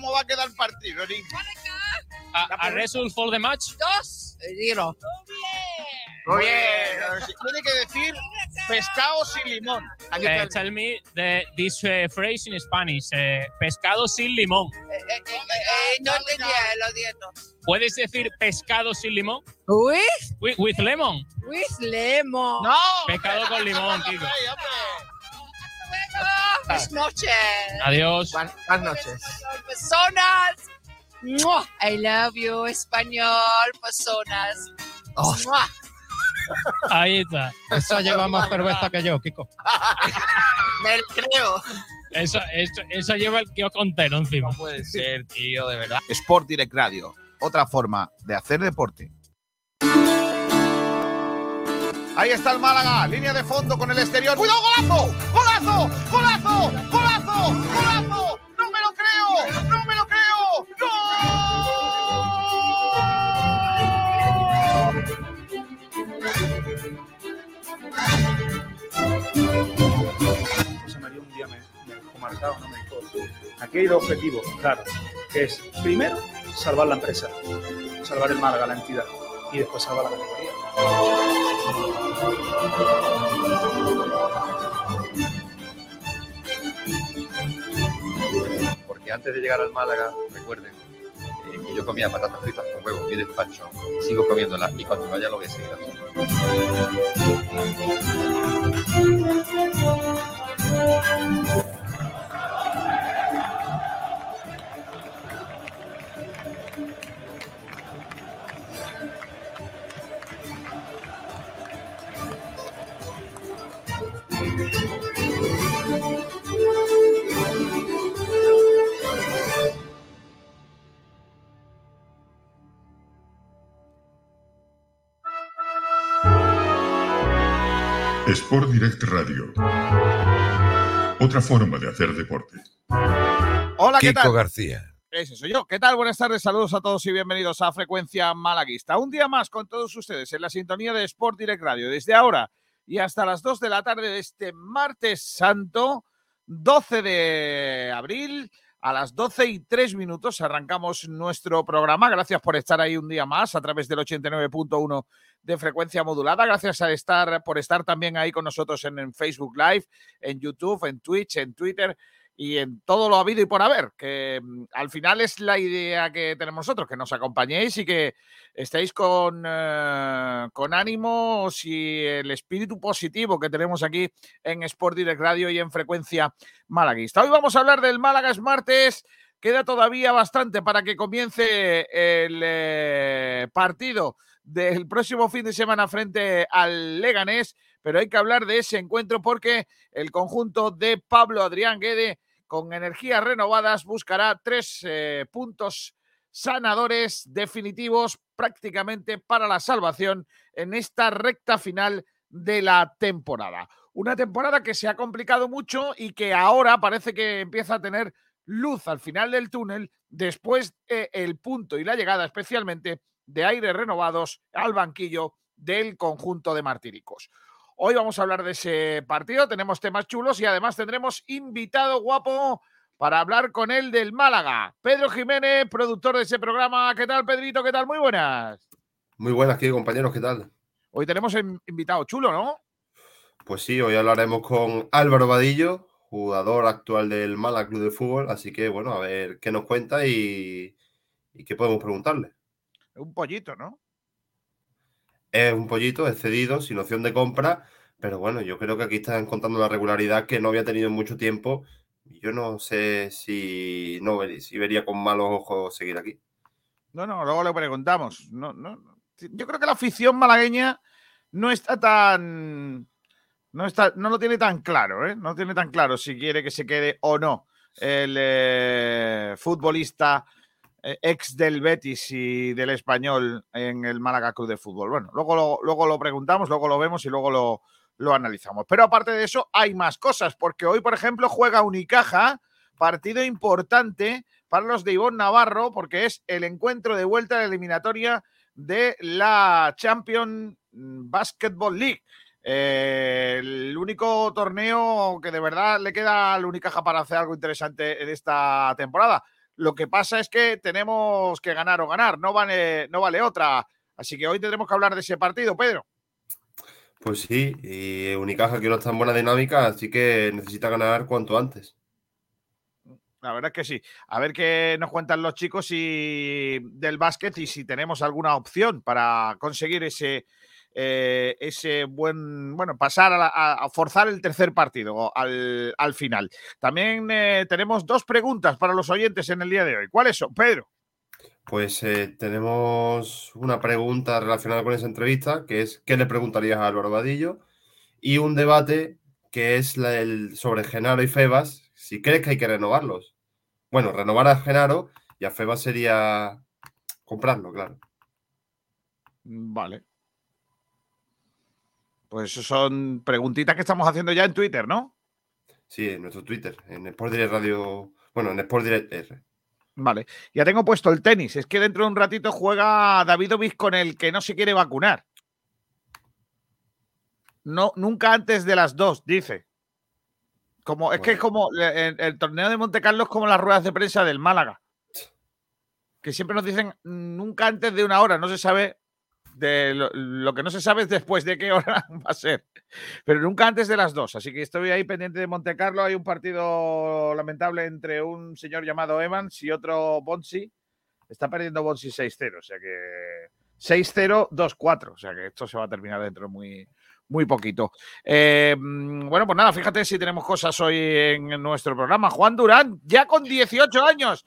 cómo va a quedar el partido, Nick. A, a result for the match? Dos. Giro. Muy bien. Tiene que decir pescado sin limón. Eh, el- tell me the, this uh, phrase in Spanish. eh, pescado sin limón. Eh, eh, eh, eh, no entendía, lo siento. ¿Puedes decir pescado sin limón? With, With, with lemon. with lemon. ¡No! Pescado con limón, Kiko. Buenas noches. Adiós. Buenas buenas noches. Personas. Mua. I love you, español, personas. Oh. Ahí está. Esa lleva más cerveza que yo, Kiko. Me lo creo. Eso, eso, eso lleva el kiosco entero encima. puede ser, tío, de verdad. Sport Direct Radio. Otra forma de hacer deporte. Ahí está el Málaga, línea de fondo con el exterior. ¡Cuidado, golazo! ¡Golazo! ¡Golazo! ¡Golazo! ¡Golazo! ¡No me lo creo! ¡No me lo creo! José María un día me, me dejó marcado, ¿no? me dijo, aquí hay dos objetivos, claro, que es primero salvar la empresa, salvar el Málaga, la entidad, y después salvar la categoría. Porque antes de llegar al Málaga, recuerden eh, que yo comía patatas fritas con huevos y despacho, sigo comiéndolas y cuando vaya lo voy a seguir. Sport Direct Radio. Otra forma de hacer deporte. Hola, ¿qué Kiko tal? García. Ese soy yo. ¿Qué tal? Buenas tardes, saludos a todos y bienvenidos a Frecuencia Malaguista. Un día más con todos ustedes en la sintonía de Sport Direct Radio. Desde ahora y hasta las 2 de la tarde de este martes santo, 12 de abril, a las 12 y 3 minutos arrancamos nuestro programa. Gracias por estar ahí un día más a través del 89.1 de frecuencia modulada. Gracias a estar, por estar también ahí con nosotros en, Facebook Live, en YouTube, en Twitch, en Twitter y en todo lo habido y por haber, que mm, al final es la idea que tenemos nosotros, que nos acompañéis y que estéis con, eh, con ánimos y el espíritu positivo que tenemos aquí en Sport Direct Radio y en frecuencia malaguista. Hoy vamos a hablar del Málaga es martes. Queda todavía bastante para que comience el eh, partido del próximo fin de semana frente al Leganés, pero hay que hablar de ese encuentro porque el conjunto de Pablo Adrián Guede con energías renovadas buscará tres eh, puntos sanadores definitivos prácticamente para la salvación en esta recta final de la temporada. Una temporada que se ha complicado mucho y que ahora parece que empieza a tener luz al final del túnel después del punto y la llegada especialmente de aires renovados al banquillo del conjunto de Martíricos. Hoy vamos a hablar de ese partido, tenemos temas chulos y además tendremos invitado guapo para hablar con él del Málaga. Pedro Jiménez, productor de ese programa. ¿Qué tal, Pedrito? ¿Qué tal? Muy buenas. Muy buenas, aquí compañeros, ¿qué tal? Hoy tenemos in- invitado chulo, ¿no? Pues sí, hoy hablaremos con Álvaro Vadillo, jugador actual del Málaga Club de Fútbol, así que bueno, a ver qué nos cuenta y, y qué podemos preguntarle. Un pollito, ¿no? Es un pollito, es cedido, sin opción de compra, pero bueno, yo creo que aquí están contando la regularidad que no había tenido en mucho tiempo. Yo no sé si, no, si vería con malos ojos seguir aquí. No, no, luego le preguntamos. No, no. Yo creo que la afición malagueña no está tan. No, está, no lo tiene tan claro, ¿eh? No tiene tan claro si quiere que se quede o no el eh, futbolista ex del Betis y del Español en el Málaga Club de Fútbol. Bueno, luego lo, luego lo preguntamos, luego lo vemos y luego lo, lo analizamos. Pero aparte de eso, hay más cosas, porque hoy, por ejemplo, juega Unicaja, partido importante para los de Ivonne Navarro, porque es el encuentro de vuelta de eliminatoria de la Champions Basketball League. Eh, el único torneo que de verdad le queda al Unicaja para hacer algo interesante en esta temporada. Lo que pasa es que tenemos que ganar o ganar, no vale, no vale otra. Así que hoy tendremos que hablar de ese partido, Pedro. Pues sí, y Unicaja que no está en buena dinámica, así que necesita ganar cuanto antes. La verdad es que sí. A ver qué nos cuentan los chicos y del básquet y si tenemos alguna opción para conseguir ese, eh, ese buen, bueno, pasar a, la- a- forzar el tercer partido al, al final. También eh, tenemos dos preguntas para los oyentes en el día de hoy. ¿Cuáles son, Pedro? Pues eh, tenemos una pregunta relacionada con esa entrevista, que es ¿qué le preguntarías a Álvaro Vadillo? Y un debate que es la- el, sobre Genaro y Febas, si crees que hay que renovarlos. Bueno, renovar a Genaro y a Febas sería comprarlo, claro. Vale. Pues son preguntitas que estamos haciendo ya en Twitter, ¿no? Sí, en nuestro Twitter, en Sport Direct Radio, bueno, en Sport Direct R. Vale. Ya tengo puesto el tenis. Es que dentro de un ratito juega Davidovich con el que no se quiere vacunar. No, nunca antes de las dos, dice. Como, es que es como eh, el, el torneo de Monte Carlo es como las ruedas de prensa del Málaga. Que siempre nos dicen nunca antes de una hora, no se sabe de lo, que no se sabe es después de qué hora va a ser. Pero nunca antes de las dos. Así que estoy ahí pendiente de Monte Carlo. Hay un partido lamentable entre un señor llamado Evans y otro Bonsi. Está perdiendo Bonsi 6-0. O sea que 6-0, 2-4. O sea que esto se va a terminar dentro de muy, muy poquito. Eh, mm, bueno, pues nada, fíjate si tenemos cosas hoy en nuestro programa. Juan Durán, ya con 18 años.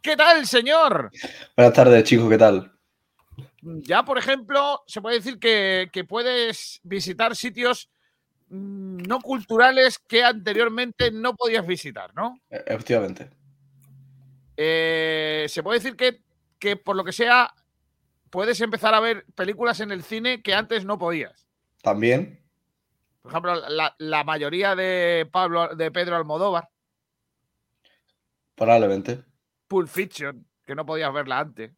¿Qué tal, señor? Buenas tardes, chicos, ¿qué tal? Ya, por ejemplo, se puede decir que, que puedes visitar sitios mm, no culturales que anteriormente no podías visitar, ¿no? E- Efectivamente. Eh, se puede decir que, que, por lo que sea, puedes empezar a ver películas en el cine que antes no podías. También, Por ejemplo, la, la mayoría de Pablo de Pedro Almodóvar, probablemente. Pulp Fiction, que no podías verla antes.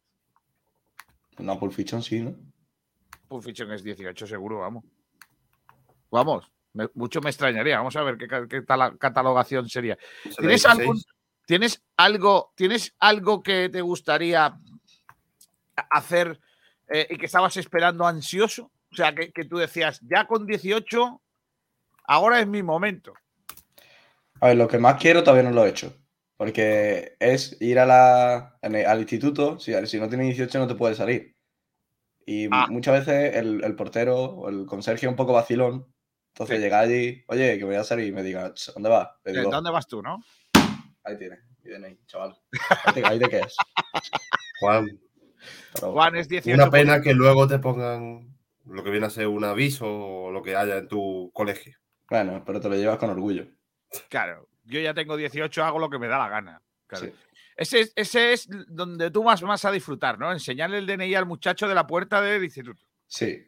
Una Pulp Fiction, sí, ¿no? Pulp Fiction es 18 seguro, vamos. Vamos, me- mucho me extrañaría. Vamos a ver qué, qué tal catalogación sería. ¿Tienes 16. algún- ¿Tienes algo, ¿Tienes algo que te gustaría hacer eh, y que estabas esperando ansioso? O sea, que, que tú decías, ya con 18, ahora es mi momento. A ver, lo que más quiero todavía no lo he hecho. Porque es ir a la, en el- al instituto, si, si no tienes 18 no te puedes salir. Y Ah. muchas veces el, el portero o el conserje es un poco vacilón. Entonces Sí. llega allí, oye, que me voy a salir y me diga, "Ch, ¿dónde vas? ¿De digo, ¿Dónde vas tú, no? ahí tienes, mi DNI, chaval. Ahí te, ahí quedas. Juan, Pero- Juan es 18. una pena que luego te pongan lo que viene a ser un aviso o lo que haya en tu colegio. Bueno, pero te lo llevas con orgullo. Claro, yo ya tengo 18, hago lo que me da la gana. Claro. Sí. Ese, ese es donde tú vas más a disfrutar, ¿no? Enseñarle el DNI al muchacho de la puerta del instituto. Sí.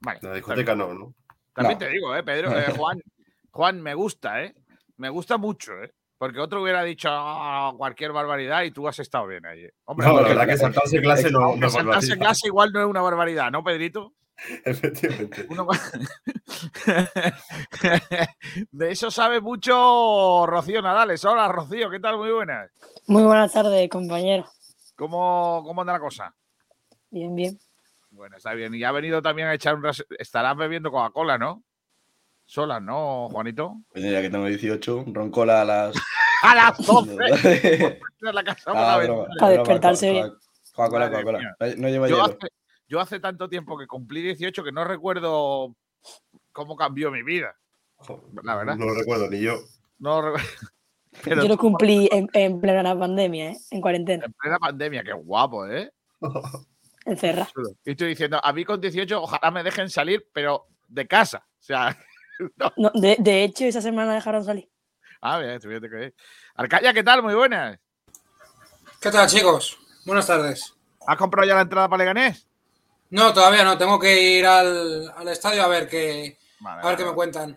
Vale. La discoteca no, ¿no? También No. te digo, ¿eh, Pedro? Eh, Juan, Juan, me gusta, ¿eh? Me gusta mucho, ¿eh? Porque otro hubiera dicho "Ah, cualquier barbaridad y tú has estado bien ahí. ¿eh? Hombre, No, la verdad que saltarse clase no, no es clase igual no es una barbaridad, ¿no, Pedrito? Efectivamente. Uno- De eso sabe mucho Rocío Nadales. Hola, Rocío, ¿qué tal? Muy buenas. Muy buenas tardes, compañero. ¿Cómo, cómo anda la cosa? Bien, bien. Bueno, está bien. Y ha venido también a echar un ras... Estarás bebiendo Coca-Cola, ¿no? Solas, ¿no, Juanito? Ya que tengo 18, un roncola a las. ¡A las 12! Ah, la casa broma. Para broma, despertarse bien. Coca-Cola, Coca-Cola. No- No lleva Yo hielo. hace, yo hace tanto tiempo que cumplí 18 que no recuerdo cómo cambió mi vida. La verdad. No lo recuerdo ni yo. No re- Pero Yo lo tú, cumplí en, en plena pandemia, ¿eh? En cuarentena, en plena pandemia, qué guapo, ¿eh? encerrada. Y estoy diciendo, a mí con 18 ojalá me dejen salir, pero de casa. O sea, no. No, de, de hecho, esa semana dejaron salir. Ah, bien, fíjate que bien. Arcaya, ¿qué tal? Muy buenas. ¿Qué tal, chicos? Buenas tardes. ¿Has comprado ya la entrada para Leganés? No, todavía no. Tengo que ir al, al estadio a ver qué, Vale, a ver qué vale. me cuentan.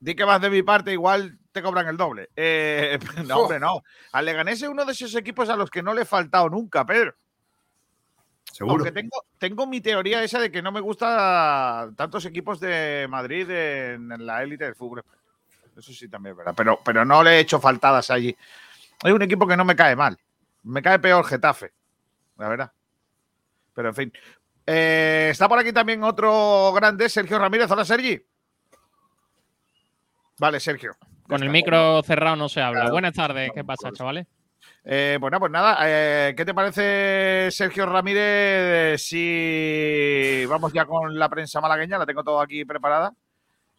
Di que vas de mi parte, igual te cobran el doble. Eh, no, hombre, no. Al Leganés es uno de esos equipos a los que no le he faltado nunca, Pedro. Seguro. Aunque tengo, tengo mi teoría esa de que no me gusta tantos equipos de Madrid en, en la élite del fútbol. Eso sí también es verdad. Pero, pero no le he hecho faltadas allí hay un equipo que no me cae mal. Me cae peor Getafe, la verdad. Pero en fin. Eh, está por aquí también otro grande, Sergio Ramírez. Hola, Sergi. Vale, Sergio. Con el micro cerrado no se habla. Buenas tardes, ¿qué pasa, chavales? Eh, bueno, pues nada, eh, ¿qué te parece, Sergio Ramírez, si vamos ya con la prensa malagueña? La tengo todo aquí preparada.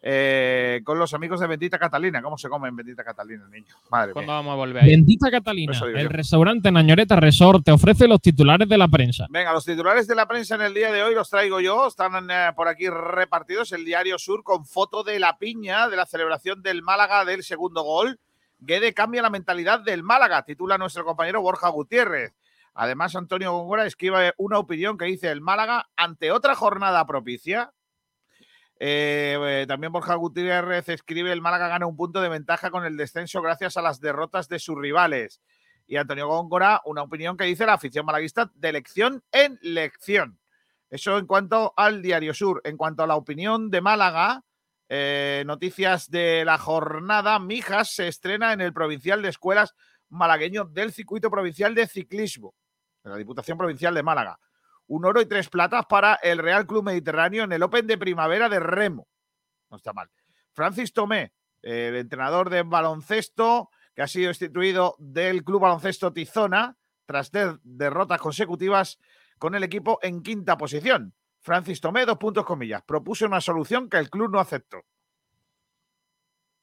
Eh, con los amigos de Bendita Catalina. ¿Cómo se come en Bendita Catalina, el niño? Madre ¿Cuándo mía. vamos a volver ahí? Bendita Catalina, el yo. restaurante Nañoreta Resort te ofrece los titulares de la prensa. Venga, los titulares de la prensa en el día de hoy los traigo yo. Están eh, por aquí repartidos. El diario Sur con foto de la piña de la celebración del Málaga del segundo gol. Guede cambia la mentalidad del Málaga, titula nuestro compañero Borja Gutiérrez. Además, Antonio Góngora escribe una opinión que dice el Málaga ante otra jornada propicia. Eh, eh, también Borja Gutiérrez escribe el Málaga gana un punto de ventaja con el descenso gracias a las derrotas de sus rivales. Y Antonio Góngora, una opinión que dice la afición malaguista de lección en lección. Eso en cuanto al Diario Sur. En cuanto a la opinión de Málaga, eh, noticias de la jornada, Mijas se estrena en el Provincial de Escuelas Malagueño del Circuito Provincial de Ciclismo, de la Diputación Provincial de Málaga. Un oro y tres platas para el Real Club Mediterráneo en el Open de Primavera de Remo. No está mal. Francis Tomé, el entrenador de baloncesto, que ha sido instituido del Club Baloncesto Tizona tras der- derrotas consecutivas con el equipo en quinta posición. Francis Tomé, dos puntos comillas, propuso una solución que el club no aceptó.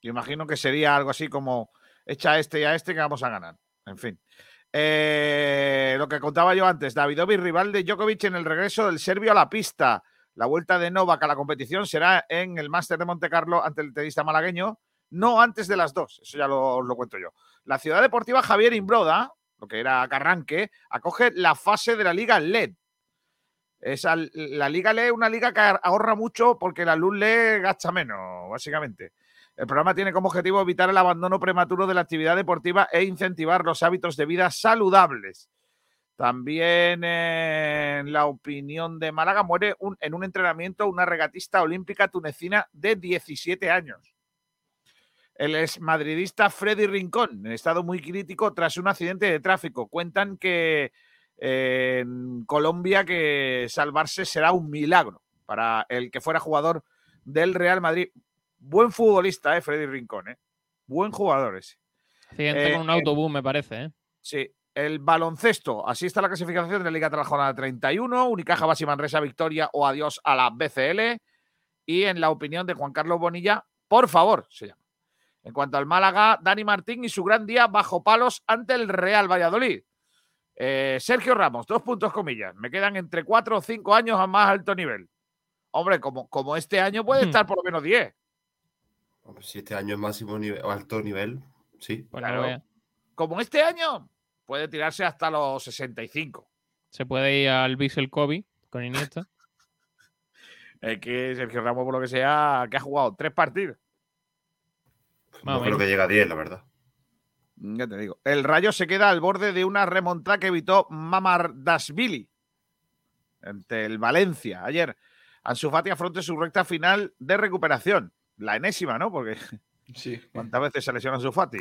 Yo imagino que sería algo así como echa a este y a este que vamos a ganar. En fin. Eh, lo que contaba yo antes, Davidovic, rival de Djokovic en el regreso del serbio a la pista. La vuelta de Novak a la competición será en el Máster de Monte Carlo ante el tenista malagueño, no antes de las dos. Eso ya lo, lo cuento yo. La ciudad deportiva Javier Imbroda, lo que era Carranque, acoge la fase de la Liga LED. Esa, la Liga LED es una liga que ahorra mucho porque la luz LED gasta menos, básicamente. El programa tiene como objetivo evitar el abandono prematuro de la actividad deportiva e incentivar los hábitos de vida saludables. También en la opinión de Málaga muere en un entrenamiento una regatista olímpica tunecina de 17 años. El exmadridista Freddy Rincón, en estado muy crítico tras un accidente de tráfico. Cuentan que en Colombia que salvarse será un milagro para el que fuera jugador del Real Madrid. Buen futbolista, eh, Freddy Rincón, eh. Buen jugador ese. Eh, con un eh, autobús, me parece, ¿eh? Sí, el baloncesto. Así está la clasificación de la Liga tras la jornada 31. Unicaja, Basi Manresa, victoria o adiós a la BCL. Y en la opinión de Juan Carlos Bonilla, por favor, se llama. En cuanto al Málaga, Dani Martín y su gran día bajo palos ante el Real Valladolid. Eh, Sergio Ramos, dos puntos comillas. Me quedan entre cuatro o cinco años a más alto nivel. Hombre, como, como este año puede Hmm. estar por lo menos 10. Si este año es máximo nivel, o alto nivel, sí. Pues Claro. Como este año, puede tirarse hasta los 65. Se puede ir al Vissel Kobe con Iniesta. Es que Sergio Ramos, por lo que sea, que ha jugado tres partidos. Más o No creo que llegue a 10, la verdad. Ya te digo. El Rayo se queda al borde de una remontada que evitó Mamardashvili ante el Valencia. Ayer, Ansu Fati afronta su recta final de recuperación. La enésima, ¿no? Porque Sí. ¿cuántas veces se lesiona Ansu Fati?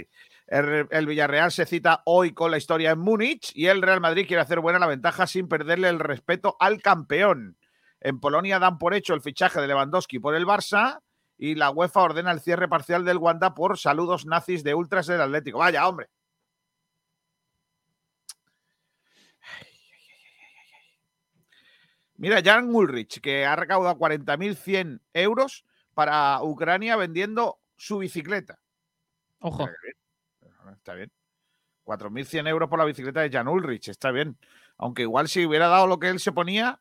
El, el Villarreal se cita hoy con la historia en Múnich y el Real Madrid quiere hacer buena la ventaja sin perderle el respeto al campeón. En Polonia dan por hecho el fichaje de Lewandowski por el Barça y la UEFA ordena el cierre parcial del Wanda por saludos nazis de ultras del Atlético. Vaya, hombre. Mira, Jan Ulrich, que ha recaudado 40.100 euros para Ucrania vendiendo su bicicleta. Ojo. Qué bien. Está bien. 4.100 euros por la bicicleta de Jan Ulrich, está bien. Aunque igual si hubiera dado lo que él se ponía,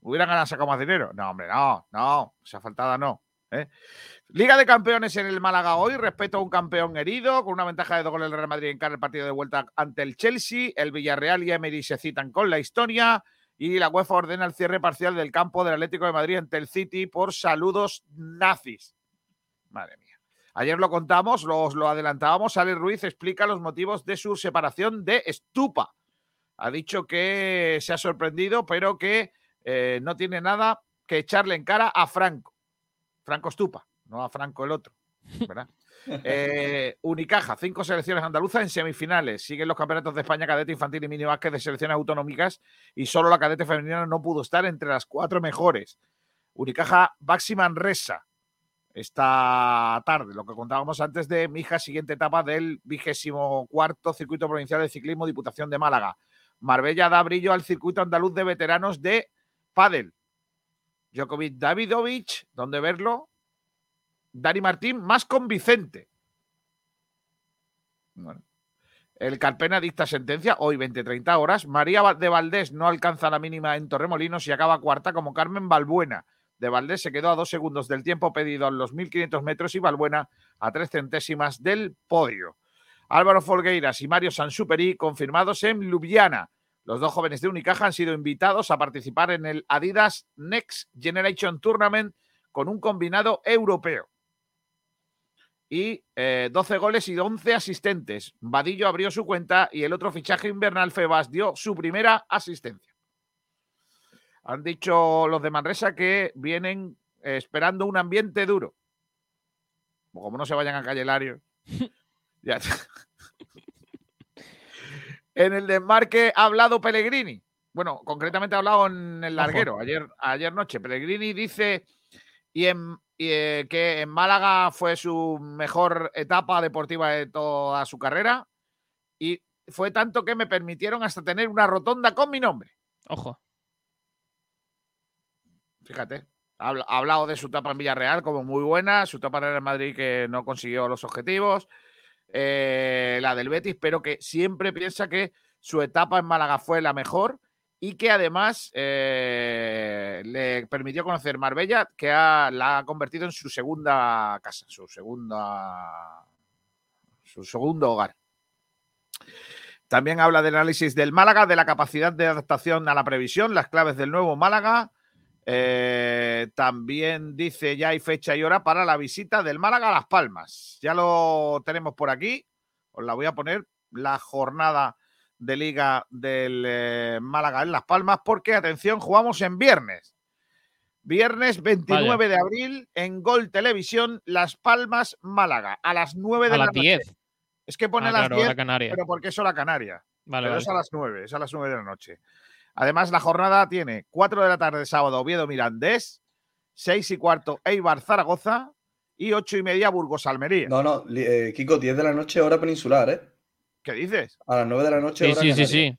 hubiera ganado sacado más dinero. No, hombre, no, no, esa faltada no. ¿eh? Liga de Campeones en el Málaga hoy, respeto a un campeón herido, con una ventaja de dos goles del Real Madrid en cara el partido de vuelta ante el Chelsea. El Villarreal y Emery se citan con la historia. Y la UEFA ordena el cierre parcial del campo del Atlético de Madrid ante el City por saludos nazis. Madre mía. Ayer lo contamos, lo- os lo adelantábamos. Ale Ruiz explica los motivos de su separación de Estupa. Ha dicho que se ha sorprendido, pero que eh, no tiene nada que echarle en cara a Franco. Franco Estupa, no a Franco el otro. ¿verdad? Eh, Unicaja, cinco selecciones andaluzas en semifinales. Siguen los campeonatos de España cadete infantil y mini básquet de selecciones autonómicas y solo la cadete femenina no pudo estar entre las cuatro mejores. Unicaja Baxi Manresa esta tarde, lo que contábamos antes de Mija, siguiente etapa del vigésimo cuarto circuito provincial de ciclismo Diputación de Málaga. Marbella da brillo al circuito andaluz de veteranos de pádel. Djokovic Davidovich, ¿dónde verlo? Dani Martín más con Vicente. Bueno. El Carpena dicta sentencia hoy 20-30 horas. María de Valdés no alcanza la mínima en Torremolinos y acaba cuarta como Carmen Balbuena. De Valdés se quedó a dos segundos del tiempo pedido en los 1.500 metros y Balbuena a tres centésimas del podio. Álvaro Folgueiras y Mario Sansuperi confirmados en Ljubljana. Los dos jóvenes de Unicaja han sido invitados a participar en el Adidas Next Generation Tournament con un combinado europeo. Y eh, 12 goles y 11 asistentes. Vadillo abrió su cuenta y el otro fichaje invernal, Febas, dio su primera asistencia. Han dicho los de Manresa que vienen eh, esperando un ambiente duro. Como no se vayan a calle Lario. ya. En el desmarque ha hablado Pellegrini. Bueno, concretamente ha hablado en el larguero, ayer, ayer noche. Pellegrini dice y en, y, eh, que en Málaga fue su mejor etapa deportiva de toda su carrera. Y fue tanto que me permitieron hasta tener una rotonda con mi nombre. Ojo. Fíjate. Ha hablado de su etapa en Villarreal como muy buena, su etapa en el Madrid que no consiguió los objetivos, eh, la del Betis, pero que siempre piensa que su etapa en Málaga fue la mejor y que además eh, le permitió conocer Marbella, que ha- la ha convertido en su segunda casa, su segunda, su segundo hogar. También habla del análisis del Málaga, de la capacidad de adaptación a la previsión, las claves del nuevo Málaga. Eh, también dice ya hay fecha y hora para la visita del Málaga a Las Palmas. Ya lo tenemos por aquí. Os la voy a poner la jornada de liga del eh, Málaga en Las Palmas porque, atención, jugamos en viernes. Viernes 29 de abril en Gol Televisión, Las Palmas, Málaga, a las 9 de A la las noche. 10. Es que pone Ah, a las claro, 10, hora canaria. pero porque es hora canaria. Vale, pero vale. es a las 9, es a las 9 de la noche. Además, la jornada tiene 4 de la tarde sábado Oviedo Mirandés, 6 y cuarto Eibar Zaragoza y 8 y media Burgos Almería. No, no, li- eh, Kiko, 10 de la noche, hora peninsular, ¿eh? ¿Qué dices? A las 9 de la noche, Sí, hora sí, sí, sí.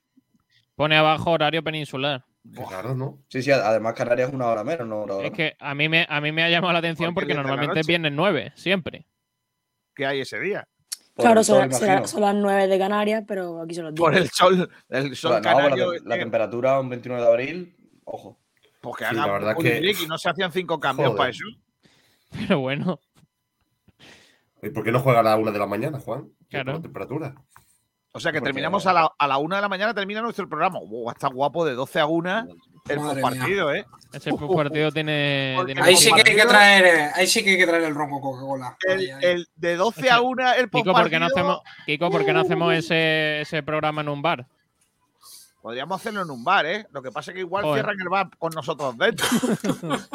Pone abajo horario peninsular. Claro, ¿no? Sí, sí, además Canarias es una hora menos, no una hora Es que a mí me, a mí me ha llamado la atención ¿Por qué porque normalmente es noche? viernes 9, siempre. ¿Qué hay ese día? Por Claro, el sol, será- será- imagino. son las 9 de Canarias, pero aquí son las 10. Por el sol, el sol Bueno, no, la, canario. te- la eh, temperatura un 29 de abril, ojo. Porque Sí, hagan la verdad un que- y no se hacían cinco cambios Joder. para eso. Pero bueno, ¿Y por qué no juega a la una de la mañana, Juan? Claro. Por la temperatura. O sea que Porque- terminamos a la, a la una de la mañana, termina nuestro programa. Wow, está guapo de 12 a 1 el partido, ¿eh? ese partido tiene. Tiene Ahí sí que hay que traer, eh, ahí sí que hay que traer el ron con Coca-Cola. El, el de 12 a 1 el Kiko, ¿por qué no postpartido- hacemos, Kiko, ¿por qué no hacemos ese, ese programa en un bar? Podríamos hacerlo en un bar, ¿eh? Lo que pasa es que igual Joder. cierran el bar con nosotros dentro.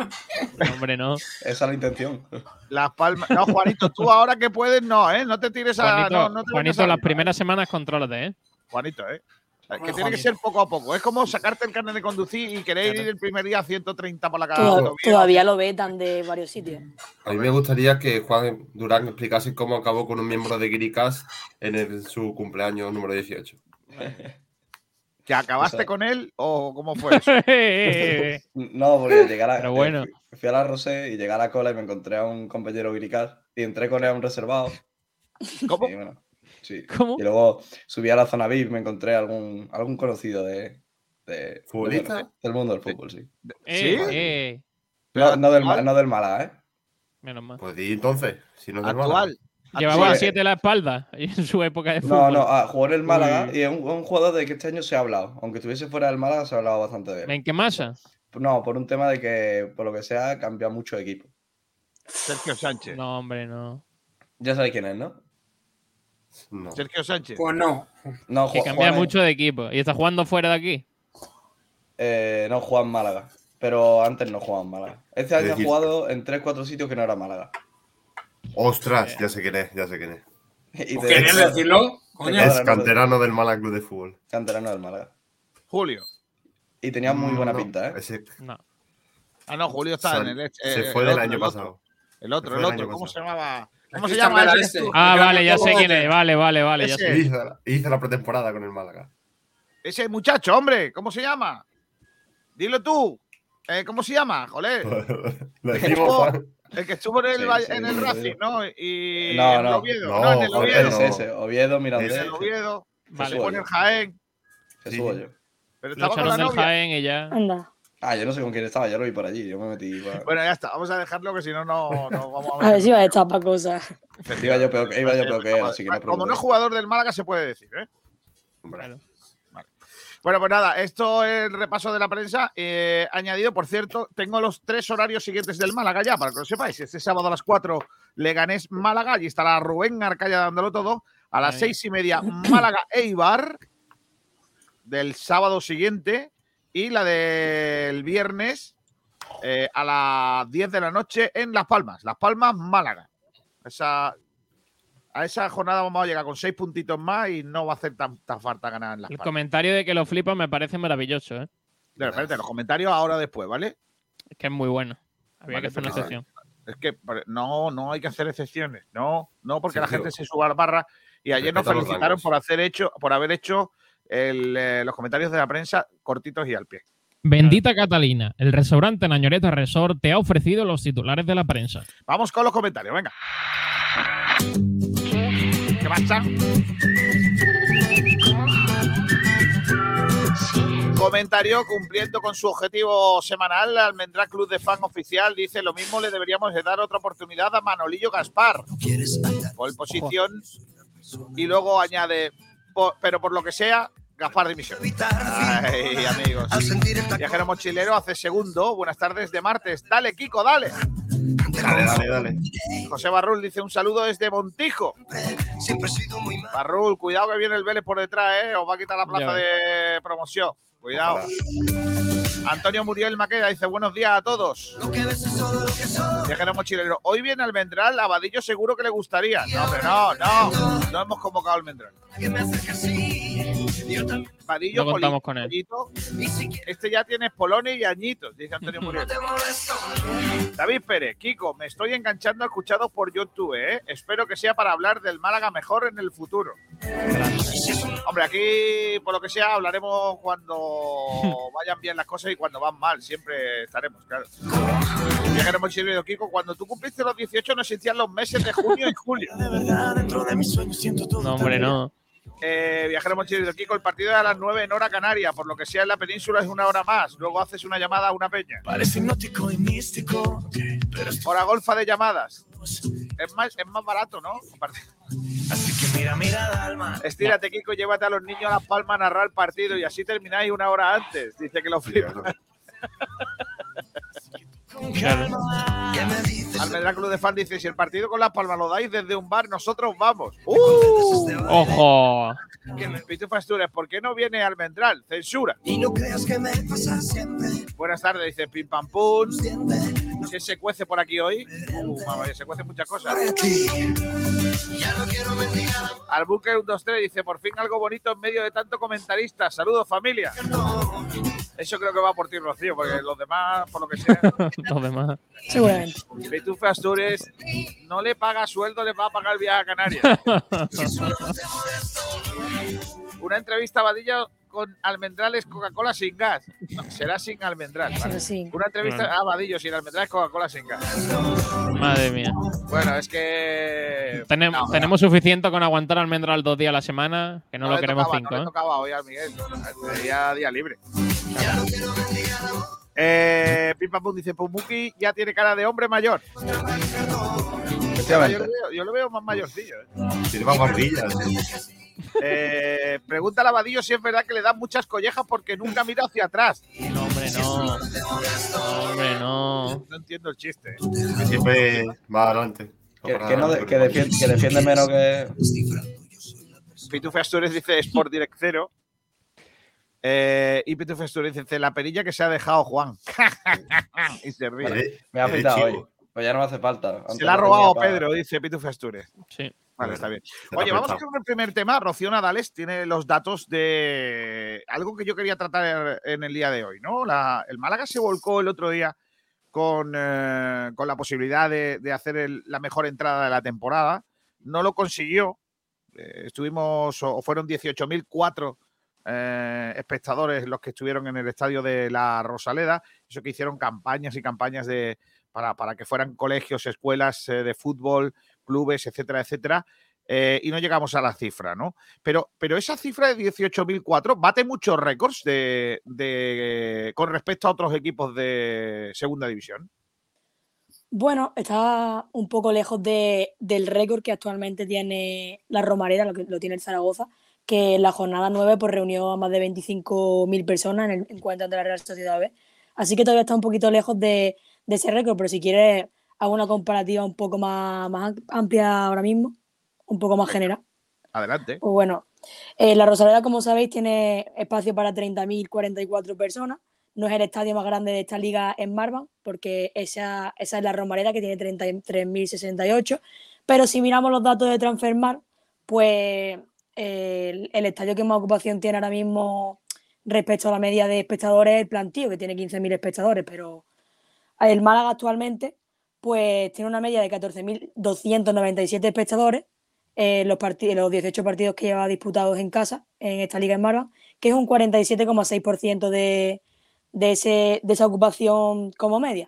No, hombre, no. Esa es la intención. Las palmas. No, Juanito, tú ahora que puedes, no, ¿eh? No te tires a. Juanito, no, no te Juanito, vengas las primeras semanas contrólate, ¿eh? Juanito, ¿eh? Que Bueno, tiene que ser poco a poco. Es como sacarte el carnet de conducir y querer Claro. ir el primer día a 130 por la cara. todavía lo vetan de varios sitios. A mí me gustaría que Juan Durán explicase cómo acabó con un miembro de Guiricas en el- su cumpleaños número 18. ¿Que acabaste O sea- con él o cómo fue eso? No, porque llegar a, Pero bueno. eh, fui, fui a la Rosé y llegué a la cola y me encontré a un compañero Gricas y entré con él a un reservado. ¿Cómo? Y, bueno, sí. ¿Cómo? Y luego subí a la zona VIP, me encontré algún, algún conocido de, de- ¿Futbolista? de- del mundo del fútbol, sí. Eh, ¿Sí? eh, No, no del, no del Málaga, ¿eh? menos mal. Pues di entonces, si no es del Actual. Llevaba sí. siete en la espalda en su época de No, fútbol. no, ah, jugó en el Málaga Uy. y es un, un jugador de que este año se ha hablado. Aunque estuviese fuera del Málaga, se ha hablado bastante de él. ¿En qué masa? No, por un tema de que, por lo que sea, cambia mucho de equipo. Sergio Sánchez. No, hombre, no. Ya sabéis quién es, ¿no? No. Sergio Sánchez. Pues no. No, Que cambia Juan es- mucho de equipo. ¿Y está jugando fuera de aquí? eh, no, juega en Málaga. Pero antes no jugaba en Málaga. Este año ha jugado en 3-4 sitios que no era Málaga. Ostras, ya sé quién es, ya sé quién es. Y ¿Querías decirlo? Coño. Es canterano del Málaga Club de Fútbol. Canterano del Málaga. Julio. Y tenía muy buena No, pinta, ¿eh? ese- No. Ah, no, Julio está Se- en el. se eh, fue el del otro, año el pasado. El otro, Se el fue otro. ¿Cómo se llamaba? ¿Cómo se llama? estuvo- Ah, vale, ya sé quién es. Vale, vale, vale, ya Ese. sé. Hizo la, hizo la pretemporada con el Málaga. Ese muchacho, hombre, ¿cómo se llama? Dilo tú. Eh, ¿Cómo se llama? Joder. Lo decimos, Juan. El que estuvo en el, Sí, en el Racing. ¿no? Y No, en el no. Oviedo. No, No, en el Oviedo. Ese, ese. Oviedo, Mirandés. En el Oviedo. Vale. Se pone en Jaén. Jesús Sí. Hoyo. Pero estaba con la novia. Jaén y ya. Anda. Ah, yo no sé con quién estaba, yo lo vi por allí. Yo me metí. Bueno, ya está. Vamos a dejarlo que si no, no, no vamos a A ver ver. si va a echar para cosas. Iba yo peor, que- iba yo peor que él, así que no Como no es jugador del Málaga, se puede decir, ¿eh? Claro. Bueno, pues nada, esto es el repaso de la prensa. Eh, añadido, por cierto, tengo los tres horarios siguientes del Málaga ya, para que lo sepáis. Este sábado a las 4, Leganés Málaga. Allí estará Rubén Arcaya dándolo todo. A las seis y media, Málaga Eibar. Del sábado siguiente. Y la del viernes eh, a las 10 de la noche en Las Palmas. Las Palmas, Málaga. Esa, a esa jornada vamos a llegar con seis puntitos más y no va a hacer tanta falta ganar en Las El comentario de que lo flipan me parece maravilloso, ¿eh? De repente, los comentarios ahora después, ¿vale? Es que es muy bueno. Había Vale, que hacer una excepción. Es que no, no hay que hacer excepciones. No, no, porque Sí, la gente se suba a la barra y ayer nos felicitaron por hacer hecho, por haber hecho el, eh, los comentarios de la prensa cortitos y al pie. Bendita Catalina, el restaurante Nañoreta Resort te ha ofrecido los titulares de la prensa. Vamos con los comentarios, venga. ¿Qué pasa? Comentario cumpliendo con su objetivo semanal, Almendrá Club de Fan Oficial dice lo mismo le deberíamos de dar otra oportunidad a Manolillo Gaspar. Por posición y luego añade, "Po- pero por lo que sea, Gaspar dimisión. Ay, amigos. Viajero mochilero hace segundo. Buenas tardes de martes. Dale, Kiko, dale. Dale, dale, dale. José Barrul dice un saludo desde Montijo. Barrul, cuidado que viene el Vélez por detrás, ¿eh? Os va a quitar la plaza Ya de promoción. Cuidado. Antonio Muriel Maqueda dice buenos días a todos. Viajero mochilero. Hoy viene Almendral, a Vadillo seguro que le gustaría. No, hombre, no, no. No hemos convocado a Almendral. Vadillo, No contamos con él. Pollito. Este ya tiene polones y añitos, dice Antonio Muriel. David Pérez, Kiko, me estoy enganchando a escuchados por YouTube, ¿eh? Espero que sea para hablar del Málaga mejor en el futuro. Hombre, aquí, por lo que sea, hablaremos cuando vayan bien las cosas y cuando van mal. Siempre estaremos, claro. Viajero mochilero Kiko, cuando tú cumpliste los 18 no existían los meses de junio y julio. No, hombre, no. Eh, viajero mochilero Kiko, el partido es a las 9 en hora canaria, por lo que sea en la península es una hora más. Luego haces una llamada a una peña. Parece hipnótico y místico, pero Hora golfa de llamadas. Es más, es más barato, ¿no? Así que mira, mira, Dalma. Estírate, Kiko, y llévate a los niños a Las Palmas a narrar el partido y así termináis una hora antes. Dice que lo flipa. Con calma. ¿Qué me dices? Almendrá Club de Fan dice: si el partido con Las Palmas lo dais desde un bar, nosotros vamos. ¡Uh! ¡Ojo! Pitufa Asturias, ¿por qué no viene Almendral? Censura. Y no creas que me pasa siempre. Buenas tardes, dice Pim Pam Pum. ¿Qué se cuece por aquí hoy? Uh, mamá, se cuecen muchas cosas. Al Bunker 123 dice: por fin algo bonito en medio de tanto comentarista. Saludos, familia. Eso creo que va por ti, Rocío, porque los demás, por lo que sea. Los demás. Seguramente. Pitufa Astures no le paga sueldo, le va a pagar el viaje a Canarias. Una entrevista a Vadillo con almendrales Coca-Cola sin gas. No, será sin almendral. vale. Sí. Una entrevista a Vadillo sin almendrales Coca-Cola sin gas. Madre mía. Bueno, es que. Tenem- no, tenemos suficiente con aguantar almendral dos días a la semana, que no, lo le queremos tocaba, cinco, No le ¿eh? tocaba hoy al Miguel. Sería día libre. Eh, Pim Pam Pum dice: Pumuki ya tiene cara de hombre mayor. Yo lo veo, yo lo veo más mayorcillo. ¿eh? Tiene más barbilla. Eh, pregunta a Vadillo si es verdad que le dan muchas collejas porque nunca mira hacia atrás. No, hombre, no. No, hombre, no. No entiendo el chiste. ¿eh? Que siempre va adelante. Que, que no de- que defiende, que defiende menos que. Pitufe Astures dice Sport Direct Cero. Eh, y Pitufe Astures dice la perilla que se ha dejado Juan. y se ríe. Vale, Me ha afeitado chivo. hoy. Pues ya no me hace falta. Antes Se la ha robado para- Pedro, dice Pitu Astures. Sí. Vale, está bien. Oye, vamos prestado. con el primer tema. Rocío Nadales tiene los datos de algo que yo quería tratar en el día de hoy, ¿no? La- el Málaga se volcó el otro día con, eh, con la posibilidad de, de hacer el- la mejor entrada de la temporada. No lo consiguió. Eh, estuvimos, o fueron 18.004 eh, espectadores los que estuvieron en el estadio de la Rosaleda. Eso que hicieron campañas y campañas de, para, para que fueran colegios, escuelas eh, de fútbol, clubes, etcétera, etcétera. eh, y no llegamos a la cifra, ¿no? Pero, pero esa cifra de 18.004 bate muchos récords de, de- con respecto a otros equipos de segunda división. Bueno, está un poco lejos de, del récord que actualmente tiene la Romareda, lo que lo tiene el Zaragoza, que en la jornada 9 pues, reunió a más de 25.000 personas en el encuentro ante la Real Sociedad B. Así que todavía está un poquito lejos de, de ese récord, pero si quieres hago una comparativa un poco más, más amplia ahora mismo, un poco más general. Adelante. Pues bueno, eh, la Rosaleda, como sabéis, tiene espacio para 30.044 personas. No es el estadio más grande de esta liga en Marban, porque esa, esa es la Romareda, que tiene 33.068. Pero si miramos los datos de Transfermar, pues el, estadio que más ocupación tiene ahora mismo respecto a la media de espectadores es el plantío, que tiene 15.000 espectadores. Pero el Málaga actualmente, pues tiene una media de 14.297 espectadores eh, los, los 18 partidos que lleva disputados en casa en esta liga en Marva, que es un 47,6% de, de, de esa ocupación como media.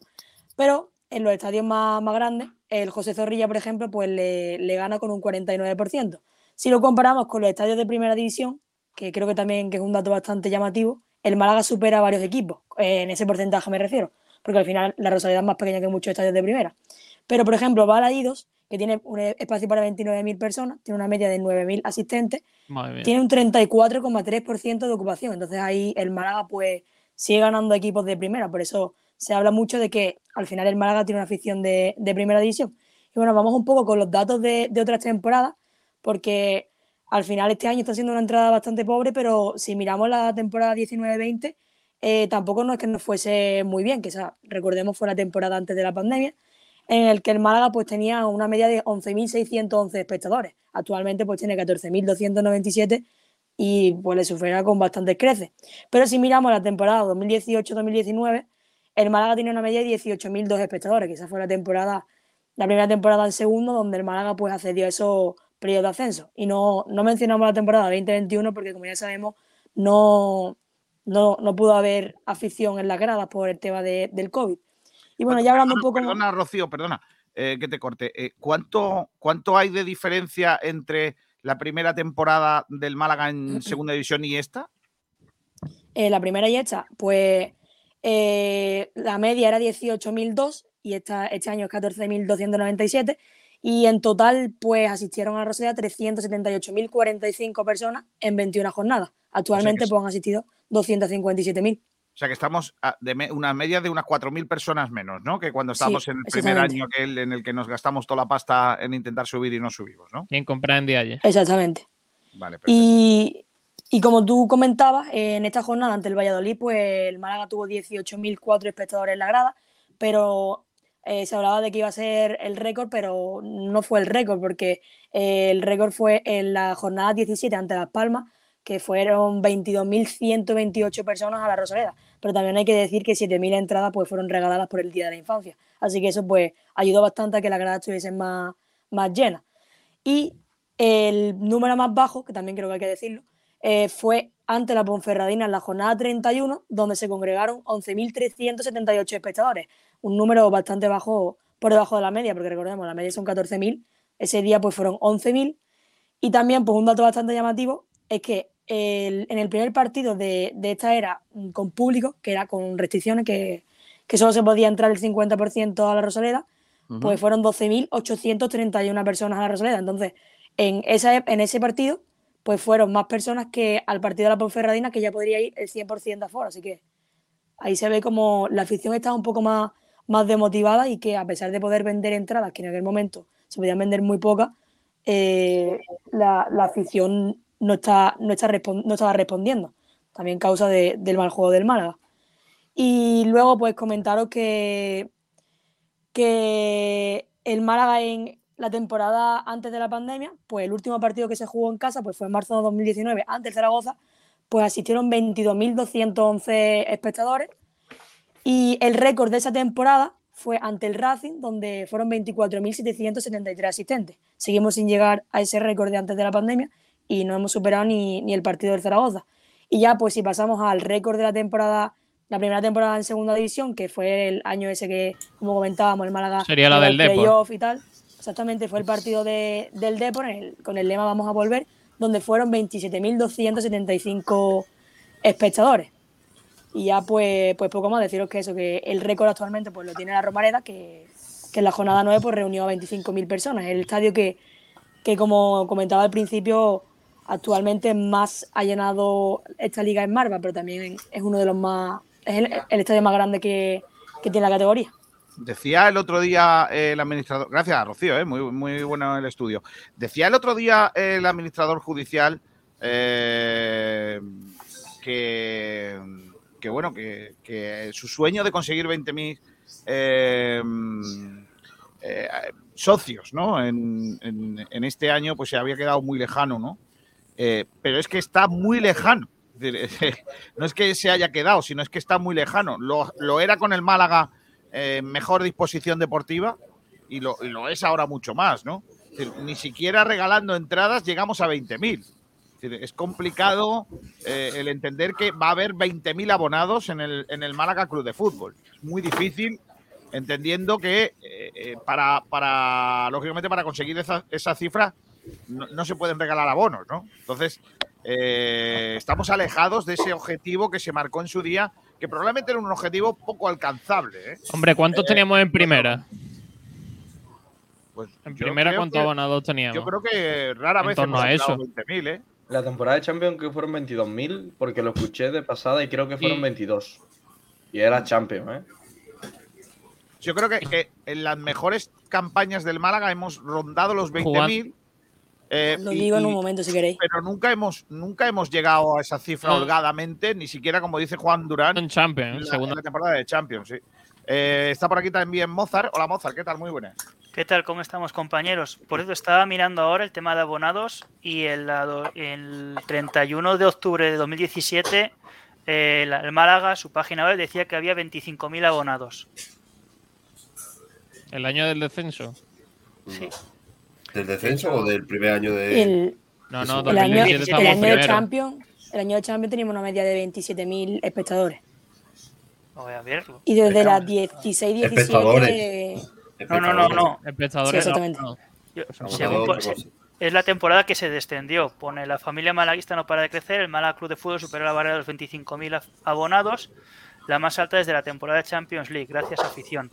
Pero en los estadios más, más grandes, el José Zorrilla, por ejemplo, pues le, le gana con un 49%. Si lo comparamos con los estadios de primera división, que creo que también que es un dato bastante llamativo, el Málaga supera a varios equipos, eh, en ese porcentaje me refiero, porque al final la Rosaleda es más pequeña que muchos estadios de primera. Pero, por ejemplo, Balaídos, que tiene un espacio para 29.000 personas, tiene una media de 9.000 asistentes, tiene un 34,3% de ocupación. Entonces ahí el Málaga pues sigue ganando equipos de primera. Por eso se habla mucho de que al final el Málaga tiene una afición de, de primera división. Y bueno, vamos un poco con los datos de, de otras temporadas, porque al final este año está siendo una entrada bastante pobre, pero si miramos la temporada 19-20, eh, tampoco no es que nos fuese muy bien, que esa, recordemos fue la temporada antes de la pandemia, en el que el Málaga pues tenía una media de 11.611 espectadores. Actualmente pues tiene 14.297 y pues le supera con bastantes creces. Pero si miramos la temporada 2018-2019, el Málaga tiene una media de 18.002 espectadores, que esa fue la temporada, la primera temporada en segundo, donde el Málaga pues accedió a esos periodos de ascenso. Y no, no mencionamos la temporada 2021 porque como ya sabemos, no, no, no pudo haber afición en las gradas por el tema de- del COVID. Y bueno, ya hablando un poco Perdona, Rocío, perdona eh, que te corte. Eh, ¿cuánto, ¿Cuánto hay de diferencia entre la primera temporada del Málaga en segunda división y esta? Eh, la primera y esta, pues la media era 18.002 y esta, este año es 14.297 y en total pues asistieron a Rosella 378.045 personas en 21 jornadas. Actualmente sí. pues han asistido 257.000. O sea que estamos a- de me- una media de unas 4.000 personas menos, ¿no? Que cuando Sí, estamos en el primer año aquel en el que nos gastamos toda la pasta en intentar subir y no subimos, ¿no? Quien compra en Dialle. Exactamente. Vale, Y, y como tú comentabas, en esta jornada ante el Valladolid, pues el Málaga tuvo 18.004 espectadores en la grada, pero eh, se hablaba de que iba a ser el récord, pero no fue el récord, porque eh, el récord fue en la jornada 17 ante Las Palmas, que fueron 22.128 personas a la Rosaleda. Pero también hay que decir que 7.000 entradas pues, fueron regaladas por el Día de la Infancia. Así que eso pues ayudó bastante a que la grada estuviese más, más llena. Y el número más bajo, que también creo que hay que decirlo, eh, fue ante la Ponferradina en la jornada 31, donde se congregaron 11.378 espectadores. Un número bastante bajo, por debajo de la media, porque recordemos, la media son 14.000. Ese día pues fueron 11.000. Y también, pues un dato bastante llamativo, es que el- en el primer partido de, de esta era mm, con público, que era con restricciones, que, que solo se podía entrar el 50% a la Rosaleda, pues Ujú. fueron 12.831 personas a la Rosaleda. Entonces, en, esa, en ese partido, pues fueron más personas que al partido de la Ponferradina, que ya podría ir el 100% de afuera. Así que ahí se ve como la afición estaba un poco más, más demotivada y que a pesar de poder vender entradas, que en aquel momento se podían vender muy pocas, eh, la, afición no, está, no, está no estaba respondiendo. También causa de- del mal juego del Málaga. Y luego, pues comentaros que, que el Málaga en la temporada antes de la pandemia, pues el último partido que se jugó en casa pues fue en marzo de 2019 ante el Zaragoza, pues asistieron 22.211 espectadores y el récord de esa temporada fue ante el Racing, donde fueron 24.773 asistentes. Seguimos sin llegar a ese récord de antes de la pandemia y no hemos superado ni, ni el partido del Zaragoza. Y ya, pues si pasamos al récord de la temporada, la primera temporada en segunda división, que fue el año ese que, como comentábamos, el Málaga Sería la del el Depor. y tal. Exactamente, fue el partido de- del Depor el- con el lema Vamos a volver, donde fueron 27.275 espectadores. Y ya pues, pues poco más deciros que eso, que el récord actualmente pues lo tiene la Romareda, que, que en la jornada 9 pues reunió a 25.000 personas. El estadio que, que como comentaba al principio, actualmente más ha llenado esta liga en Marva, pero también es uno de los más, es el, estadio más grande que, que tiene la categoría. Decía el otro día eh, el administrador, gracias Rocío, eh, muy, muy bueno el estudio. Decía el otro día el administrador judicial eh, que, que bueno, que, que su sueño de conseguir 20.000 eh, eh, socios ¿no? en, en- este año pues se había quedado muy lejano, ¿no? Eh, pero es que está muy lejano. No es que se haya quedado, sino es que está muy lejano. Lo, lo era con el Málaga eh, mejor disposición deportiva y lo, y lo es ahora mucho más, ¿no? Ni siquiera regalando entradas llegamos a 20.000. Es complicado eh, el entender que va a haber 20.000 abonados en el, en el Málaga Club de Fútbol. Es muy difícil, entendiendo que eh, eh, para, para, lógicamente, para conseguir esa, esa cifra no, no se pueden regalar abonos, ¿no? Entonces, eh, estamos alejados de ese objetivo que se marcó en su día, que probablemente era un objetivo poco alcanzable. ¿eh? Hombre, ¿cuántos teníamos en primera? Pues En primera, ¿cuántos abonados teníamos? Yo creo que rara vez hemos a eso. 20.000, ¿eh? La temporada de Champions que fueron 22.000, porque lo escuché de pasada y creo que fueron Y- 22. Y era Champions, ¿eh? Yo creo que, que en las mejores campañas del Málaga hemos rondado los 20.000. eh, Lo y- digo en un momento si queréis. Pero nunca hemos, nunca hemos llegado a esa cifra No. holgadamente, ni siquiera como dice Juan Durán, En Champions, en en la, segunda. en la temporada de Champions. Sí. Eh, está por aquí también Mozart. Hola Mozart, ¿qué tal? Muy buenas. ¿Qué tal? ¿Cómo estamos, compañeros? Por eso estaba mirando ahora el tema de abonados y el, ado- el 31 de octubre de 2017 eh, la- el Málaga, su página web, decía que había 25.000 abonados. El año del descenso. Sí. ¿Del descenso o del primer año de.? El, No, no, el año, 2017 el año de primero. Champions, el año de Champions teníamos una media de 27.000 espectadores. Voy a verlo. Y desde las 16, 17. Espectadores. No, no, no, no. Sí, exactamente. no, no. A según es la temporada que se descendió. Pone la familia malaguista no para de crecer. El Málaga Club de Fútbol superó la barrera de los 25.000 af- abonados, la más alta desde la temporada de Champions League. Gracias, afición.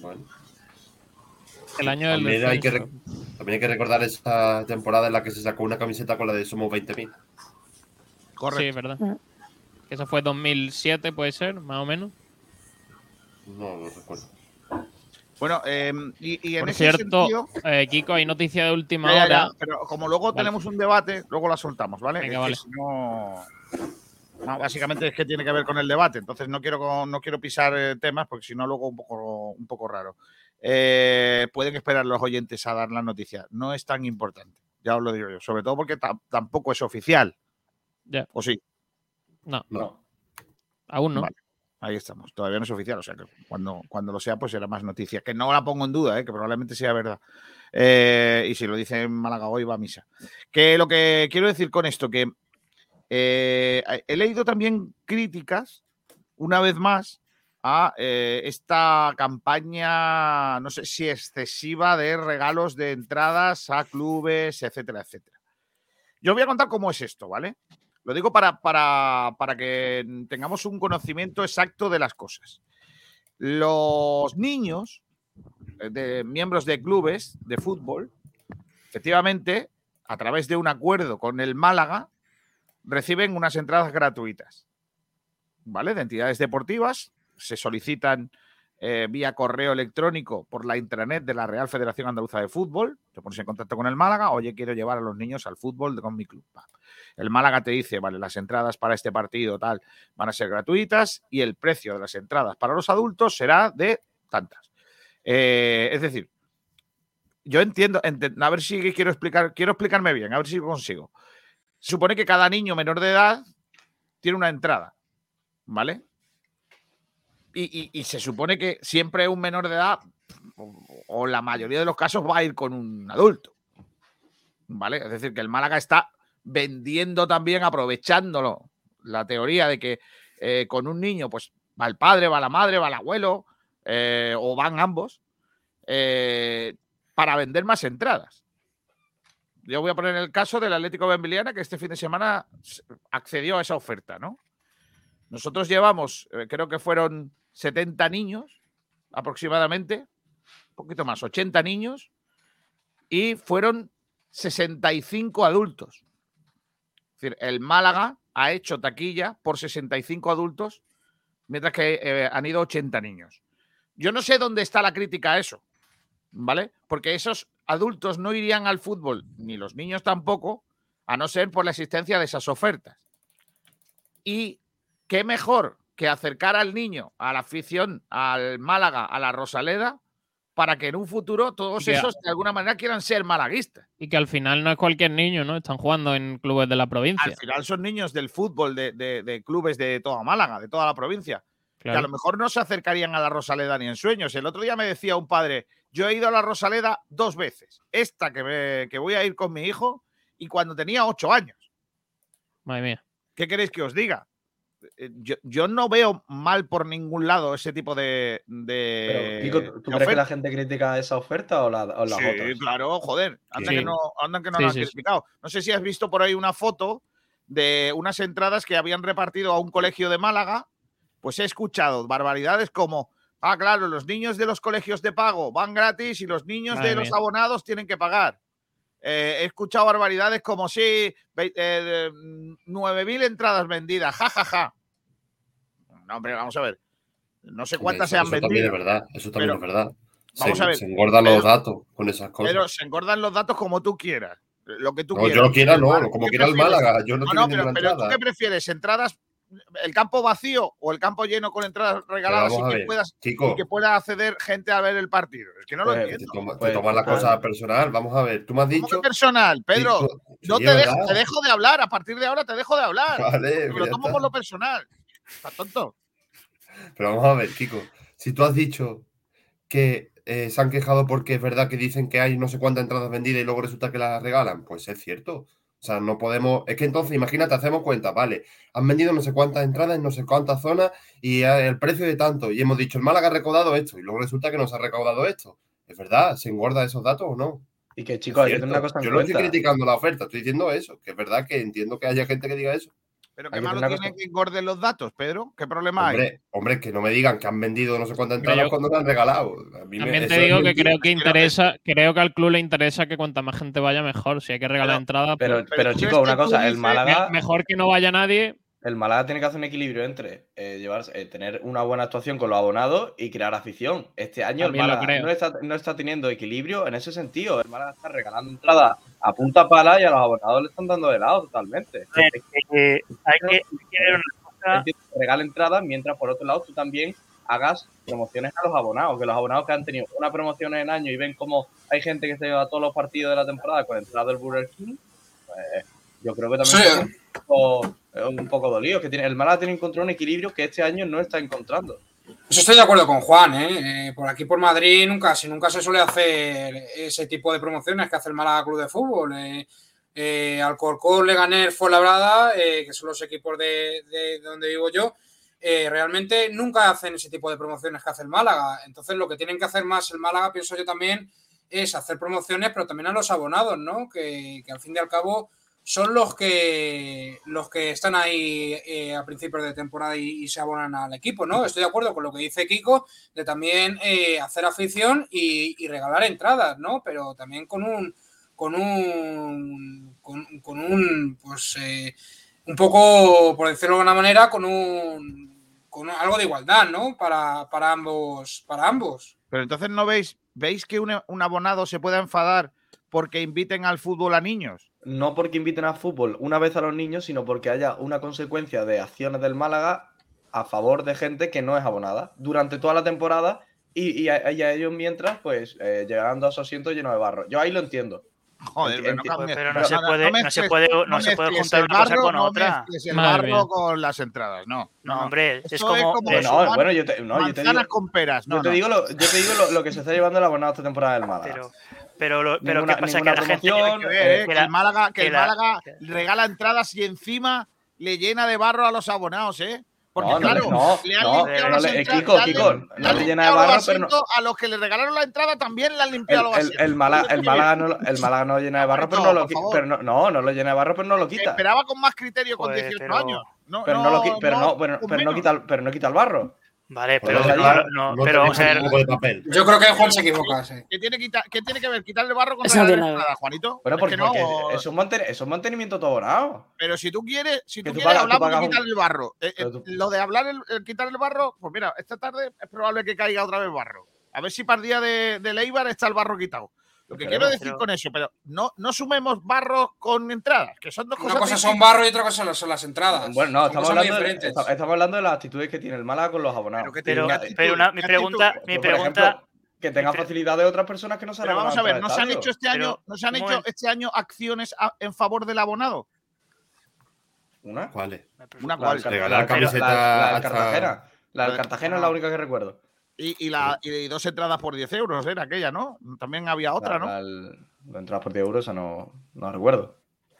Bueno, El año del también, hay que también hay que recordar esa temporada en la que se sacó una camiseta con la de Somos 20.000. Correcto. Sí, verdad. Que Eso fue 2007, puede ser, más o menos. No, no recuerdo. Bueno, eh, y, y en Por ese cierto, sentido. eh, Kiko, hay noticia de última ya, hora. ya, pero como luego Vale. tenemos un debate, luego la soltamos, ¿vale? Venga, Es que vale. si no- no, básicamente es que tiene que ver con el debate, entonces no quiero, no quiero pisar eh, temas porque si no luego un poco, un poco raro. Eh, pueden esperar los oyentes a dar la noticia. No es tan importante, ya os lo digo yo, sobre todo porque ta- tampoco es oficial. Ya. ¿O sí? No, No. aún no. Vale. Ahí estamos. Todavía no es oficial, o sea que cuando, cuando lo sea, pues será más noticia. Que no la pongo en duda, ¿eh? que probablemente sea verdad. Eh, y si lo dice en Málaga hoy, va a misa. Que lo que quiero decir con esto, que eh, he leído también críticas, una vez más, a eh, esta campaña, no sé si excesiva, de regalos de entradas a clubes, etcétera, etcétera. Yo voy a contar cómo es esto, ¿vale? Lo digo para, para, para que tengamos un conocimiento exacto de las cosas. Los niños, eh, de miembros de clubes de fútbol, efectivamente, a través de un acuerdo con el Málaga, reciben unas entradas gratuitas, ¿vale? De entidades deportivas, se solicitan eh, vía correo electrónico por la intranet de la Real Federación Andaluza de Fútbol, te pones en contacto con el Málaga, oye, quiero llevar a los niños al fútbol con mi club. El Málaga te dice, vale, las entradas para este partido tal van a ser gratuitas y el precio de las entradas para los adultos será de tantas. Eh, es decir, yo entiendo, a ver si quiero explicar, quiero explicarme bien, a ver si consigo. Supone que cada niño menor de edad tiene una entrada, ¿vale? Y, se supone que siempre un menor de edad, o, la mayoría de los casos, va a ir con un adulto, ¿vale? Es decir, que el Málaga está vendiendo también, aprovechándolo, la teoría de que eh, con un niño, pues va el padre, va la madre, va el abuelo, eh, o van ambos, eh, para vender más entradas. Yo voy a poner el caso del Atlético Benviliana, que este fin de semana accedió a esa oferta, ¿no? Nosotros llevamos, creo que fueron 70 niños aproximadamente, un poquito más, 80 niños, y fueron 65 adultos. Es decir, el Málaga ha hecho taquilla por 65 adultos, mientras que eh, han ido 80 niños. Yo no sé dónde está la crítica a eso, ¿vale? Porque esos adultos no irían al fútbol, ni los niños tampoco, a no ser por la existencia de esas ofertas. Y qué mejor que acercar al niño a la afición, al Málaga, a la Rosaleda, para que en un futuro todos que- esos de alguna manera quieran ser malaguistas. Y que al final no es cualquier niño, ¿no? Están jugando en clubes de la provincia. Al final son niños del fútbol, de, de- de clubes de toda Málaga, de toda la provincia. Que a lo mejor no se acercarían a la Rosaleda ni en sueños. El otro día me decía un padre, yo he ido a la Rosaleda dos veces. Esta que, me- que voy a ir con mi hijo y cuando tenía ocho años. Madre mía. ¿Qué queréis que os diga? Eh, Yo, yo no veo mal por ningún lado ese tipo de. de Pero, Kiko, ¿tú- de ¿tú crees que la gente critica esa oferta o, la- o las Sí, otras? claro, joder. Anda Sí. que no, anda que no Sí, lo han sí, sí. criticado. No sé si has visto por ahí una foto de unas entradas que habían repartido a un colegio de Málaga. Pues he escuchado barbaridades como. Ah, claro, los niños de los colegios de pago van gratis y los niños Madre de los abonados tienen que pagar. Eh, he escuchado barbaridades como si eh, de- 9.000 entradas vendidas, ja, ja, ja. No, hombre, vamos a ver. No sé cuántas eso, se han eso también vendido. es verdad, eso también pero- es verdad. Vamos se, a ver, se engordan los datos con esas cosas. Pero se engordan los datos como tú quieras. Lo que tú No, quieras. yo lo quiera, no, como ¿qué quiera el? Málaga, yo no tengo pero, ¿tú qué prefieres? ¿Entradas, el campo vacío o el campo lleno con entradas regaladas y que, puedas, y que pueda acceder gente a ver el partido? Es que no lo Pues, entiendo. te, Pues, tomas la total. cosa personal. Vamos a ver, tú me has ¿Cómo dicho. personal, Pedro? Kiko, no te dejo, te dejo de hablar. A partir de ahora te dejo de hablar. Vale, Me pues lo tomo está. por lo personal. ¿Estás tonto? Pero vamos a ver, Kiko, si tú has dicho que eh, se han quejado porque es verdad que dicen que hay no sé cuántas entradas vendidas y luego resulta que las regalan, pues es cierto. O sea, no podemos. Es que entonces, imagínate, hacemos cuenta, vale, han vendido no sé cuántas entradas en no sé cuántas zonas y el precio de tanto. Y hemos dicho, el Málaga ha recaudado esto y luego resulta que no se ha recaudado esto. ¿Es verdad? ¿Se engorda esos datos o no? Y que, chicos, hay que Cierto. tener una cosa en Yo no estoy criticando la oferta, estoy diciendo eso, que es verdad que entiendo que haya gente que diga eso. Pero qué que malo tiene cosa- que engorden los datos, Pedro. ¿Qué problema hay? Hombre, hombre, que no me digan que han vendido no sé cuántas Hombre, entradas yo- cuando le han regalado. A mí me- También te digo que mentira. creo que interesa, creo que al club le interesa que cuanta más gente vaya mejor. Si hay que regalar Pero- entradas, Pero, pues, pero ¿tú chicos, crees una cosa, el Málaga, me- mejor que no vaya nadie. El Málaga tiene que hacer un equilibrio entre eh, llevarse- eh, tener una buena actuación con los abonados y crear afición. Este año el También Málaga no está, no está teniendo equilibrio en ese sentido. El Málaga está regalando entradas a punta pala y a los abonados le están dando de lado totalmente. A ver, eh, hay, que, hay una cosa. Regala entradas, mientras por otro lado tú también hagas promociones a los abonados, que los abonados que han tenido una promoción en año y ven cómo hay gente que se lleva a todos los partidos de la temporada con entrada del Burger King, pues yo creo que también Sí. son un poco, un poco dolidos, que tiene, el Málaga tiene que encontrar un equilibrio que este año no está encontrando. Pues estoy de acuerdo con Juan, ¿eh? Eh, Por aquí, por Madrid, nunca, casi nunca se suele hacer ese tipo de promociones que hace el Málaga Club de Fútbol. Eh, eh, Alcorcón, Leganés, Fuenlabrada, eh, que son los equipos de, de donde vivo yo, realmente nunca hacen ese tipo de promociones que hace el Málaga. Entonces, lo que tienen que hacer más el Málaga, pienso yo también, es hacer promociones, pero también a los abonados, ¿no? Que, que al fin y al cabo son los que los que están ahí eh, a principios de temporada y, se abonan al equipo, ¿no? Estoy de acuerdo con lo que dice Kiko de también eh, hacer afición y, regalar entradas, ¿no? Pero también con un con un con, con un pues eh, un poco por decirlo de alguna manera con un con algo de igualdad, ¿no? Para, para ambos para ambos. Pero entonces no veis, veis que un, un abonado se pueda enfadar porque inviten al fútbol a niños. No porque inviten a fútbol una vez a los niños, sino porque haya una consecuencia de acciones del Málaga a favor de gente que no es abonada. Durante toda la temporada y, y a, y a ellos mientras, pues, eh, llegando a esos asientos llenos de barro. Yo ahí lo entiendo. Joder, pero no enti- cambies- Pero no pero se puede, no no se puede, no no se puede juntar una cosa barro, con no otra. el barro mía. con las entradas, no. No, hombre, es como, como eh, No, sumar bueno, yo te, no, yo te digo, con peras. No, yo te no. digo, lo, yo te digo lo, lo que se está llevando el abonado esta temporada del Málaga. pero, pero, lo- pero Ninguna- ¿qué pasa? Que la gente que ver, eh, que que la- el Málaga, que que el la- Málaga regala entradas y encima le llena de barro a los abonados, ¿eh? Porque No, claro, no, le han no, limpiado no las eh, entradas, Kiko, le Kiko, no le llena de barro, los pero no- A los que le regalaron la entrada también le han El, limpiado los el, asientos. el, Mala- Esto el que Málaga no, lo- el Málaga no lo llena de barro, pero no lo pero no, no, no lo llena de barro, pero no lo Que quita. Esperaba con más criterio con Joder, 18 pero- años. No, Pero no, lo pero no, pero, no quita, el- pero no quita el barro. Vale, pero no, no, no pero vamos a ver. un poco de papel. Yo creo que Juan se equivoca. sí. ¿Qué tiene, que quitar- qué tiene que ver quitar el barro con no nada. entradas, Juanito? Bueno, Es porque, que no, porque es manten- es mantenimiento todo abonado. Pero si tú quieres, si tú tú quieres, hablamos de pagas quitar un- el barro. Eh, eh, tú- Lo de hablar el, el quitar el barro, pues mira, esta tarde es probable que caiga otra vez barro. A ver si para el día de, de Leibar está el barro quitado. Lo que quiero decir Pero- con eso, pero no, no sumemos barro con entradas, que son dos Una cosas cosa son distintas. barro y otra cosa son las entradas. Bueno, no, estamos hablando, de, estamos hablando de las actitudes que tiene el Málaga con los abonados. Pero que Pero, ¿Qué actitud? pero una, mi ¿Qué pregunta, actitud? mi pregunta, que tenga facilidad de otras personas que no se han Pero vamos a ver, ¿no se han hecho este año, no se han hecho este año acciones a- en favor del abonado? ¿Una? ¿Cuáles? Una La Regalar la del Car- camiseta la- la del Cartagena. La del Ah. Cartagena es la única que recuerdo. Y, y la, y dos entradas por 10 euros era aquella, ¿no? También había otra, ¿no? la- el- La entrada por 10 euros, no, no recuerdo.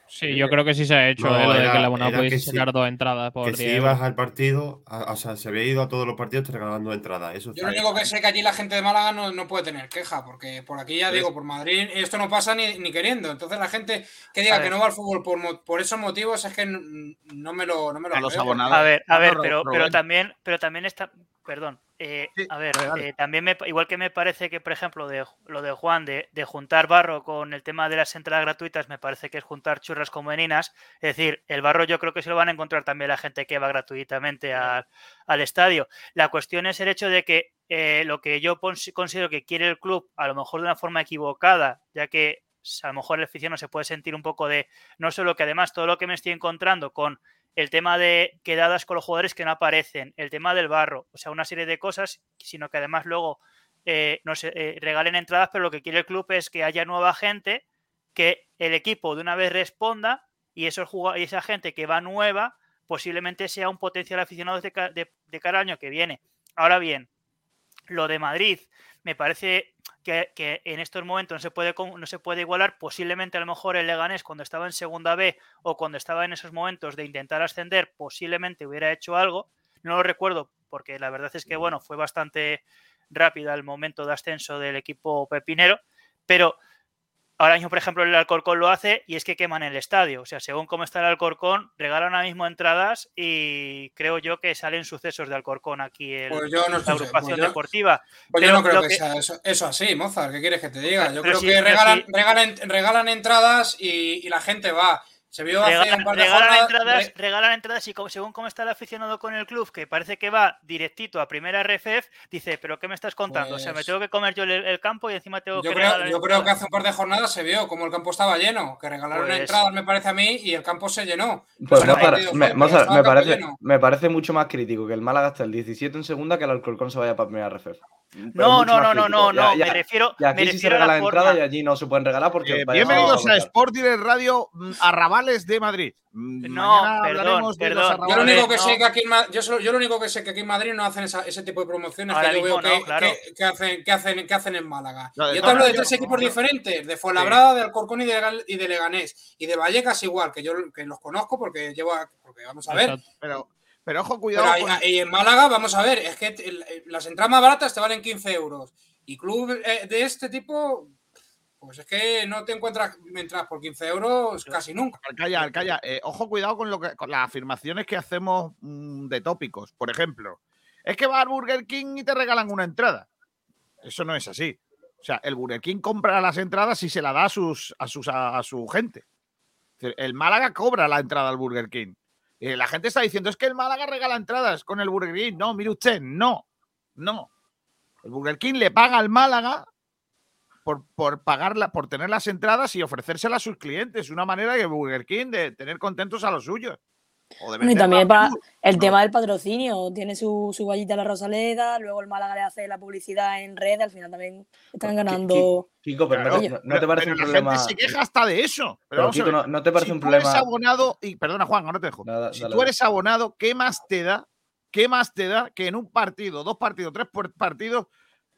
Sí, yo creo que sí se ha hecho, No, eh, lo de que el abonado pudiese que sí- sacar dos entradas por Que si 10 ibas euros. al partido, a- o sea, se había ido a todos los partidos te regalando entradas. Eso Yo lo único que sé que allí la gente de Málaga no, no puede tener queja, porque por aquí ya Pues- digo, por Madrid esto no pasa ni, ni queriendo. Entonces la gente que diga que no va al fútbol por, mo- por esos motivos es que no me lo, no me lo A los abonados. A ver, a ver, no, pero, pero también, pero también está, perdón, eh, Sí, a ver, eh, también me, igual que me parece que, por ejemplo, de, lo de Juan de, de juntar barro con el tema de las entradas gratuitas, me parece que es juntar churras con meninas. Es decir, el barro yo creo que se lo van a encontrar también la gente que va gratuitamente al, al estadio. La cuestión es el hecho de que eh, lo que yo considero que quiere el club, a lo mejor de una forma equivocada, ya que a lo mejor el aficionado se puede sentir un poco de, no solo que además todo lo que me estoy encontrando con el tema de quedadas con los jugadores que no aparecen, el tema del barro, o sea, una serie de cosas, sino que además luego eh, no sé, eh, regalen entradas, pero lo que quiere el club es que haya nueva gente, que el equipo de una vez responda y, esos y esa gente que va nueva posiblemente sea un potencial aficionado de, de- de cara año que viene. Ahora bien, lo de Madrid me parece que, que en estos momentos no se, puede, no se puede igualar. Posiblemente a lo mejor el Leganés cuando estaba en segunda B o cuando estaba en esos momentos de intentar ascender, posiblemente hubiera hecho algo. No lo recuerdo porque la verdad es que bueno, fue bastante rápida el momento de ascenso del equipo pepinero, pero ahora mismo, por ejemplo, el Alcorcón lo hace y es que queman el estadio. O sea, según cómo está el Alcorcón, regalan ahora mismo entradas y creo yo que salen sucesos de Alcorcón aquí en Pues no la agrupación pues yo- deportiva. Pues yo no creo que, que- sea eso, eso así, Mozart. ¿Qué quieres que te diga? Yo creo sí, que regalan, sí. regalan, regalan entradas y, y la gente va. Se vio hace Regalan, un par de regalan jornadas- entradas, re- regalan entradas y como- según cómo está el aficionado con el club, que parece que va directito a primera RFF, dice, pero ¿qué me estás contando? o sea, me Pues- tengo que comer yo el, el campo y encima tengo Yo que creo, yo creo que entradas". hace un par de jornadas se vio como el campo estaba lleno, que regalaron Pues- entradas, me parece a mí, y el campo se llenó. Pues Bueno, Mozart, partido me, parece, me parece mucho más crítico que el Málaga esté el 17 en segunda que el Alcorcón se vaya para primera RFF. Pero No, no, no, no, no, no, me refiero, Y aquí me sí se refiero a la regalan entradas forma. y allí no se pueden regalar porque Eh, para bienvenidos a contar. Sport Direct Radio mm, Arrabales de Madrid. Mm, No, perdón, perdón. Yo lo único que no. sé que aquí en Ma- yo, solo- yo lo único que sé que aquí en Madrid no hacen esa- ese tipo de promociones Ahora que yo veo que, no, claro. que- que hacen, que, hacen, que hacen en Málaga. No, yo te hablo de tres equipos diferentes, de Fuenlabrada, de Alcorcón y de, Legan- y de Leganés. Y de Vallecas igual, que yo que los conozco porque llevo a- porque vamos a ver. Pero, pero ojo, Pero cuidado. con- ahí en Málaga, vamos a ver, es que las entradas más baratas te valen 15 euros. Y club eh, de este tipo, pues es que no te encuentras entradas por 15 euros casi nunca. Calla, calla. Eh, ojo, cuidado con, lo que, con las afirmaciones que hacemos mm, de tópicos. Por ejemplo, es que va al Burger King y te regalan una entrada. Eso no es así. O sea, el Burger King compra las entradas y se la da a, sus, a, sus, a, a su gente. El Málaga cobra la entrada al Burger King. Y la gente está diciendo, es que el Málaga regala entradas con el Burger King. No, mire usted, no, no. El Burger King le paga al Málaga por, por pagarla, por tener las entradas y ofrecérselas a sus clientes. Una manera de Burger King de tener contentos a los suyos. O de y también a para el No. tema del patrocinio, tiene su, su vallita la Rosaleda, luego el Málaga le hace la publicidad en red, al final también están ganando. Kiko, pero no, Claro, te- no- no pero- te parece pero un la problema. gente se queja hasta de eso. Pero, Pero, a Kiko, no, no te parece si un tú eres problema. abonado, y perdona Juan, ahora te dejo. Nada, si dale, tú eres abonado, ¿qué más te da? ¿Qué más te da que en un partido, dos partidos, tres partidos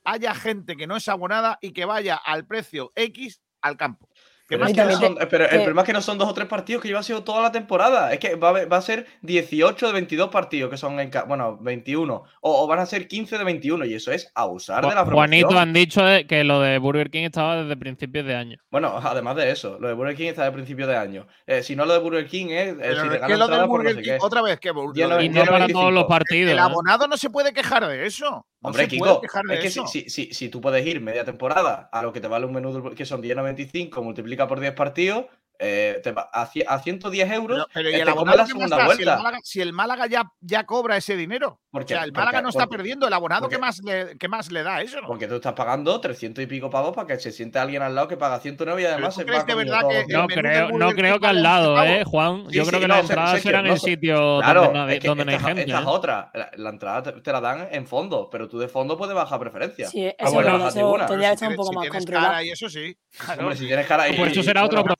haya gente que no es abonada y que vaya al precio X al campo? ¿Qué Pero, más es te que no da? son- pero el problema es que no son dos o tres partidos que lleva sido toda la temporada. Es que va a, haber- va a ser 18 de 22 partidos que son en bueno, 21. O, o van a ser 15 de 21. Y eso es abusar de la promoción. Juanito han dicho eh, que lo de Burger King estaba desde principios de año. Bueno, además de eso, lo de Burger King está de principio de año. Eh, si no, lo de Burger King es. eh, si es regala que lo no Burger sé King, otra vez, que Y no para todos los partidos. el ¿eh? abonado no se puede quejar de eso. Hombre, Kiko, es que eso. si, si, si, si tú puedes ir media temporada a lo que te vale un menú que son 10.95, multiplica por 10 partidos, eh, te va a, a 110 euros, Pero, pero eh, ¿y el te come abonado la segunda da? Si el vuelta. Málaga, si el Málaga ya, ya cobra ese dinero. O Porque- sea, el porque- Málaga no está porque- perdiendo. El abonado, porque- ¿qué más, le, qué más le da eso? Porque tú estás pagando 300 y pico pavos para que se siente alguien al lado que paga 109 y además se comiendo verdad que. No creo, no creo que al lado, 11 ¿eh. Juan? Sí, Yo sí, creo que no, las entradas serán no, en sitios Claro, donde, es que donde no hay esta, gente. esta es ¿eh? otra. La, la entrada te, la dan en fondo, pero tú de fondo puedes bajar preferencia. Sí, Ah, eso, no, que Si estar un poco si más tienes controlado. cara y eso sí. Hombre, si tienes cara Pues eso será otro bueno,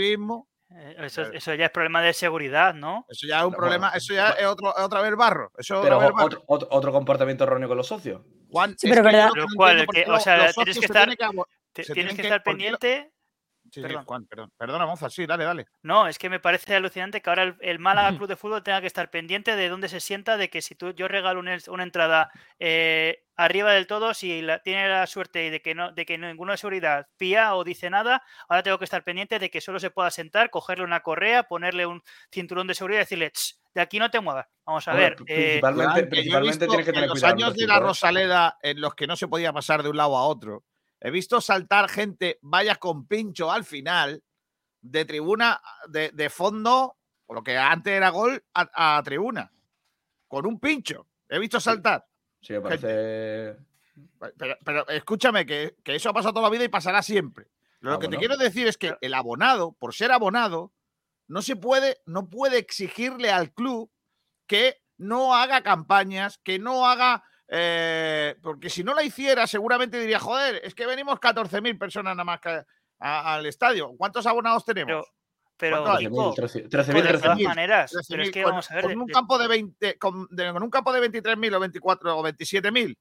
pro- Tienes civismo. Eh, Eso, eso ya es problema de seguridad, ¿no? Eso ya es un problema. Eso ya es otro, otra vez barro. Eso es Pero vez barro. otro, otro, otro comportamiento erróneo con los socios. Juan, Sí, es pero verdad- lo por que- o sea, tienes que estar- que se tienen que que- estar ¿por qué lo- pendiente. Sí. Juan, perdón. Perdona, Monza, sí, dale, dale. No, es que me parece alucinante que ahora el, el Málaga Club de Fútbol tenga que estar pendiente de dónde se sienta, de que si tú, yo regalo una, una entrada eh, arriba del todo, si la, tiene la suerte de que no, de que ninguno de seguridad pía o dice nada, ahora tengo que estar pendiente de que solo se pueda sentar, cogerle una correa, ponerle un cinturón de seguridad y decirle, "Ch, de aquí no te muevas. Vamos a Hombre, ver. eh, principalmente, principalmente tienes que tener en los cuidado. años de la. Rosaleda, en los que no se podía pasar de un lado a otro, he visto saltar gente, vaya con pincho al final, de tribuna, de, de fondo, o lo que antes era gol, a, a tribuna, con un pincho. He visto saltar. Sí, me parece. Pero, pero escúchame, que, que eso ha pasado toda la vida y pasará siempre. Lo Ah, que te quiero decir es que el abonado, por ser abonado, no se puede, no puede exigirle al club que no haga campañas, que no haga. Eh, porque si no la hiciera, seguramente diría, joder, es que venimos 14.000 personas nada más que a- al estadio. ¿Cuántos abonados tenemos? pero. Kiko, 13.000, Kiko, de todas 13.000. maneras, pero es 13.000, que con, vamos a ver. con de- un campo de 20, con, de- con un campo de 23.000 o 24 o 27.000.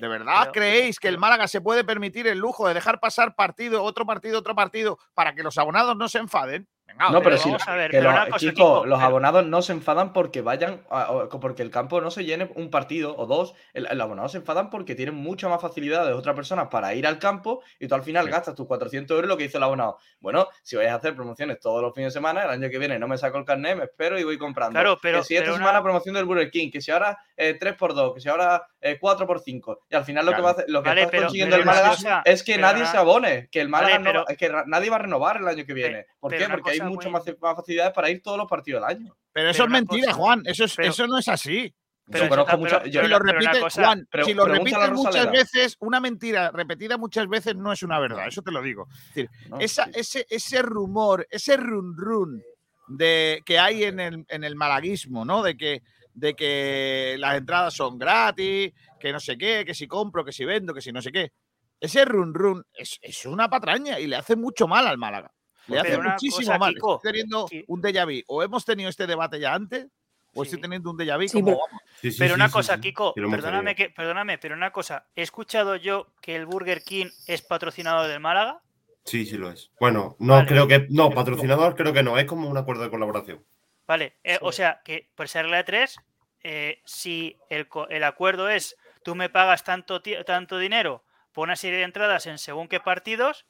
¿De verdad Pero- creéis que el pero- Málaga se puede permitir el lujo de dejar pasar partido, otro partido, otro partido, para que los abonados no se enfaden? Venga, No, pero si vamos a ver, pero los, una cosa, Kiko, Kiko, los pero- abonados no se enfadan porque vayan, a- porque el campo no se llene un partido o dos. El, el abonado se enfadan porque tienen mucha más facilidad de otras personas para ir al campo y tú al final gastas tus 400 euros lo que hizo el abonado. Bueno, si vais a hacer promociones todos los fines de semana, el año que viene no me saco el carnet, me espero y voy comprando. Claro, pero- que si esta pero una- semana promoción del Burger King, que si ahora eh, 3x2, que si ahora eh, 4x5. Y al final lo que va a hacer, lo que Vale, está pero- consiguiendo el Málaga cosa- es que nadie se abone, que el Málaga Vale, no es que nadie va a renovar el año que viene. ¿Por qué? Porque hay cosa mucho muy- más, más facilidades para ir todos los partidos del año. Pero eso pero es mentira, cosa- Juan. Eso, es, pero- eso no es así. pero Yo conozco eso- mucha- pero- yo- Si lo una repites, cosa- Juan, pero si lo repites muchas veces, una mentira repetida muchas veces no es una verdad. Eso te lo digo. Es decir, No, esa, sí. ese, ese rumor, ese run run de que hay en el, en el malaguismo, ¿no? De que, de que las entradas son gratis, que no sé qué, que si compro, que si vendo, que si no sé qué. Ese run run es, es una patraña y le hace mucho mal al Málaga. Le Pero hace una muchísimo cosa, mal. Kiko, Estoy teniendo un déjà vu. O hemos tenido este debate ya antes, o Sí. estoy teniendo un déjà vu Sí, como pero- vamos. Sí, sí, Pero sí, una sí, cosa, sí. Kiko, perdóname, que, perdóname, pero una cosa. ¿He escuchado yo que el Burger King es patrocinador del Málaga? Sí, sí lo es. Bueno, no Vale. creo que. No, patrocinador creo que no. Es como un acuerdo de colaboración. Vale, eh, o sea, que por ser regla de tres, eh, si el, el acuerdo es tú me pagas tanto, tanto dinero por una serie de entradas en según qué partidos,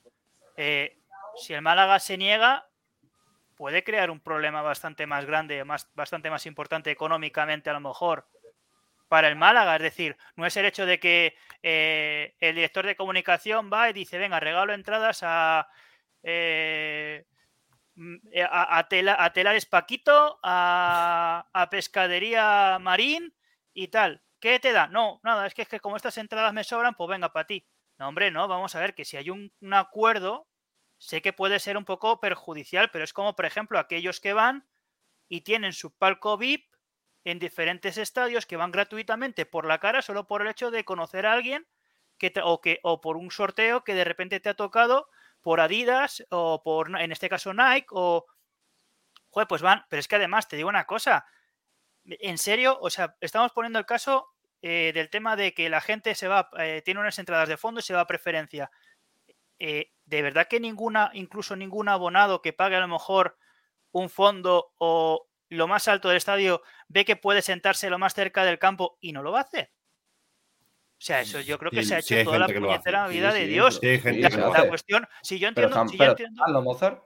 eh, si el Málaga se niega, puede crear un problema bastante más grande, más, bastante más importante económicamente a lo mejor para el Málaga. Es decir, no es el hecho de que eh, el director de comunicación va y dice, venga, regalo entradas a... eh, mm, a, a a Telares Paquito, a, Pescadería Marín y tal. ¿Qué te da? No, nada, es que, es que como estas entradas me sobran, pues venga para ti. No, hombre, no, vamos a ver que si hay un acuerdo, sé que puede ser un poco perjudicial, pero es como, por ejemplo, aquellos que van y tienen su palco VIP en diferentes estadios que van gratuitamente por la cara solo por el hecho de conocer a alguien que o, que, o por un sorteo que de repente te ha tocado por Adidas o por, en este caso, Nike o... Joder, pues van, pero es que además te digo una cosa, en serio, o sea, estamos poniendo el caso eh, del tema de que la gente se va, eh, tiene unas entradas de fondo y se va a preferencia. Eh, de verdad que ninguna, incluso ningún abonado que pague a lo mejor un fondo o lo más alto del estadio ve que puede sentarse lo más cerca del campo y no lo va a hacer. O sea, eso yo creo que Sí, se ha hecho toda la puñetera Sí, vida de Dios. la, cuestión, si yo Pero, entiendo, Jan, si yo pero, entiendo- Mozart.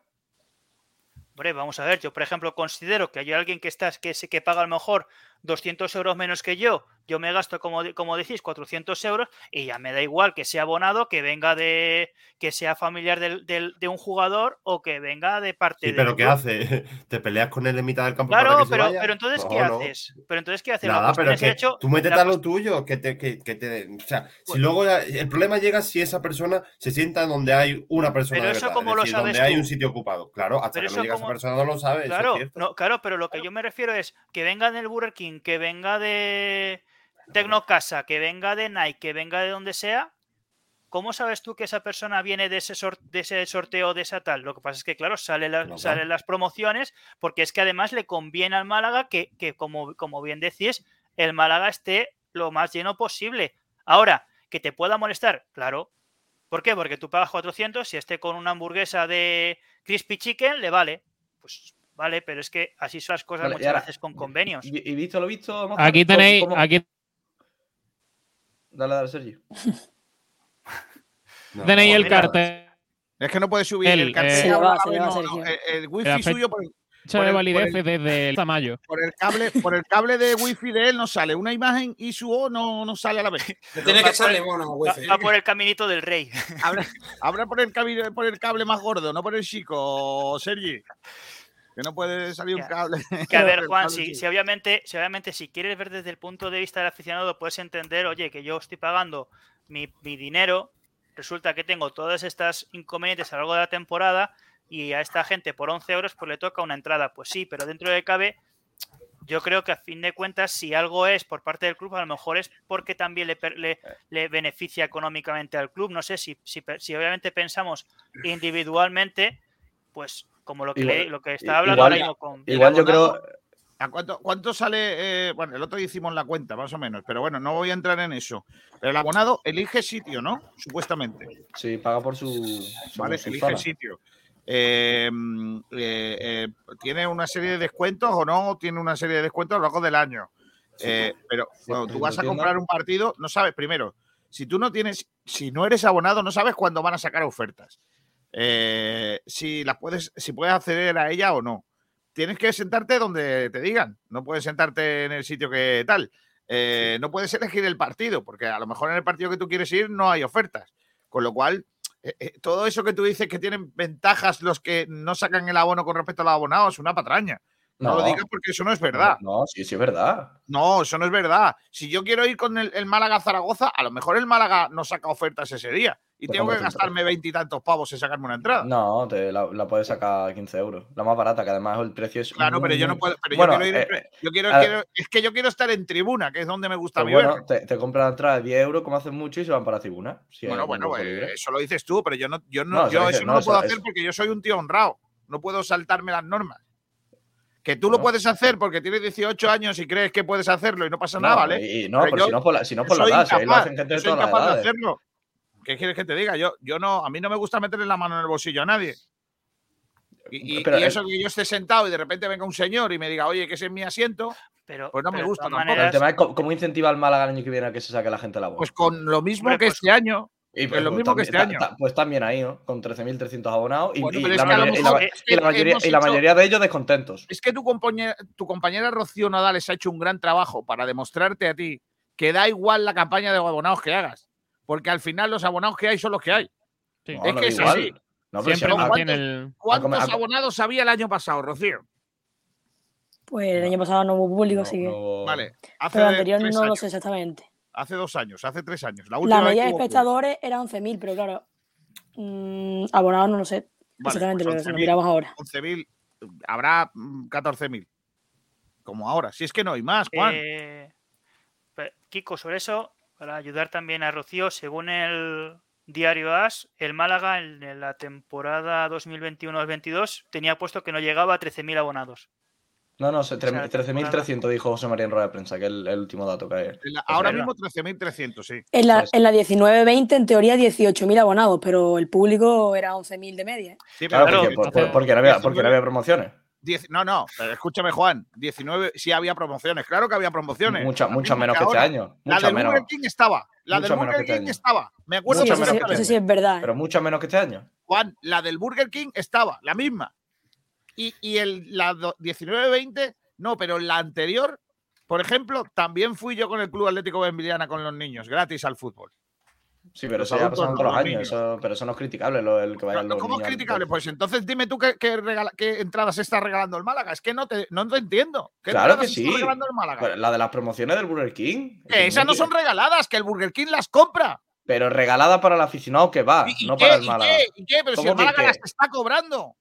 Hombre, vamos a ver, yo por ejemplo considero que hay alguien que está, que, que paga a lo mejor 200 euros menos que yo, yo me gasto, como, de- como decís, 400 euros y ya me da igual que sea abonado, que venga de, que sea familiar del- del- de un jugador o que venga de parte Sí, del pero ¿qué hace? ¿Te peleas con él en mitad del campo para Claro, que se pero, vaya? pero entonces, No, ¿qué no. haces? Pero entonces, ¿qué haces? Nada, pero es que hecho- tú métete a lo tuyo, que te, que, que te, o sea, Pues si luego ya- el problema llega si esa persona se sienta donde hay una persona Pero de eso verdad, ¿cómo es lo sabes donde hay un sitio ocupado. Claro, hasta Pero que no llega esa como- persona no lo sabe, eso es Claro, no, claro, pero lo que yo me refiero es que venga del Burger King, que venga de Tecnocasa, que venga de Nike, que venga de donde sea. ¿Cómo sabes tú que esa persona viene de ese, sor- de ese sorteo de esa tal? Lo que pasa es que, claro, sale la- Claro. salen las promociones, porque es que además le conviene al Málaga que, que como, como bien decís, el Málaga esté lo más lleno posible. Ahora, que te pueda molestar, claro. ¿Por qué? Porque tú pagas 400, si esté con una hamburguesa de Crispy Chicken, le vale. Pues vale, pero es que así son las cosas Vale, muchas ahora, veces con convenios. ¿Y, y visto lo visto? Mozart? Aquí ¿Cómo- tenéis, cómo- aquí Dale, dale, Sergio. tenéis el mira, cartel. Es que no puede subir el, El, cartel. eh, Se va, se no, va, no, Sergio. el, el wifi suyo por el, por de el- por validez el- desde el mayo. por el cable, por el cable de wifi de él no sale una imagen y su O no, no sale a la vez. Tiene que echarle mono, Va, wifi. va por el caminito del rey. Habrá, habrá por, el cable, por el cable más gordo, no por el chico, Sergi. Que no puede salir un cable. Que a ver, Juan, si, si obviamente, si obviamente si quieres ver desde el punto de vista del aficionado, puedes entender, oye, que yo estoy pagando mi, mi dinero, resulta que tengo todas estas inconvenientes a lo largo de la temporada y a esta gente por 11 euros pues le toca una entrada. Pues sí, pero dentro de cabe, yo creo que a fin de cuentas, si algo es por parte del club, a lo mejor es porque también le, le, le beneficia económicamente al club. No sé si, si, si obviamente pensamos individualmente, pues como lo que, Igual- le- lo que está hablando igual- ahora mismo con Igual yo creo. ¿A cuánto, cuánto sale? eh, bueno, el otro día hicimos la cuenta, más o menos, pero bueno, no voy a entrar en eso. Pero el abonado elige sitio, ¿no? Supuestamente. Sí, paga por su. Vale, su elige zona. sitio. Eh, mm, eh, eh, ¿Tiene una serie de descuentos o no? Tiene una serie de descuentos a lo largo del año. Eh, pero cuando tú vas a comprar un partido, no sabes, primero, si tú no tienes, si no eres abonado, no sabes cuándo van a sacar ofertas. Eh, si las puedes, si puedes acceder a ella o no. Tienes que sentarte donde te digan. No puedes sentarte en el sitio que tal. Eh, No puedes elegir el partido, porque a lo mejor en el partido que tú quieres ir no hay ofertas. Con lo cual, eh, todo eso que tú dices que tienen ventajas los que no sacan el abono con respecto a los abonados es una patraña. No, No. lo digas porque eso no es verdad. No, no, sí, sí, es verdad. No, eso no es verdad. Si yo quiero ir con el, el Málaga Zaragoza, a lo mejor el Málaga no saca ofertas ese día y Pues tengo que gastarme veintitantos pavos en sacarme una entrada. No, te la, la puedes sacar a 15 euros. La más barata, que además el precio es. Claro, pero muy, yo no puedo. Pero Bueno, yo quiero ir. eh, yo quiero, quiero- es que yo quiero estar en tribuna, que es donde me gusta pues mi verlo. bueno, te, te compras la entrada de 10 euros, como hacen mucho, y se van para tribuna. si Bueno, bueno, pues, libre. eso lo dices tú, pero yo no, yo no, yo eso no, lo puedo eso- hacer porque yo soy un tío honrado. No puedo saltarme las normas. Que tú lo puedes hacer porque tienes 18 años y crees que puedes hacerlo y no pasa nada, ¿vale? y- no, Pero pero yo- si no por la, si no por la edad, si ahí lo hacen gente de todas las hacerlo. ¿Qué quieres que te diga? Yo, yo no, a mí no me gusta meterle la mano en el bolsillo a nadie. Y, y- Pero y el- eso que yo esté sentado y de repente venga un señor y me diga, oye, que ese es mi asiento, pero, pues no me pero gusta tampoco. El tema es cómo incentiva al Málaga el año que viene a que se saque la gente a la voz. Pues con lo mismo que pues- este año. Y pues lo pues mismo que también- este ta- año. ta- pues también ahí, ¿no? Con 13.300 abonados y, Bueno, y pero es la que a lo mayoría, y la- mejor es y la que mayoría- y la hecho- mayoría de ellos descontentos. Es que tu compañera, tu compañera Rocío Nadales ha hecho un gran trabajo para demostrarte a ti que da igual la campaña de abonados que hagas. Porque al final los abonados que hay son los que hay. Sí. No, es que es igual. así. No, Siempre el. ¿Cuántos abonados había el año pasado, Rocío? Pues el año pasado no hubo público, no- así que. no- Vale. Hace Pero el anterior no lo sé exactamente. Hace dos años, hace tres años. La, La última vez media de hubo espectadores era 11.000, pero claro, mm, abonados no lo sé Vale, exactamente, pues pero se lo 11.000. miramos ahora. 11.000, habrá mm, 14.000. como ahora. Si es que no hay más, Juan. Eh, Kiko, sobre eso, para ayudar también a Rocío, según el diario AS, el Málaga en, la temporada 2021-2022 tenía puesto que no llegaba a 13.000 abonados. No, no, se- tre- sea, 13.300 dijo José María en rueda de prensa, que es el, el último dato que hay. En la- ahora mismo 13.300, sí. En la, en la 19-20, en teoría, 18.000 abonados, pero el público era 11.000 de media. ¿eh? Sí, Claro, pero- porque, por- por- porque no había, porque no había promociones. Diez- no, no, pero escúchame, Juan. 19, sí había promociones, claro que había promociones. Muchas mismo menos que este año. La del menos. Burger King estaba. La Mucho del Burger que este King año. estaba. Me acuerdo Mucho menos sí, que eso este sí es verdad. ¿eh? Pero muchas menos que este año. Juan, la del Burger King estaba, la misma. Y, y el, la do- 19-20, no, pero la anterior, por ejemplo, también fui yo con el Club Atlético Benviliana con los niños, gratis al fútbol. Sí, pero Los eso ya no, todos los años. Eso, pero eso no es criticable, lo, el que vayan los ¿Cómo es niños criticable? Pues entonces dime tú qué, qué regala- qué entradas está regalando el Málaga. Es que no te, no te entiendo. ¿Qué Claro que sí. está regalando el Málaga? Pero La de las promociones del Burger King. Que esas no son regaladas, que el Burger King las compra. Pero regalada para el aficionado que va, ¿Y, y no qué, para el y Málaga. qué? ¿Y qué? Pero si ¿Cómo el Málaga las está cobrando.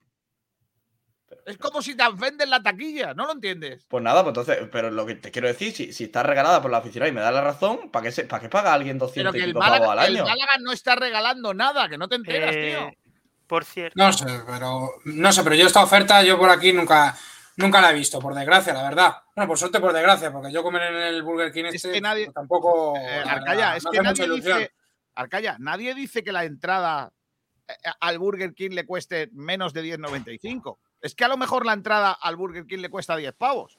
Es como si te venden la taquilla, ¿no lo entiendes? Pues nada, pues entonces, pero lo que te quiero decir, si, si está regalada por la aficionado y me da la razón, ¿para qué, se, ¿para qué paga alguien Pero 200 que y el al el año? Málaga no está regalando nada, que no te enteras, Eh, tío. Por cierto. No sé, pero no sé, pero yo esta oferta yo por aquí nunca, nunca la he visto, por desgracia, la verdad. Bueno, por suerte, por desgracia, porque yo comer en el Burger King este que nadie- pues, tampoco. Eh, Arcaya, verdad, es que hace nadie dice. Arcaya, nadie dice que la entrada eh, al Burger King le cueste menos de 10.95. Es que a lo mejor la entrada al Burger King le cuesta 10 pavos.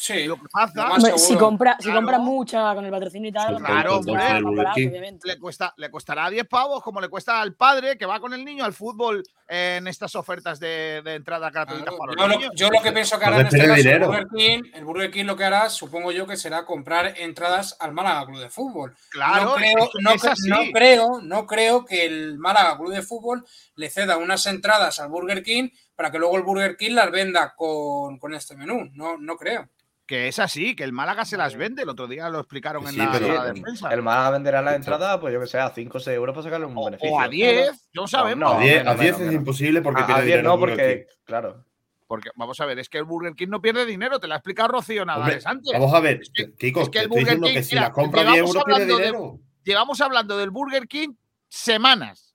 Sí. Lo que pasa si compra, si Claro. compra mucha con el patrocinio y tal, Claro, pues, más barato, le, cuesta, le costará 10 pavos, como le cuesta al padre que va con el niño al fútbol en estas ofertas de, de entrada gratuita para Yo los lo, niños. yo lo que pienso que hará en este caso el. Burger, King, el Burger King lo que hará, supongo yo, que será comprar entradas al Málaga Club de Fútbol. Claro, no creo, es es no creo, no creo que el Málaga Club de Fútbol le ceda unas entradas al Burger King para que luego el Burger King las venda con, con este menú. No, no creo. Que es así, que el Málaga se las vende. El otro día lo explicaron en Sí, la pero sala de el, prensa. el Málaga venderá la entrada, pues yo que sé, a 5 o 6 euros para sacarle un beneficio. O a 10, no sabemos. a 10, a menos, 10 menos, es menos. imposible porque A- a pierde 10 dinero no, porque, claro. Porque vamos a ver, es que el Burger King no pierde dinero, te lo ha explicado Rocío Hombre, Nadales antes. vamos a ver, Es que- Kiko, es que el Burger King, que si mira, la compra 10 llevamos euros pierde hablando de- dinero. Llevamos hablando del Burger King semanas.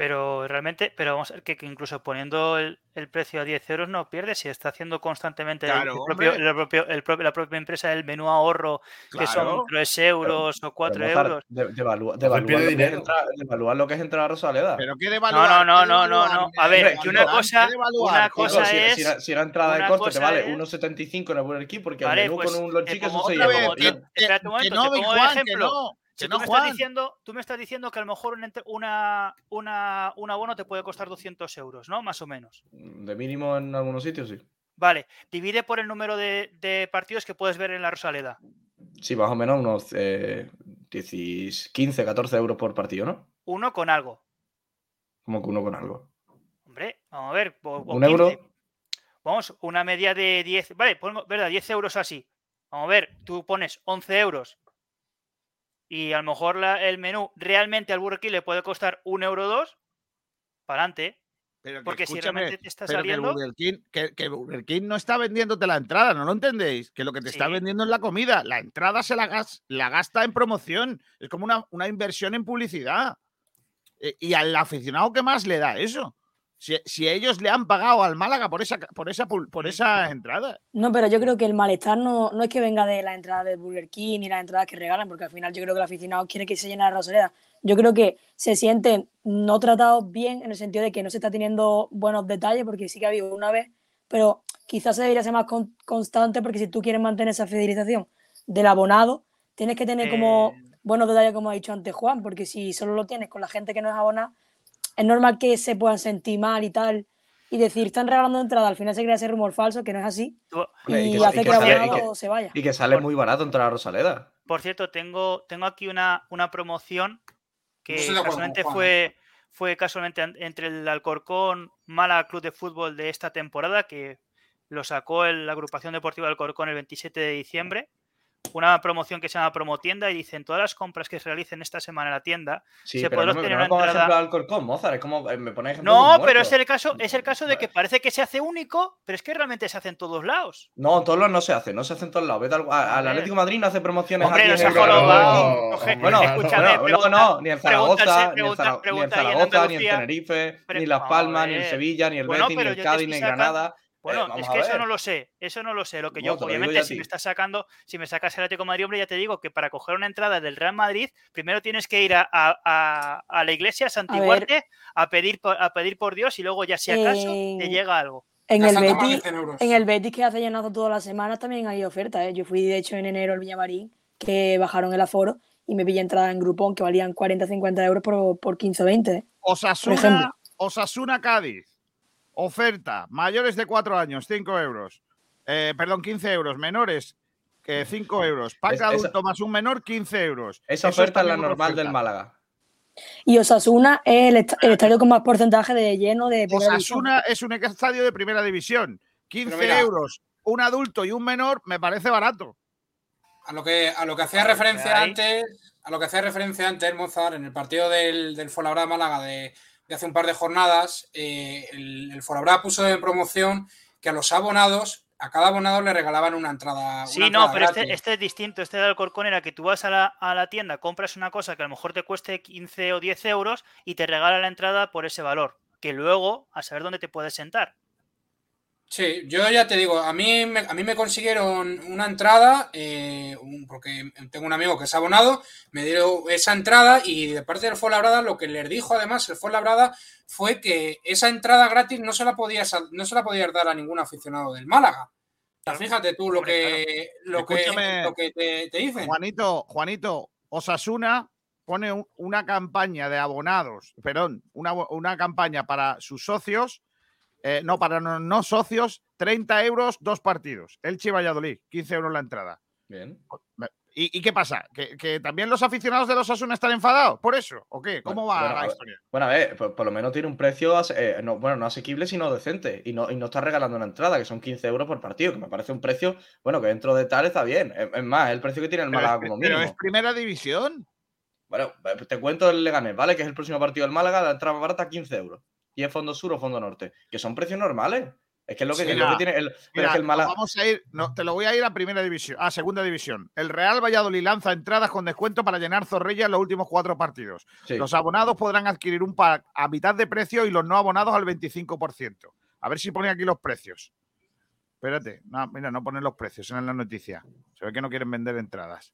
Pero realmente, pero vamos a ver que, que incluso poniendo el, el precio a 10 euros no pierde si está haciendo constantemente el- Claro, el, propio, el propio- el propio- la propia empresa el menú ahorro, que son Claro. 3 euros o 4 Pero, Mozart, euros. de- devalúa- devaluar pierde lo que es dinero. entrar- devaluar lo que es entrar a Rosaleda. Pero qué No, devaluar. no, no, no, no, no. A ver, que una cosa, una cosa si, es. si si la entrada de una corte te vale es- 1,75 en el Burger King, porque Vale, el menú pues, con un los chicos son otra 6 vez, euros. espérate un que momento, no, te pongo Juan, que no, tú me estás diciendo, tú me estás diciendo que a lo mejor un, una, una, un abono te puede costar 200 euros, ¿no? Más o menos. De mínimo en algunos sitios, sí. Vale, divide por el número de, de partidos que puedes ver en la Rosaleda. Sí, más o menos unos eh, 10 15, 14 euros por partido, ¿no? Uno con algo. Como que uno con algo. Hombre, vamos a ver. o- o Un euro. 15. Vamos, una media de 10. Vale, ponemos, verdad, 10 euros así. Vamos a ver, tú pones 11 euros y a lo mejor la- el menú realmente al Burger King le puede costar un euro dos. Para adelante. Pero que Porque si realmente te está pero que saliendo. Burger King, que, que el Burger King no está vendiéndote la entrada, ¿no lo entendéis? Que lo que te está vendiendo es la comida. La entrada se la, gas- la gasta en promoción. Es como una, una inversión en publicidad. Eh, Y al aficionado, ¿qué más le da eso? Si, si ellos le han pagado al Málaga por esa, por esa, por esa entrada. No, pero yo creo que el malestar no, no es que venga de la entrada del Burger King ni las entradas que regalan, porque al final yo creo que el aficionado quiere que se llene la Rosaleda. Yo creo que se sienten no tratados bien en el sentido de que no se está teniendo buenos detalles, porque sí que ha habido una vez, pero quizás se debería ser más con- constante, porque si tú quieres mantener esa fidelización del abonado, tienes que tener como Eh. buenos detalles, como ha dicho antes Juan, porque si solo lo tienes con la gente que no es abonada, es normal que se puedan sentir mal y tal. Y decir, están regalando entrada, al final se crea ese rumor falso, que no es así. Y, que- hace y que, el sale- abonado que- se vaya. y que sale muy barato entrar a Rosaleda. Por cierto, tengo, tengo aquí una, una promoción que con casualmente fue, fue casualmente entre el Alcorcón Mala Club de Fútbol de esta temporada, que lo sacó el- la agrupación deportiva del Alcorcón el 27 de diciembre. Una promoción que se llama Promotienda y dicen todas las compras que se realicen esta semana en la tienda Sí, se pero podrá no no una ejemplo entrada. de Alcorcón, Mozart. Es como eh, me pone ejemplo No, pero es el caso, es el caso de que parece que se hace único, pero es que realmente se hace en todos lados. No, en todos los no se hace, no se hace en todos lados. Vete al, al. Atlético Madrid no hace promociones Hombre, a no 10 se ha euros. jorobado. No, Oje, bueno, escúchame, bueno, pregunta- no, no, ni en Zaragoza, ni en, Zara- ni en pregunta en Zaragoza, ni en. Tenerife, ni Las vamos a Palmas, ni en. Sevilla, ni el Betis, ni el Cádiz, ni en Granada. Bueno, Eh, vamos es que eso no lo sé, eso no lo sé. Lo que yo, No, lo obviamente, si me estás sacando, si me sacas el Atlético de Madrid, hombre, ya te digo que para coger una entrada del Real Madrid, primero tienes que ir a, a- a- a la iglesia a santiguarte, a, pedir por, a pedir por Dios y luego ya si acaso te llega algo. En el, Betis, 100 euros. en el Betis, que hace llenazo todas las semanas, también hay ofertas. ¿eh? Yo fui, de hecho, en enero al Villamarín, que bajaron el aforo y me pillé entrada en Groupon que valían 40-50 euros por, por 15 o 20. ¿eh? Por Osasuna. Osasuna Cádiz. Oferta. Mayores de 4 años, 5 euros. Eh, perdón, 15 euros. Menores, que 5 euros. Pack Es- esa- adulto más un menor, 15 euros. Esa Eso oferta es la normal oferta. del Málaga. Y Osasuna es el, est- el estadio con más porcentaje de lleno de. Osasuna es un estadio de primera división. 15 Pero mira- euros, un adulto y un menor, me parece barato. A lo que, a lo que hacía referencia antes, a lo que hacía referencia antes Mozart, en el partido del, del Fuenlabrada Málaga de, de hace un par de jornadas, eh, el, el Fuenlabrada puso en promoción que a los abonados, a cada abonado le regalaban una entrada. Sí, una no, entrada pero este, este es distinto. Este de Alcorcón era que tú vas a la, a la tienda, compras una cosa que a lo mejor te cueste 15 o 10 euros y te regala la entrada por ese valor. Que luego, a saber dónde te puedes sentar. Sí, yo ya te digo, a mí me, a mí me consiguieron una entrada, eh, un- porque tengo un amigo que es abonado, me dio esa entrada y de parte del Fuenlabrada lo que les dijo además el Fuenlabrada fue que esa entrada gratis no se la podías, no se la podías dar a ningún aficionado del Málaga. O sea, fíjate tú lo que, lo que, Escúchame, lo que te, te dicen. Juanito, Juanito, Osasuna pone un- una campaña de abonados, perdón, una, una campaña para sus socios, eh, no, para no, no socios, 30 euros, dos partidos. Elche y Valladolid, 15 euros la entrada. Bien. ¿Y, y qué pasa? ¿Que, que también los aficionados de los Osasuna están enfadados por eso? ¿O qué? ¿Cómo va Bueno, la historia? Bueno, a ver, por, por lo menos tiene un precio, eh, no, bueno, no asequible, sino decente. Y no, y no está regalando una entrada, que son 15 euros por partido, que me parece un precio, bueno, que dentro de tal está bien. Es, es más, es el precio que tiene el Pero Málaga como pero mínimo. es primera división. Bueno, eh, te cuento el Leganés, ¿vale? Que es el próximo partido del Málaga, la entrada barata 15 euros. Y es fondo sur o fondo norte, que son precios normales. Es que es lo que, Sí, es lo que mira, tiene el. Pero Mira, es que el Málaga. Vamos a ir, no, te lo voy a ir a primera división, a segunda división. El Real Valladolid lanza entradas con descuento para llenar Zorrilla en los últimos cuatro partidos. Sí. Los abonados podrán adquirir un pack a mitad de precio y los no abonados al 25%. A ver si pone aquí los precios. Espérate, no, mira, no ponen los precios en la noticia. Se ve que no quieren vender entradas.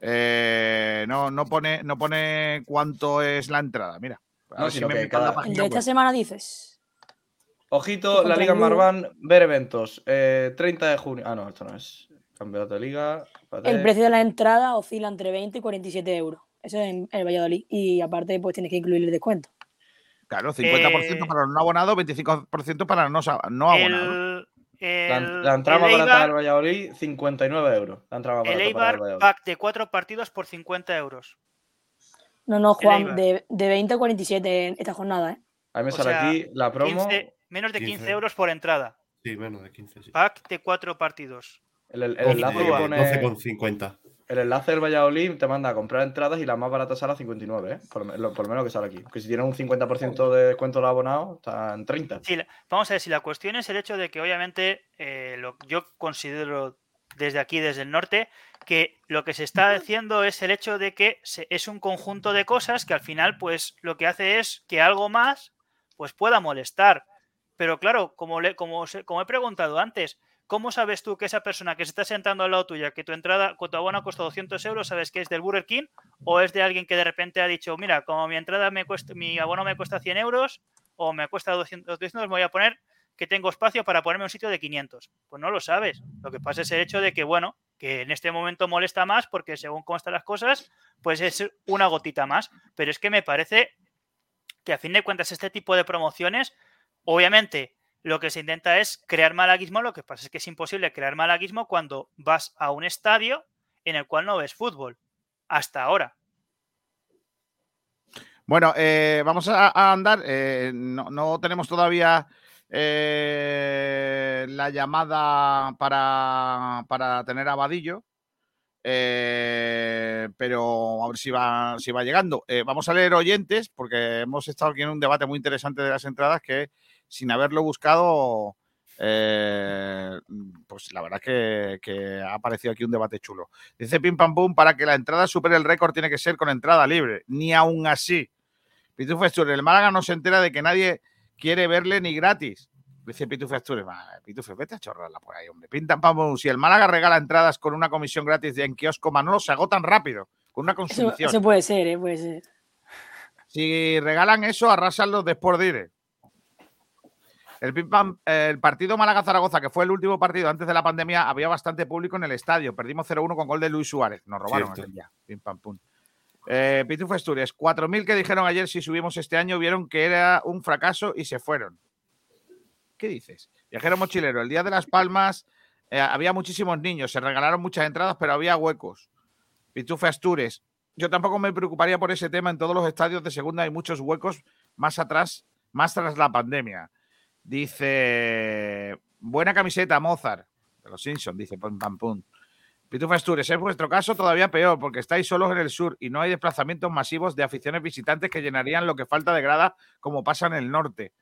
Eh, no, no pone, no pone cuánto es la entrada. Mira. A No, si me cada- página De esta semana dices. Ojito, la Liga. Marván, ver eventos. eh, 30 de junio. Ah, no, esto no es. Campeonato de Liga. El precio de la entrada oscila entre 20 y 47 euros. Eso es en el Valladolid. Y aparte, pues tienes que incluir el descuento. Claro, 50% Eh, para los no abonados, 25% para los no, no abonados. El, La, el- la entrada el más barata del Valladolid, 59 euros. La entrada el Eibar, pack de cuatro partidos por 50 euros. No, no, Juan, de, de 20 a 47 en esta jornada, ¿eh? A mí me O sale sea, aquí la promo. 15 menos de 15, 15. euros por entrada. Sí, menos de 15, sí. Pack de cuatro partidos. El, el- el 12, enlace que pone. 12,50. El enlace del Valladolid te manda a comprar entradas y la más barata sale a 59, ¿eh? Por, lo por lo menos que sale aquí. Que si tienen un 50% de descuento de abonado, está en 30. Sí, la- vamos a ver si la cuestión es el hecho de que obviamente eh, lo, yo considero desde aquí, desde el norte, que lo que se está haciendo es el hecho de que se- es un conjunto de cosas que al final pues lo que hace es que algo más pues pueda molestar. Pero claro, como, le, como, como he preguntado antes, ¿cómo sabes tú que esa persona que se está sentando al lado tuya, que tu entrada, que tu abono cuesta 200 euros, sabes que es del Burger King o es de alguien que de repente ha dicho, mira, como mi entrada me cuesta, mi abono me cuesta 100 euros o me cuesta 200, 200 me voy a poner que tengo espacio para ponerme un sitio de 500. Pues no lo sabes. Lo que pasa es el hecho de que, bueno, que en este momento molesta más porque según cómo están las cosas, pues es una gotita más. Pero es que me parece que a fin de cuentas este tipo de promociones, obviamente lo que se intenta es crear malaguismo, lo que pasa es que es imposible crear malaguismo cuando vas a un estadio en el cual no ves fútbol. Hasta ahora. Bueno, eh, vamos a, andar. eh, no tenemos todavía eh, la llamada para, para tener a Vadillo. Eh, pero a ver si va, si va llegando. Eh, vamos a leer oyentes, porque hemos estado aquí en un debate muy interesante de las entradas que sin haberlo buscado, pues la verdad que, que ha aparecido aquí un debate chulo. Dice Pim Pam Pum, para que la entrada supere el récord tiene que ser con entrada libre. Ni aún así. Pitufo el Málaga no se entera de que nadie quiere verle ni gratis. Dice Pitufo Astures, "Va, Pitufo, vete a chorrarla por ahí, hombre. Pintan pam, pum. Si el Málaga regala entradas con una comisión gratis de en kiosco Manolo, se agotan rápido, con una consumición. eso puede ser, ¿eh? Puede ser. Si regalan eso, arrasan los de Sport Direct. El, pam- el partido Málaga-Zaragoza, que fue el último partido antes de la pandemia, había bastante público en el estadio. Perdimos 0-1 con gol de Luis Suárez. Nos robaron Cierto. aquel día. Pim pam pum. Eh, Pitufo Asturias, 4.000 que dijeron ayer si subimos este año vieron que era un fracaso y se fueron. ¿Qué dices? Viajero mochilero, el día de las palmas eh, había muchísimos niños, se regalaron muchas entradas, pero había huecos. Pitufe Astures, yo tampoco me preocuparía por ese tema. En todos los estadios de segunda hay muchos huecos más atrás, más tras la pandemia. Dice, buena camiseta, Mozart, de los Simpsons, dice pum, pam, pum. Pitufe Astures, en vuestro caso todavía peor, porque estáis solos en el sur y no hay desplazamientos masivos de aficiones visitantes que llenarían lo que falta de grada, como pasa en el norte.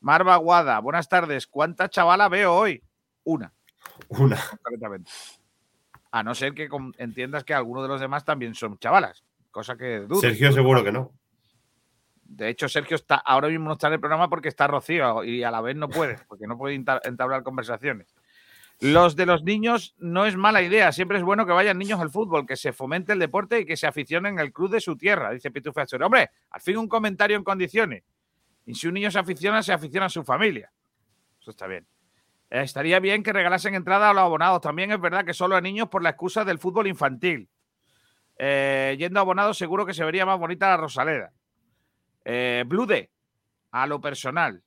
Marva Guada, buenas tardes. ¿Cuánta chavala veo hoy? Una. Una. A no ser que entiendas que algunos de los demás también son chavalas, cosa que dudo. Sergio seguro que no. De hecho, Sergio está ahora mismo no está en el programa porque está Rocío y a la vez no puede, porque no puede enta- entablar conversaciones. Los de los niños no es mala idea. Siempre es bueno que vayan niños al fútbol, que se fomente el deporte y que se aficionen al club de su tierra, dice Pitufo Asturias. Hombre, al fin un comentario en condiciones. Y si un niño se aficiona, se aficiona a su familia. Eso está bien. Eh, estaría bien que regalasen entrada a los abonados. También es verdad que solo a niños por la excusa del fútbol infantil. Eh, yendo a abonados, seguro que se vería más bonita la Rosaleda. Eh, Blude, a lo personal.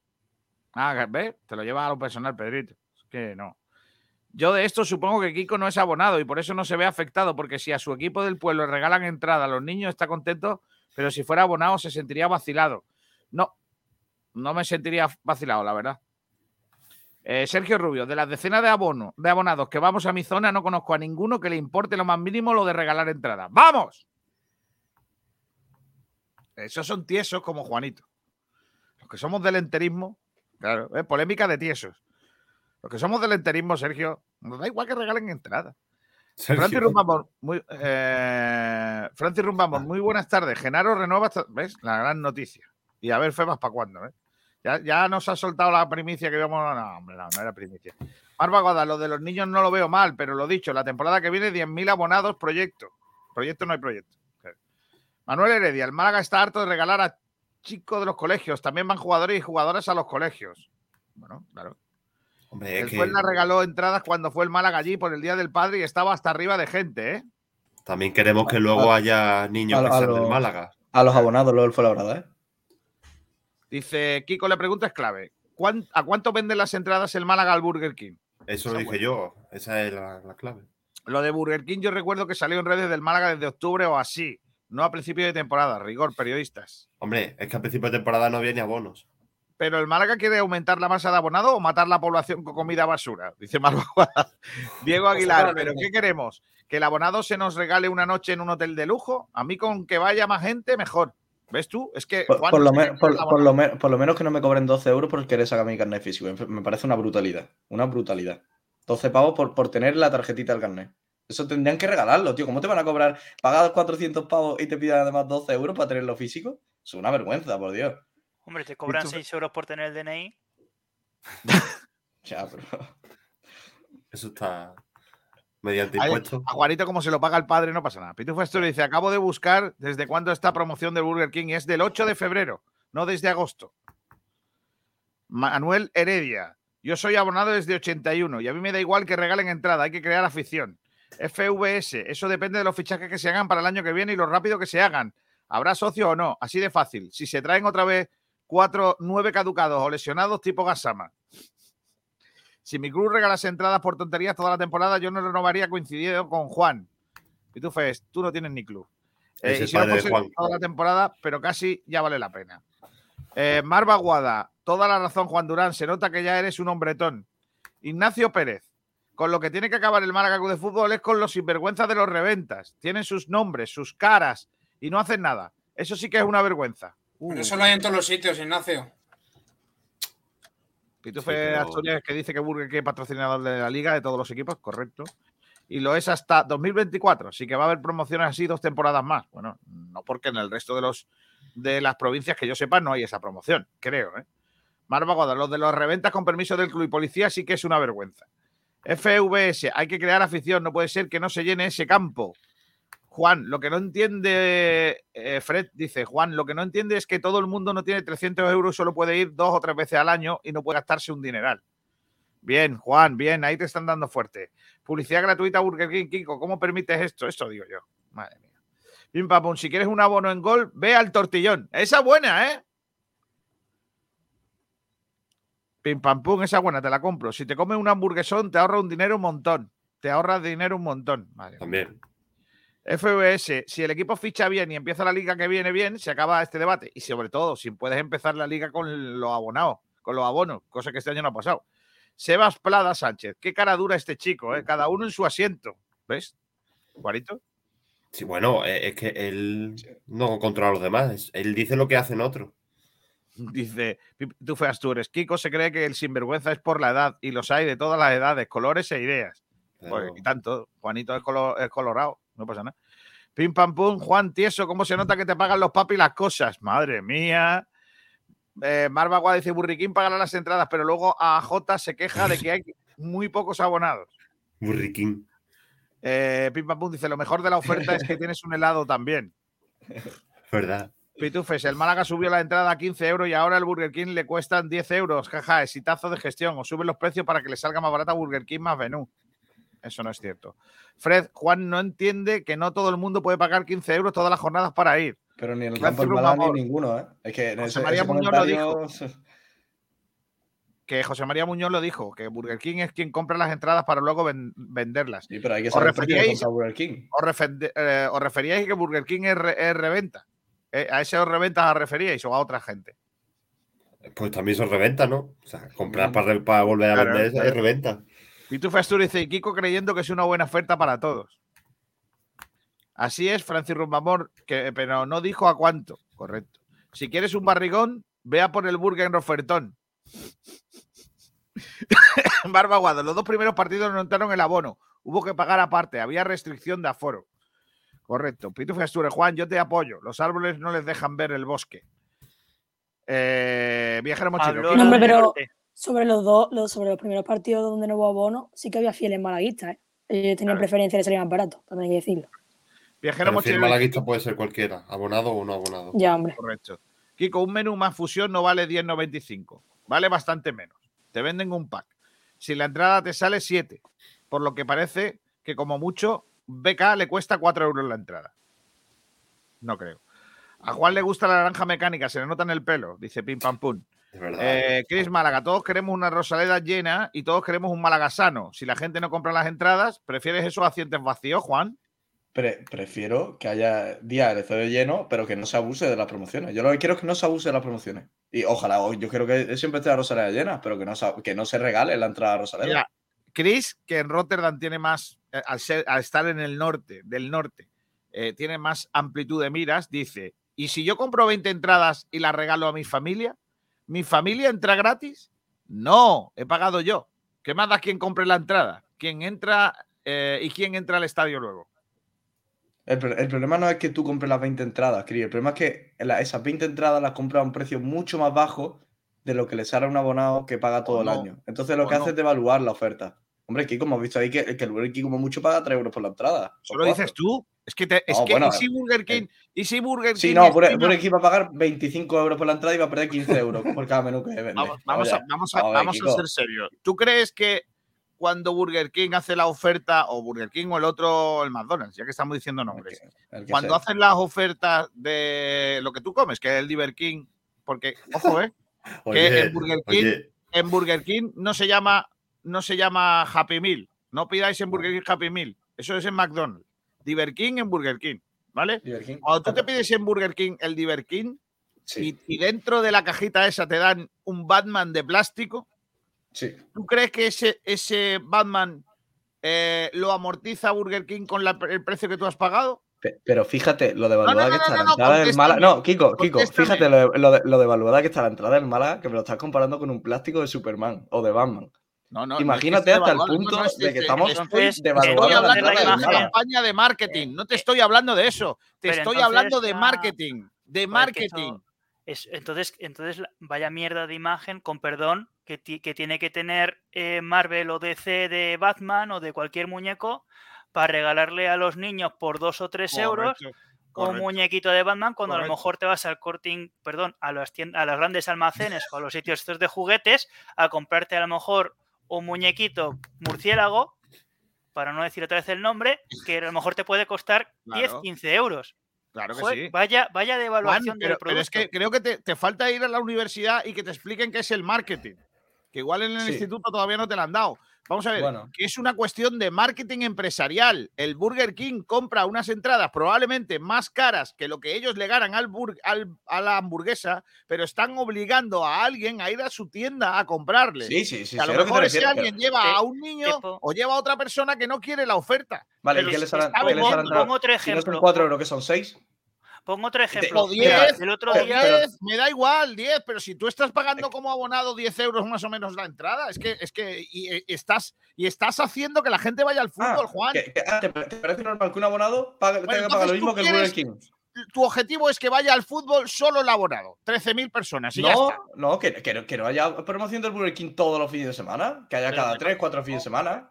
Ah, ¿ves? Te lo lleva a lo personal, Pedrito. Es que no. Yo de esto supongo que Kiko no es abonado y por eso no se ve afectado, porque si a su equipo del pueblo regalan entrada a los niños está contento, pero si fuera abonado se sentiría vacilado. No, no me sentiría vacilado, la verdad. Eh, Sergio Rubio, de las decenas de, abono, de abonados que vamos a mi zona, no conozco a ninguno que le importe lo más mínimo lo de regalar entrada. ¡Vamos! Esos son tiesos como Juanito. Los que somos del enterismo, claro, ¿eh? polémica de tiesos. Los que somos del enterismo, Sergio, nos da igual que regalen entrada. Sergio. Francis Rumbamor, muy, eh, Francis Rumbamor, muy buenas tardes. Genaro renueva, ¿ves? La gran noticia. Y a ver, Febas, ¿para cuándo? eh? Ya, ya nos ha soltado la primicia que íbamos. No, hombre, no, no era primicia. Marva Goda, lo de los niños no lo veo mal, pero lo dicho, la temporada que viene, 10.000 abonados, proyecto. Proyecto no hay proyecto. Manuel Heredia, el Málaga está harto de regalar a chicos de los colegios. También van jugadores y jugadoras a los colegios. Bueno, claro. Hombre, El que Fuenla regaló entradas cuando fue el Málaga allí por el Día del Padre y estaba hasta arriba de gente, ¿eh? también queremos que luego haya niños a- que sean del los- Málaga. A los abonados, luego fue la verdad, ¿eh? Dice Kiko, la pregunta es clave. ¿Cuán- ¿A cuánto venden las entradas el Málaga al Burger King? Eso lo dije yo. Esa es la, la clave. Lo de Burger King yo recuerdo que salió en redes del Málaga desde octubre o así, no a principio de temporada, rigor, periodistas. Hombre, es que a principio de temporada no había ni abonos. Pero el Málaga quiere aumentar la masa de abonado o matar la población con comida basura, dice Marco. Diego Aguilar, ¿pero qué queremos? ¿Que el abonado se nos regale una noche en un hotel de lujo? A mí con que vaya más gente, mejor. ¿Ves tú? Es que Por, Juan, por lo, me- por- lo me- por lo menos que no me cobren 12 euros por querer sacar mi carnet físico. Me- Me parece una brutalidad. Una brutalidad. 12 pavos por, por tener la tarjetita del carnet. Eso tendrían que regalarlo, tío. ¿Cómo te van a cobrar? Pagar 400 pavos y te pidan además 12 euros para tenerlo físico. Es una vergüenza, por Dios. Hombre, te cobran tú- 6 euros por tener el DNI. Ya, pero. Eso está mediante impuestos. a Juanito, como se lo paga el padre, no pasa nada. Pitufo Esto dice: Acabo de buscar desde cuándo esta promoción del Burger King y es del 8 de febrero, no desde agosto. Manuel Heredia. Yo soy abonado desde 81 y a mí me da igual que regalen entrada, hay que crear afición. FVS, eso depende de los fichajes que se hagan para el año que viene y lo rápido que se hagan. ¿Habrá socio o no? Así de fácil. Si se traen otra vez cuatro, nueve caducados o lesionados tipo Gasama. Si mi club regalase entradas por tonterías toda la temporada, yo no renovaría coincidiendo con Juan. Y tú, Fes, tú no tienes ni club. Eh, y si no fuese toda la temporada, pero casi ya vale la pena. Eh, Marva Guada, toda la razón, Juan Durán. Se nota que ya eres un hombretón. Ignacio Pérez, Con lo que tiene que acabar el Málaga Club de Fútbol es con los sinvergüenzas de los reventas. Tienen sus nombres, sus caras y no hacen nada. Eso sí que es una vergüenza. Pero eso lo hay en todos los sitios, Ignacio. Pitufe Sí, pero- Asturias que dice que Burger King es patrocinador de la liga de todos los equipos, correcto. Y lo es hasta 2024, así que va a haber promociones así dos temporadas más. Bueno, no porque en el resto de los de las provincias que yo sepa no hay esa promoción, creo. ¿eh? Marva Goda, los de los reventas con permiso del club y policía sí que es una vergüenza. FVS, hay que crear afición, no puede ser que no se llene ese campo. Juan, lo que no entiende, eh, Fred dice, Juan, lo que no entiende es que todo el mundo no tiene 300 euros, solo puede ir dos o tres veces al año y no puede gastarse un dineral. Bien, Juan, bien, ahí te están dando fuerte. Publicidad gratuita Burger King, Kiko, ¿cómo permites esto? Esto digo yo. Madre mía. Pim pam pum, si quieres un abono en gol, ve al tortillón. Esa buena, ¿eh? Pim pam pum, esa buena, te la compro. Si te comes un hamburguesón, te ahorra un dinero un montón. Te ahorras dinero un montón. Mía. FBS, si el equipo ficha bien y empieza la liga que viene bien, se acaba este debate. Y sobre todo, si puedes empezar la liga con los abonados, con los abonos, cosa que este año no ha pasado. Sebas Plada Sánchez, qué cara dura este chico, ¿eh? cada uno en su asiento. ¿Ves? Juanito. Sí, bueno, eh, es que él no controla a los demás. Él dice lo que hacen otros. Dice, tú feas tú eres. Kiko se cree que el sinvergüenza es por la edad y los hay de todas las edades, colores e ideas. Pues, y tanto, Juanito es, colo- es colorado, no pasa nada. Pim pam pum, Juan Tieso, ¿cómo se nota que te pagan los papis las cosas? Madre mía. Eh, Marva dice, Burriquín pagará las entradas, pero luego AJ se queja de que hay muy pocos abonados. Burriquín. Eh, Pim pam pum dice, lo mejor de la oferta es que tienes un helado también. ¿Verdad? Pitufes, el Málaga subió la entrada a 15 euros y ahora el Burger King le cuestan 10 euros. Jaja, exitazo de gestión. O suben los precios para que le salga más barata Burger King más menú. Eso no es cierto. Fred, Juan no entiende que no todo el mundo puede pagar 15 euros todas las jornadas para ir. Pero ni en el campo ni ninguno, ¿eh? Es que en José ese, María ese Muñoz lo comentario- Que José María Muñoz lo dijo, que Burger King es quien compra las entradas para luego ven- venderlas. Sí, pero hay que ¿Os saber qué referíais, Burger King. os eh, os referíais que Burger King es, re- es reventa? Eh, ¿A ese os reventa os referíais o a otra gente? Pues también son reventa, ¿no? O sea, comprar para, re- para volver a Claro, vender claro. es reventa. Pitufo Asturias dice, y Kiko creyendo que es una buena oferta para todos. Así es, Francis Rumbamor, que, pero no dijo a cuánto. Correcto. Si quieres un barrigón, vea por el burger en ofertón. Barba Guado, los dos primeros partidos no entraron el abono. Hubo que pagar aparte, había restricción de aforo. Correcto. Pitufo Asturias, Juan, yo te apoyo. Los árboles no les dejan ver el bosque. Eh, viajero No, pero norte. Sobre los dos, los, sobre los primeros partidos donde no hubo abono, sí que había fieles malaguistas, ¿eh? Ellos tenían preferencia de salir más barato, también hay que decirlo. Viajero Pero si el mochilero. malaguista puede ser cualquiera, abonado o no abonado. Ya, hombre. Correcto. Kiko, un menú más fusión no vale 10,95. Vale bastante menos. Te venden un pack. Si la entrada te sale 7, por lo que parece que como mucho BK le cuesta 4 euros la entrada. No creo. A Juan le gusta la naranja mecánica, se le nota en el pelo, dice Pim Pam Pum. Es verdad. Eh, Chris Málaga, todos queremos una Rosaleda llena y todos queremos un Málaga sano. Si la gente no compra las entradas, ¿prefieres esos asientos vacíos, Juan? Pre- prefiero que haya días de estadio lleno, pero que no se abuse de las promociones. Yo lo que quiero es que no se abuse de las promociones. Y ojalá, yo quiero que siempre esté la Rosaleda llena, pero que no, se- que no se regale la entrada a Rosaleda. Mira, Chris, que en Rotterdam tiene más, eh, al, ser- al estar en el norte, del norte, eh, tiene más amplitud de miras, dice, ¿y si yo compro 20 entradas y las regalo a mi familia? ¿Mi familia entra gratis? No, he pagado yo. ¿Qué más da quien compre la entrada? ¿Quién entra eh, y quién entra al estadio luego? El, pro- el problema no es que tú compres las 20 entradas, Cris. El problema es que la- esas 20 entradas las compras a un precio mucho más bajo de lo que le sale a un abonado que paga todo el no, año. Entonces lo que no. hace es devaluar la oferta. Hombre, Kiko, hemos visto ahí que, que el Burger King como mucho paga 3 euros por la entrada. ¿Eso lo dices tú? Es que, te- es que bueno, ¿y si Burger King, y si Burger Sí, King no, King va a pagar 25 euros por la entrada y va a perder 15 euros por cada menú que vende. Vamos, vamos, a, vamos, a, vamos a ser serios. ¿Tú crees que cuando Burger King hace la oferta, o Burger King o el otro, el McDonald's, ya que estamos diciendo nombres, El que cuando sea. hacen las ofertas de lo que tú comes, que es el Burger King, porque, ojo, ¿eh? que en Burger King, oye. en Burger King no se llama, no se llama Happy Meal. No pidáis en Burger King Happy Meal. Eso es en McDonald's. Diver King en Burger King, ¿vale? King. Cuando tú te pides en Burger King el Diver King Sí, y, y dentro de la cajita esa te dan un Batman de plástico, sí. ¿tú crees que ese, ese Batman eh, lo amortiza Burger King con la- el precio que tú has pagado? Pe- Pero fíjate lo no, devaluada no, que está la entrada del Málaga. No, Kiko, Kiko, fíjate lo, de- lo, lo devaluada que está la entrada del Málaga, que me lo estás comparando con un plástico de Superman o de Batman. No, no, Imagínate no es que hasta el punto devaluado, no es de que que- estamos entonces, Estoy devaluando la hablando de Málaga. campaña de marketing, no te estoy hablando de eso. Te Pero estoy hablando de marketing, de marketing. es- entonces, entonces, la- vaya mierda de imagen, con perdón, que, que tiene que tener eh, Marvel o DC de Batman o de cualquier muñeco para regalarle a los niños por dos o tres euros Correcto, un muñequito de Batman cuando a lo mejor te vas al corting, perdón, a las tiendas, a los grandes almacenes o a los sitios estos de juguetes a comprarte a lo mejor un muñequito murciélago, para no decir otra vez el nombre, que a lo mejor te puede costar 10, Claro. 15 euros. Claro que Joder, sí. Vaya, vaya devaluación del pero, producto. pero es que creo que te, te falta ir a la universidad y que te expliquen qué es el marketing. Que igual en el Sí. instituto todavía no te lo han dado. Vamos a ver, Bueno. que es una cuestión de marketing empresarial. El Burger King compra unas entradas probablemente más caras que lo que ellos le ganan al bur- al- a la hamburguesa, pero están obligando a alguien a ir a su tienda a comprarle. Sí, sí, sí, a lo mejor ese alguien lleva a un niño o lleva a otra persona que no quiere la oferta. Vale, Pero ¿y qué les harán? Pongo otro Si no son ejemplo. 4 euros, que son 6. Pongo otro ejemplo. O Mira, 10, el otro o día. 10, me da igual, 10, pero si tú estás pagando como abonado 10 euros más o menos la entrada, es que, es que y, eh, estás, y estás haciendo que la gente vaya al fútbol, Juan. ¿Qué- qué- ah, ¿te, parece normal que un abonado pague, Bueno, tenga que pagar lo mismo que el Burger King? Tu objetivo es que vaya al fútbol solo el abonado, 13.000 personas y ya No, está. no, que, que, no- que no haya promoción del Burger King todos los fines de semana. Que haya Pero cada que 3, 4 fines de semana.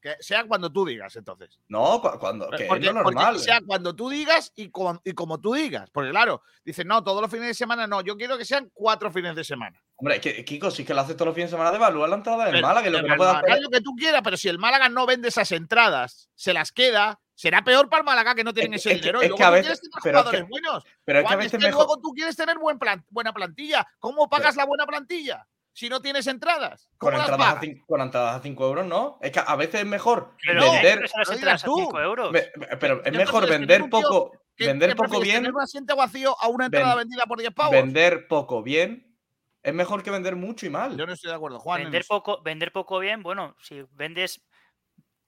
Que sea cuando tú digas, entonces. No, cu- cuando, que Porque, es lo porque normal. sea cuando tú digas y, con- y como tú digas. Porque claro, dicen, no, todos los fines de semana no, yo quiero que sean cuatro fines de semana. Hombre, que, Kiko, si es que lo hace todos los fines de semana, devalúa la entrada del Málaga, que lo que no Málaga hacer. lo que tú quieras, pero si el Málaga no vende esas entradas, se las queda, será peor para el Málaga que no tienen Es ese que- es que- dinero. es y luego que a tú veces- quieres tener pero es que- jugadores buenos. pero es que a veces es que mejor- luego tú quieres tener buen plan- buena plantilla. ¿Cómo pagas la buena plantilla si no tienes entradas? Con ¿Cómo las entradas, a pagas? cin- con entradas a 5 euros, ¿no? Es que a veces es mejor Pero vender. no, las lo entradas a tú. 5 euros. ve- Pero es ¿Qué mejor prefieres, vender tío poco, ¿Qué- vender qué poco bien, ¿Tener un asiento vacío a una entrada Ven- vendida por 10 pavos? vender poco bien, es mejor que vender mucho y mal. Yo no estoy de acuerdo, Juan. en Vender poco, vender poco bien, bueno, si vendes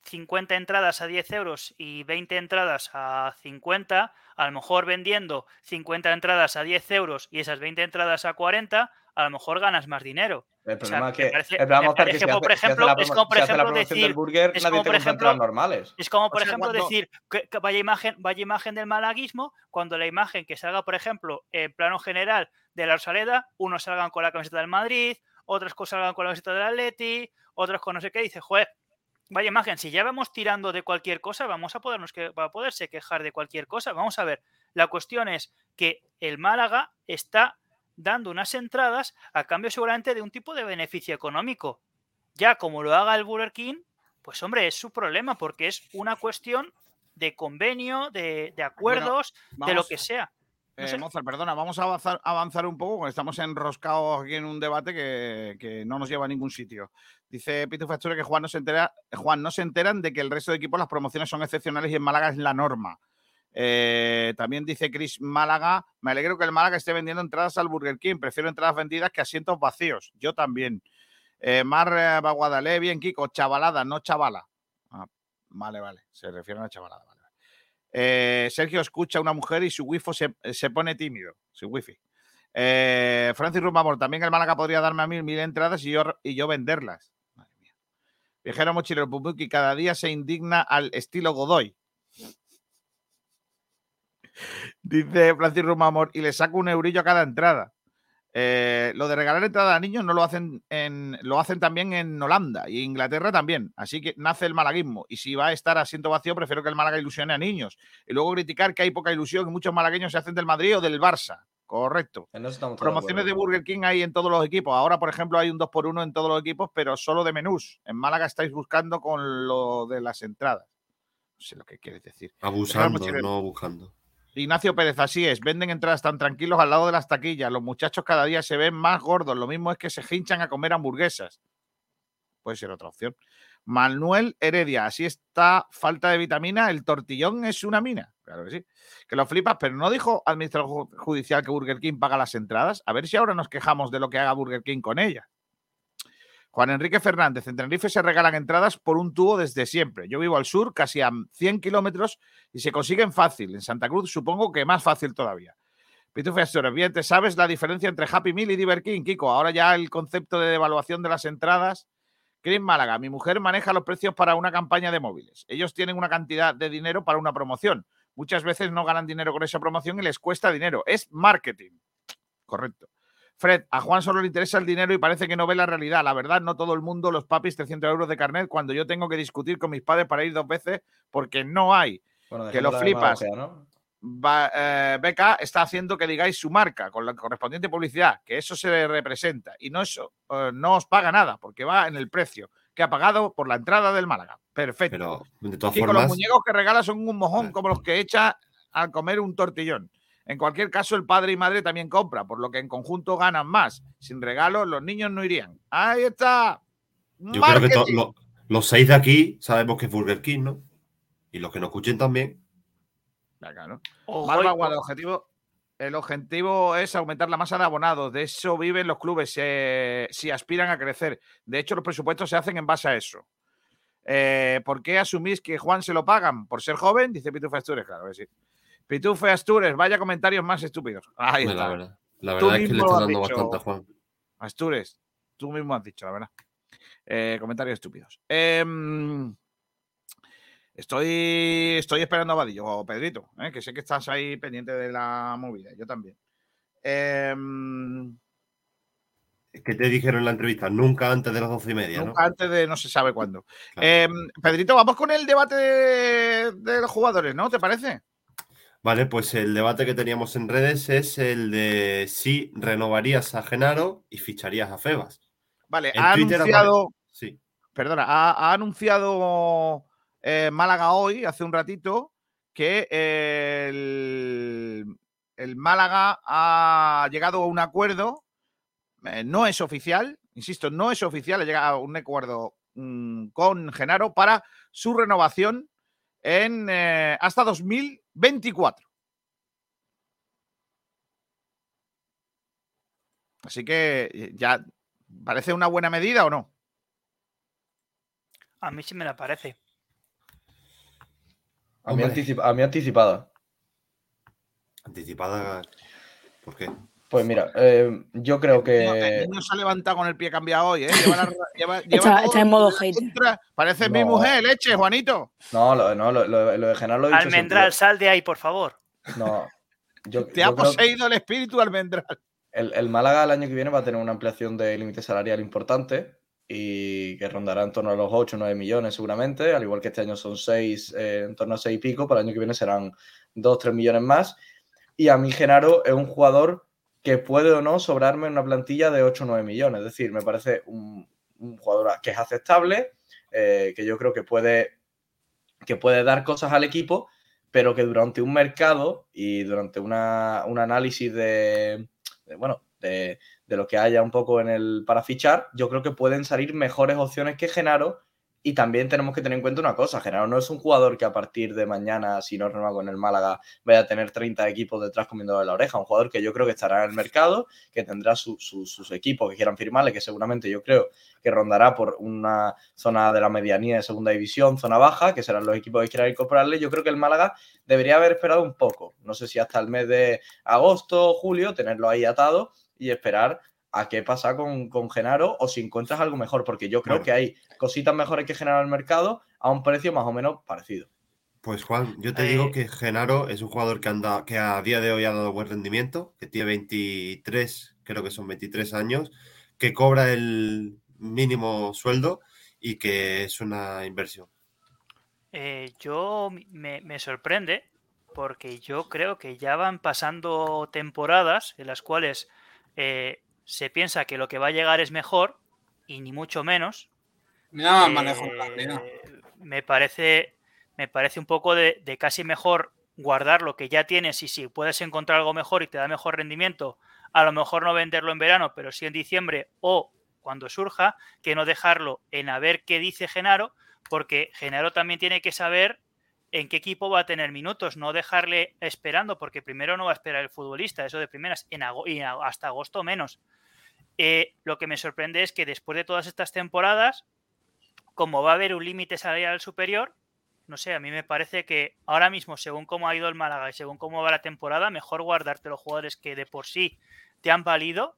50 entradas a 10 euros y 20 entradas a 50, a lo mejor vendiendo 50 entradas a 10 euros y esas 20 entradas a 40, a lo mejor ganas más dinero. El O sea, problema es que, parece- por ejemplo, la es como por ejemplo decir, del burger, es como por ejemplo, entradas normales. es como, O por sea, ejemplo, cuando- decir que, que vaya imagen, vaya imagen del malaguismo, cuando la imagen que salga, por ejemplo, en plano general de la Rosaleda, unos salgan con la camiseta del Madrid, otros co- salgan con la camiseta del Atleti, otros con no sé qué, dice, joder, vaya imagen, si ya vamos tirando de cualquier cosa, vamos a podernos que, va a poderse quejar de cualquier cosa. Vamos a ver, la cuestión es que el Málaga está dando unas entradas a cambio seguramente de un tipo de beneficio económico. Ya como lo haga el Burger King, pues hombre, es su problema porque es una cuestión de convenio, de, de acuerdos, de lo que sea. No Eh, sé. Mozart, perdona, vamos a avanzar, avanzar un poco, porque estamos enroscados aquí en un debate que, que no nos lleva a ningún sitio. Dice Pito Factura que Juan no, se entera, Juan no se enteran de que el resto de equipos las promociones son excepcionales y en Málaga es la norma. Eh, también dice Chris Málaga, me alegro que el Málaga esté vendiendo entradas al Burger King, prefiero entradas vendidas que asientos vacíos. Yo también. Eh, Mar eh, Baguadalé, bien Kiko, chavalada, no chavala. Ah, vale, vale, se refiere a chavalada. Eh, Sergio escucha a una mujer y su wifi se, se pone tímido, su wifi. Eh, Francis Rumamor, también el Málaga podría darme a mí mil entradas y yo, y yo venderlas. Madre mía. Viajero mochilero Pupuki cada día se indigna al estilo Godoy. Dice Francis Rumamor, y le saco un eurillo a cada entrada. Eh, lo de regalar entrada a niños no lo hacen en, lo hacen también en Holanda y Inglaterra también. Así que nace el malaguismo. Y si va a estar asiento vacío, prefiero que el Málaga ilusione a niños. Y luego criticar que hay poca ilusión y muchos malagueños se hacen del Madrid o del Barça. Correcto. Promociones de. Burger King hay en todos los equipos. Ahora, por ejemplo, hay un 2x1 en todos los equipos, pero solo de menús. En Málaga estáis buscando con lo de las entradas. No sé lo que quieres decir. Abusando, no buscando. Ignacio Pérez, así es, venden entradas tan tranquilos al lado de las taquillas. Los muchachos cada día se ven más gordos. Lo mismo es que se hinchan a comer hamburguesas. Puede ser otra opción. Manuel Heredia, así está falta de vitamina. El tortillón es una mina. Claro que sí. Que lo flipas, pero no dijo administrador ju- judicial que Burger King paga las entradas. A ver si ahora nos quejamos de lo que haga Burger King con ella. Juan Enrique Fernández, en Tenerife se regalan entradas por un tubo desde siempre. Yo vivo al sur, casi a 100 kilómetros, y se consiguen fácil. En Santa Cruz supongo que más fácil todavía. Pitufe Astores, bien, ¿te sabes la diferencia entre Happy Meal y Diver King, Kiko? Ahora ya el concepto de devaluación de las entradas. Chris Málaga, mi mujer maneja los precios para una campaña de móviles. Ellos tienen una cantidad de dinero para una promoción. Muchas veces no ganan dinero con esa promoción y les cuesta dinero. Es marketing. Correcto. Fred, a Juan solo le interesa el dinero y parece que no ve la realidad. La verdad, no todo el mundo los papis 300 euros de carnet cuando yo tengo que discutir con mis padres para ir dos veces porque no hay. Bueno, que lo flipas. Va- eh, BK está haciendo que digáis su marca con la correspondiente publicidad, que eso se representa y no, eso, eh, no os paga nada porque va en el precio que ha pagado por la entrada del Málaga. Perfecto. Pero de todas Kiko, formas, los muñecos que regala son un mojón como los que echa al comer un tortillón. En cualquier caso, el padre y madre también compra, por lo que en conjunto ganan más. Sin regalos, los niños no irían. Ahí está. yo creo que lo- los seis de aquí sabemos que es Burger King, ¿no? Y los que nos escuchen también. Claro. El objetivo, el objetivo es aumentar la masa de abonados. De eso viven los clubes eh, si aspiran a crecer. De hecho, los presupuestos se hacen en base a eso. Eh, ¿Por qué asumís que Juan se lo pagan? ¿Por ser joven? Dice Pitufe Astures, claro que sí. Pitufe Astures, vaya comentarios más estúpidos. Ahí La está. verdad, la Tú verdad es que le mismo está dando dicho, bastante a Juan. Astures, tú mismo has dicho, la verdad. Eh, comentarios estúpidos. Em, estoy, estoy esperando a Vadillo, Pedrito, eh, que sé que estás ahí pendiente de la movida. Yo también. Em, ¿Qué te dijeron en la entrevista? Nunca antes de las doce y media, ¿no? nunca antes de no se sabe cuándo. Em, Pedrito, vamos con el debate de, de los jugadores, ¿no? ¿Te parece? Vale, pues el debate que teníamos en redes es el de si renovarías a Genaro y ficharías a Febas. Vale, En ha Twitter anunciado. Sí. Perdona, ha, ha anunciado eh, Málaga hoy, hace un ratito, que el, el Málaga ha llegado a un acuerdo. eh, no es oficial, insisto, no es oficial, ha llegado a un acuerdo mm, con Genaro para su renovación en eh, hasta 2024. Así que eh, ya parece una buena medida o no. A mí sí me la parece. A mí, anticipa- a mí anticipada. Anticipada. ¿Por qué? Pues mira, eh, yo creo El que. niño se ha levantado con el pie cambiado hoy, ¿eh? Lleva la- lleva- lleva Está, en modo contra. Parece mi No. mujer, leche, Juanito. No, lo, no, lo, lo- lo de Genaro lo he dicho Almendral, sal de ahí, por favor. No. Yo, Te ha yo poseído el espíritu almendral. el, el Málaga el año que viene va a tener una ampliación de límite salarial importante y que rondará en torno a los 8 o 9 millones seguramente, al igual que este año son 6, en torno a 6 y pico, para el año que viene serán 2 3 millones más. Y a mí Genaro es un jugador que puede o no sobrarme una plantilla de 8 o 9 millones. Es decir, me parece un, un jugador que es aceptable, eh, que yo creo que puede, que puede dar cosas al equipo, pero que durante un mercado y durante una, un análisis de, de, bueno, de, de lo que haya un poco en el para fichar, yo creo que pueden salir mejores opciones que Genaro. Y también tenemos que tener en cuenta una cosa, Genaro no es un jugador que a partir de mañana, si no renueva con el Málaga, vaya a tener 30 equipos detrás comiendo de la oreja. Un jugador que yo creo que estará en el mercado, que tendrá su- su- sus equipos que quieran firmarle, que seguramente yo creo que rondará por una zona de la medianía de segunda división, zona baja, que serán los equipos que quieran incorporarle. Yo creo que el Málaga debería haber esperado un poco. No sé si hasta el mes de agosto o julio, tenerlo ahí atado y esperar a qué pasa con, con Genaro o si encuentras algo mejor, porque yo creo Bueno. que hay cositas mejores que Genaro en el mercado a un precio más o menos parecido. Pues Juan, yo te Eh, digo que Genaro es un jugador que anda, que a día de hoy ha dado buen rendimiento, que tiene 23, creo que son 23 años, que cobra el mínimo sueldo y que es una inversión. Eh, yo me, me sorprende porque yo creo que ya van pasando temporadas en las cuales eh, se piensa que lo que va a llegar es mejor y ni mucho menos. Manejo Eh, me parece me parece un poco de, de casi mejor guardar lo que ya tienes y si puedes encontrar algo mejor y te da mejor rendimiento, a lo mejor no venderlo en verano, pero sí en diciembre o cuando surja, que no dejarlo en a ver qué dice Genaro, porque Genaro también tiene que saber en qué equipo va a tener minutos, no dejarle esperando, porque primero no va a esperar el futbolista, eso de primeras, en ago- y a- hasta agosto menos. Eh, lo que me sorprende es que después de todas estas temporadas, como va a haber un límite salarial superior, no sé, a mí me parece que ahora mismo, según cómo ha ido el Málaga y según cómo va la temporada, mejor guardarte los jugadores que de por sí te han valido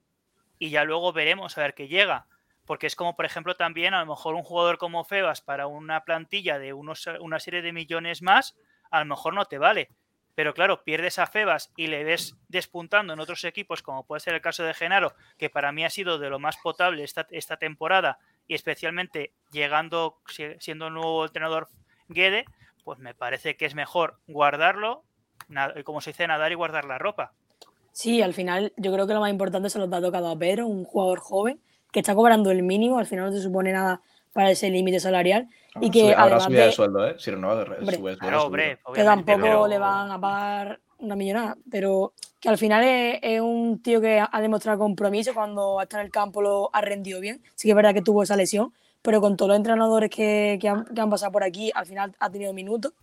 y ya luego veremos a ver qué llega. Porque es como, por ejemplo, también a lo mejor un jugador como Febas para una plantilla de unos, una serie de millones más, a lo mejor no te vale. Pero claro, pierdes a Febas y le ves despuntando en otros equipos, como puede ser el caso de Genaro, que para mí ha sido de lo más potable esta, esta temporada y especialmente llegando, si- siendo el nuevo entrenador Guede, pues me parece que es mejor guardarlo, como se dice, nadar y guardar la ropa. Sí, al final yo creo que lo más importante se los ha tocado a Pedro, un jugador joven que está cobrando el mínimo, al final no te supone nada para ese límite salarial y que Sube- habrá además subida de de, sueldo, ¿eh? Si renueva, re- Hombre. sube de sueldo. Claro, seguro. hombre, que tampoco pero- le van a pagar una millonada, pero que al final es, es un tío que ha demostrado compromiso cuando está en el campo lo ha rendido bien. Sí que es verdad que tuvo esa lesión, pero con todos los entrenadores que, que han, que han pasado por aquí, al final ha tenido minutos.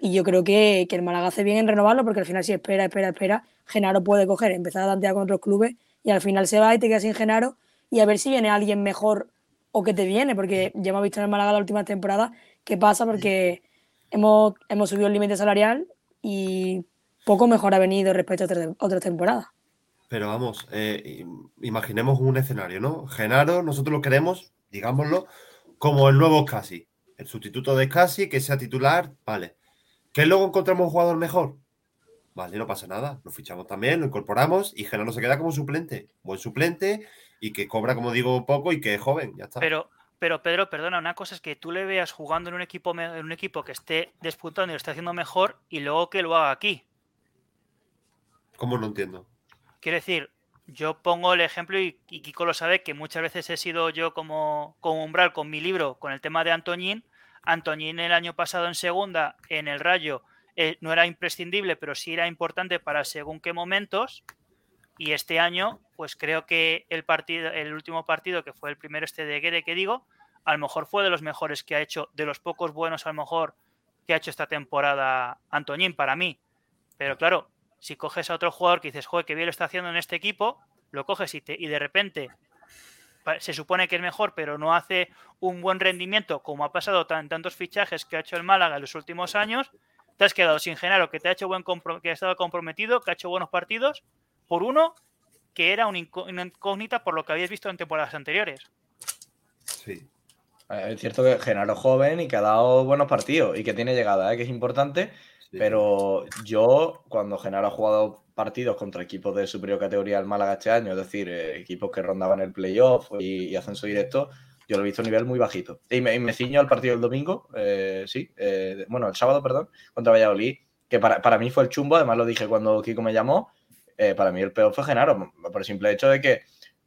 Y yo creo que, que el Málaga hace bien en renovarlo, porque al final si espera, espera, espera, Genaro puede coger, empezar a tantear con otros clubes y al final se va y te quedas sin Genaro y a ver si viene alguien mejor o que te viene, porque ya hemos visto en el Málaga la última temporada qué pasa, porque hemos, hemos subido el límite salarial y poco mejor ha venido respecto a otras, otras temporadas. Pero vamos, eh, im- imaginemos un escenario, ¿no? Genaro, nosotros lo queremos, digámoslo, como el nuevo Scassi. El sustituto de Scassi, que sea titular, vale. ¿Que luego encontramos un jugador mejor? Vale, no pasa nada. Lo fichamos también, lo incorporamos y Genaro se queda como suplente. Buen suplente y que cobra, como digo, poco y que es joven, ya está. Pero, pero Pedro, perdona, una cosa es que tú le veas jugando en un equipo en un equipo que esté despuntando y lo esté haciendo mejor y luego que lo haga aquí. ¿Cómo no entiendo? Quiero decir, yo pongo el ejemplo y, y Kiko lo sabe que muchas veces he sido yo como, como umbral con mi libro con el tema de Antoñín. Antoñín el año pasado en segunda en el Rayo eh, no era imprescindible, pero sí era importante para según qué momentos. Y este año, pues creo que el partido, el último partido, que fue el primero este de Guede que digo, a lo mejor fue de los mejores que ha hecho, de los pocos buenos a lo mejor que ha hecho esta temporada Antoñín para mí. Pero claro, si coges a otro jugador que dices, joder, qué bien lo está haciendo en este equipo, lo coges y, te, y de repente se supone que es mejor, pero no hace un buen rendimiento, como ha pasado en tantos fichajes que ha hecho el Málaga en los últimos años, te has quedado sin Genaro, que te ha hecho buen que ha estado comprometido, que ha hecho buenos partidos, por uno que era una incógnita por lo que habías visto en temporadas anteriores. Sí. Eh, Es cierto que Genaro es joven y que ha dado buenos partidos y que tiene llegada, ¿eh? que es importante. Pero yo, cuando Genaro ha jugado partidos contra equipos de superior categoría del Málaga este año, es decir, eh, equipos que rondaban el playoff y, y ascenso directo, yo lo he visto a un nivel muy bajito. Y me, y me ciño al partido del domingo, eh, sí, eh, bueno, el sábado, perdón, contra Valladolid, que para, para mí fue el chumbo, además lo dije cuando Kiko me llamó, eh, para mí el peor fue Genaro, por el simple hecho de que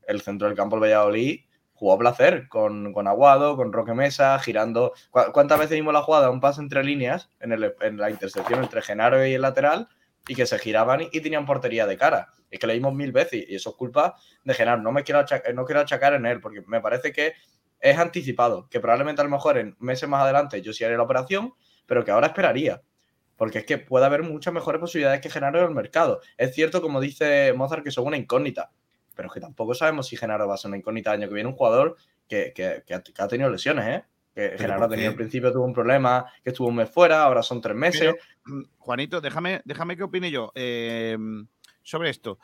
el centro del campo del Valladolid jugó a placer con, con Aguado, con Roque Mesa, girando. ¿Cu- ¿Cuántas veces vimos la jugada? Un pase entre líneas en, el- en la intersección entre Genaro y el lateral y que se giraban y, y tenían portería de cara. Es que lo vimos mil veces y eso es culpa de Genaro. No me quiero achacar, no quiero achacar en él porque me parece que es anticipado, que probablemente a lo mejor en meses más adelante yo sí haré la operación, pero que ahora esperaría. Porque es que puede haber muchas mejores posibilidades que Genaro en el mercado. Es cierto, como dice Mozart, que son una incógnita pero es que tampoco sabemos si Genaro va a ser una incógnita el año que viene. Un jugador que, que- que ha, que ha tenido lesiones, ¿eh? Que Genaro ha tenido al principio tuvo un problema, que estuvo un mes fuera, ahora son tres meses. Pero, mm, Juanito, déjame, déjame que opine yo eh, sobre esto.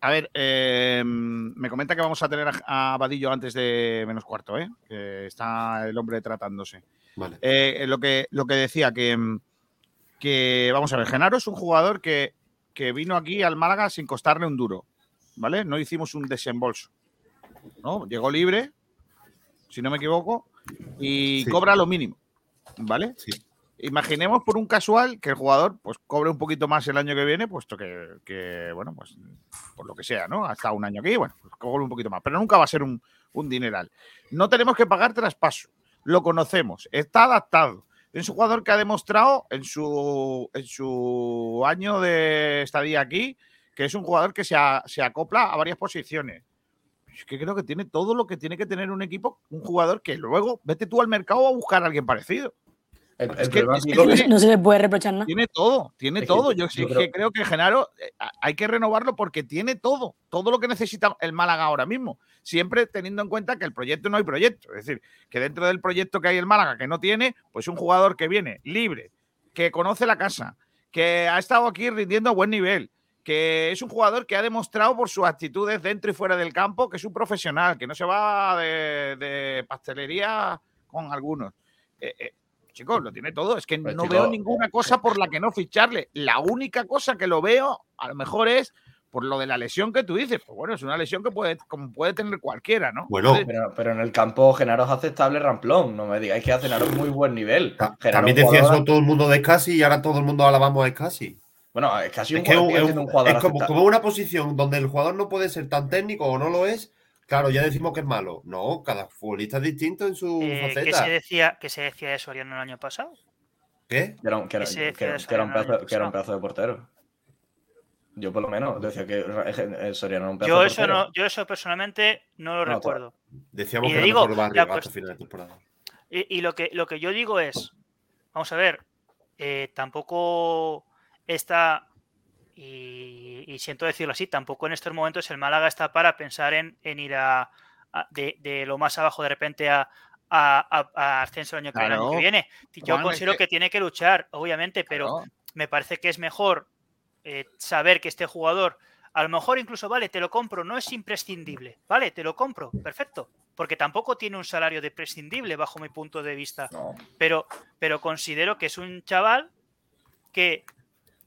A ver, eh, me comenta que vamos a tener a, a Vadillo antes de menos cuarto, ¿eh? Que está el hombre tratándose. Vale. Eh, lo, que, lo que decía, que, mm, que, vamos a ver, Genaro es un jugador que, que vino aquí al Málaga sin costarle un duro, ¿vale? No hicimos un desembolso, ¿no? Llegó libre, si no me equivoco, y Sí. cobra lo mínimo, ¿vale? Imaginemos por un casual que el jugador pues cobre un poquito más el año que viene, puesto que, que, bueno, pues por lo que sea, ¿no? Ha estado un año aquí, bueno, pues cobre un poquito más, pero nunca va a ser un, un dineral. No tenemos que pagar traspaso, lo conocemos, está adaptado. Es un jugador que ha demostrado en su, en su año de estadía aquí que es un jugador que se, se acopla a varias posiciones. Es que creo que tiene todo lo que tiene que tener un equipo, un jugador que luego vete tú al mercado a buscar a alguien parecido. El, el Es que- problema es que Kiko, tiene- No se le puede reprochar nada. Tiene todo, tiene Es que todo. yo- Yo, sí yo que creo- creo que Genaro eh, hay que renovarlo porque tiene todo, todo lo que necesita el Málaga ahora mismo. Siempre teniendo en cuenta que el proyecto no hay proyecto. Es decir, que dentro del proyecto que hay el Málaga que no tiene, pues un jugador que viene libre, que conoce la casa, que ha estado aquí rindiendo a buen nivel, que es un jugador que ha demostrado por sus actitudes dentro y fuera del campo que es un profesional, que no se va de, de pastelería con algunos. Eh, eh, chicos, lo tiene todo. Es que Pues, no chico, veo ninguna cosa por la que no ficharle. La única cosa que lo veo, a lo mejor es por lo de la lesión que tú dices. Pues bueno, es una lesión que puede, como puede tener cualquiera, ¿no? Entonces, pero, pero en el campo Genaro es aceptable ramplón. No me digáis que Genaro es muy buen nivel. Genaro También decía jugador- eso todo el mundo de Scassi y ahora todo el mundo alabamos a Scassi. Bueno, es casi un, Es que jugador- un- es siendo un- un jugador es como, aceptable. como una posición donde el jugador no puede ser tan técnico o no lo es. Claro, ya decimos que es malo. No, cada futbolista es distinto en su Eh, ¿qué, faceta. se decía, ¿Qué se decía de Soriano el año pasado? ¿Qué? Que era, un- que era- que era- que era un pedazo, que era un pasado. pedazo de portero. Yo por lo menos decía que eh, Soriano era un pedazo Yo de eso, portero. no, yo eso personalmente no lo No, recuerdo. Decíamos Y que era digo, mejor barrio la hasta final de temporada. Y, y lo, que, lo que yo digo es, vamos a ver, eh, tampoco está, y, y siento decirlo así, tampoco en estos momentos el Málaga está para pensar en, en ir a, a- de, de lo más abajo de repente a, a- ascenso el año, que- el año Claro. que viene. Yo Juan, es considero que- que tiene que luchar, obviamente, pero me parece que es mejor eh, saber que este jugador, a lo mejor incluso, vale, te lo compro, no es imprescindible, vale, te lo compro, perfecto, porque tampoco tiene un salario de prescindible bajo mi punto de vista, pero, pero considero que es un chaval que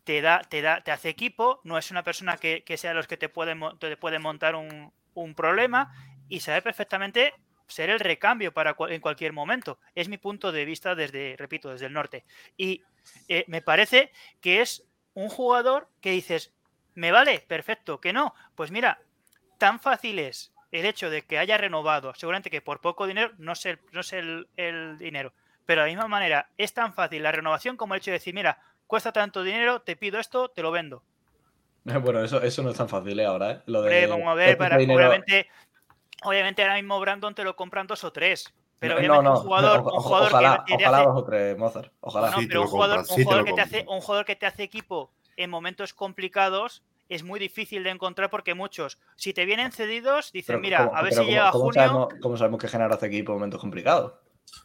te da, te da, te hace equipo, no es una persona que, que sea los que te pueden, mo- te pueden montar un, un problema y sabe perfectamente ser el recambio para en cualquier momento. Es mi punto de vista desde, repito, desde el norte. Y eh, me parece que es un jugador que dices, ¿me vale? Perfecto, que no. Pues mira, tan fácil es el hecho de que haya renovado, seguramente que por poco dinero, no sé, no sé el, el dinero, pero de la misma manera es tan fácil la renovación como el hecho de decir, mira, cuesta tanto dinero, te pido esto, te lo vendo. Bueno, eso, eso no es tan fácil ¿eh? ahora, ¿eh? Lo de, Hombre, vamos a ver, para, dinero- obviamente, obviamente ahora mismo Brandon te lo compran dos o tres, pero No, obviamente no, un jugador, o- un jugador ojalá, que te ojalá hace, dos o tres, Mozart. Ojalá. no, pero un jugador, un jugador que te hace, un jugador que te hace equipo en momentos complicados es muy difícil de encontrar porque muchos, si te vienen cedidos, dicen, Pero mira, ¿cómo- a ver pero si cómo- llega cómo junio. Sabemos, ¿Cómo sabemos que Genaro hace equipo en momentos complicados?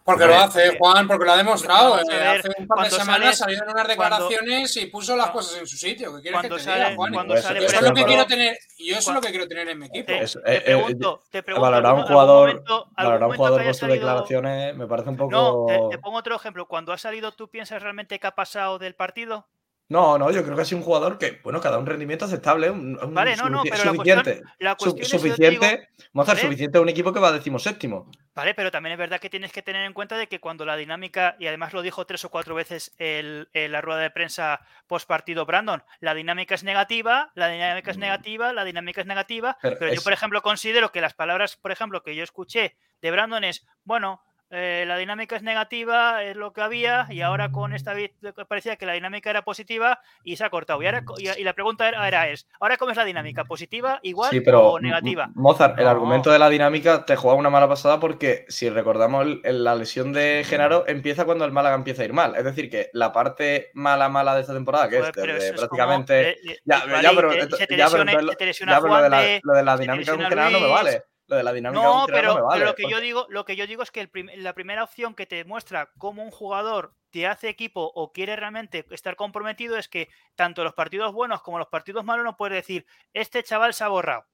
Porque lo hace, Juan, porque lo ha demostrado. Eh, ver, hace un par de semanas en unas cuando- declaraciones y puso las cosas en su sitio. ¿Qué quieres cuando que te sale- diga, Juan? cuando Yo sale, eso es lo que quiero tener, yo eso es lo que quiero tener en mi equipo. Te, Eso, te eh, eh, pregunto, te pregunto, valorar a un ¿algún- algún jugador, momento- valorar a un jugador por sus declaraciones me parece un poco. No, te, te pongo otro ejemplo. Cuando ha salido, ¿tú piensas realmente que ha pasado del partido? No, no, yo creo que ha sido un jugador que, bueno, cada un rendimiento aceptable, un, un Vale, no, no, pero la cuestión- suficiente. la Su- cuestión es, yo te suficiente, digo, Mozart, ¿vale? suficiente a un equipo que va a decimoséptimo. Vale, pero también es verdad que tienes que tener en cuenta de que cuando la dinámica, y además lo dijo tres o cuatro veces el, en la rueda de prensa post partido Brandon, la dinámica es negativa, la dinámica es negativa, la dinámica es negativa, Pero pero, yo, por ejemplo, considero que las palabras, por ejemplo, que yo escuché de Brandon es, bueno, eh, la dinámica es negativa, es lo que había, y ahora con esta vi- parecía que la dinámica era positiva y se ha cortado. Y, ahora, y, y la pregunta era, era es, ¿ahora cómo es la dinámica? ¿Positiva, igual Sí, pero o negativa? Mozart, el No. argumento de la dinámica te juega una mala pasada porque si recordamos el- el- la lesión de Genaro empieza cuando el Málaga empieza a ir mal. Es decir, que la parte mala mala de esta temporada, que Joder, es como, prácticamente. eh, ya, vale, ya, y pero, te- te ya, lo- se te lesiona ya, pero lo de la, de- lo de la dinámica con lesiona Genaro no me vale. Lo de la dinámica No, pero, no me pero vale. lo que yo porque- digo, lo que yo digo es que el prim- la primera opción que te muestra cómo un jugador te hace equipo o quiere realmente estar comprometido es que tanto los partidos buenos como los partidos malos no puedes decir este chaval se ha borrado.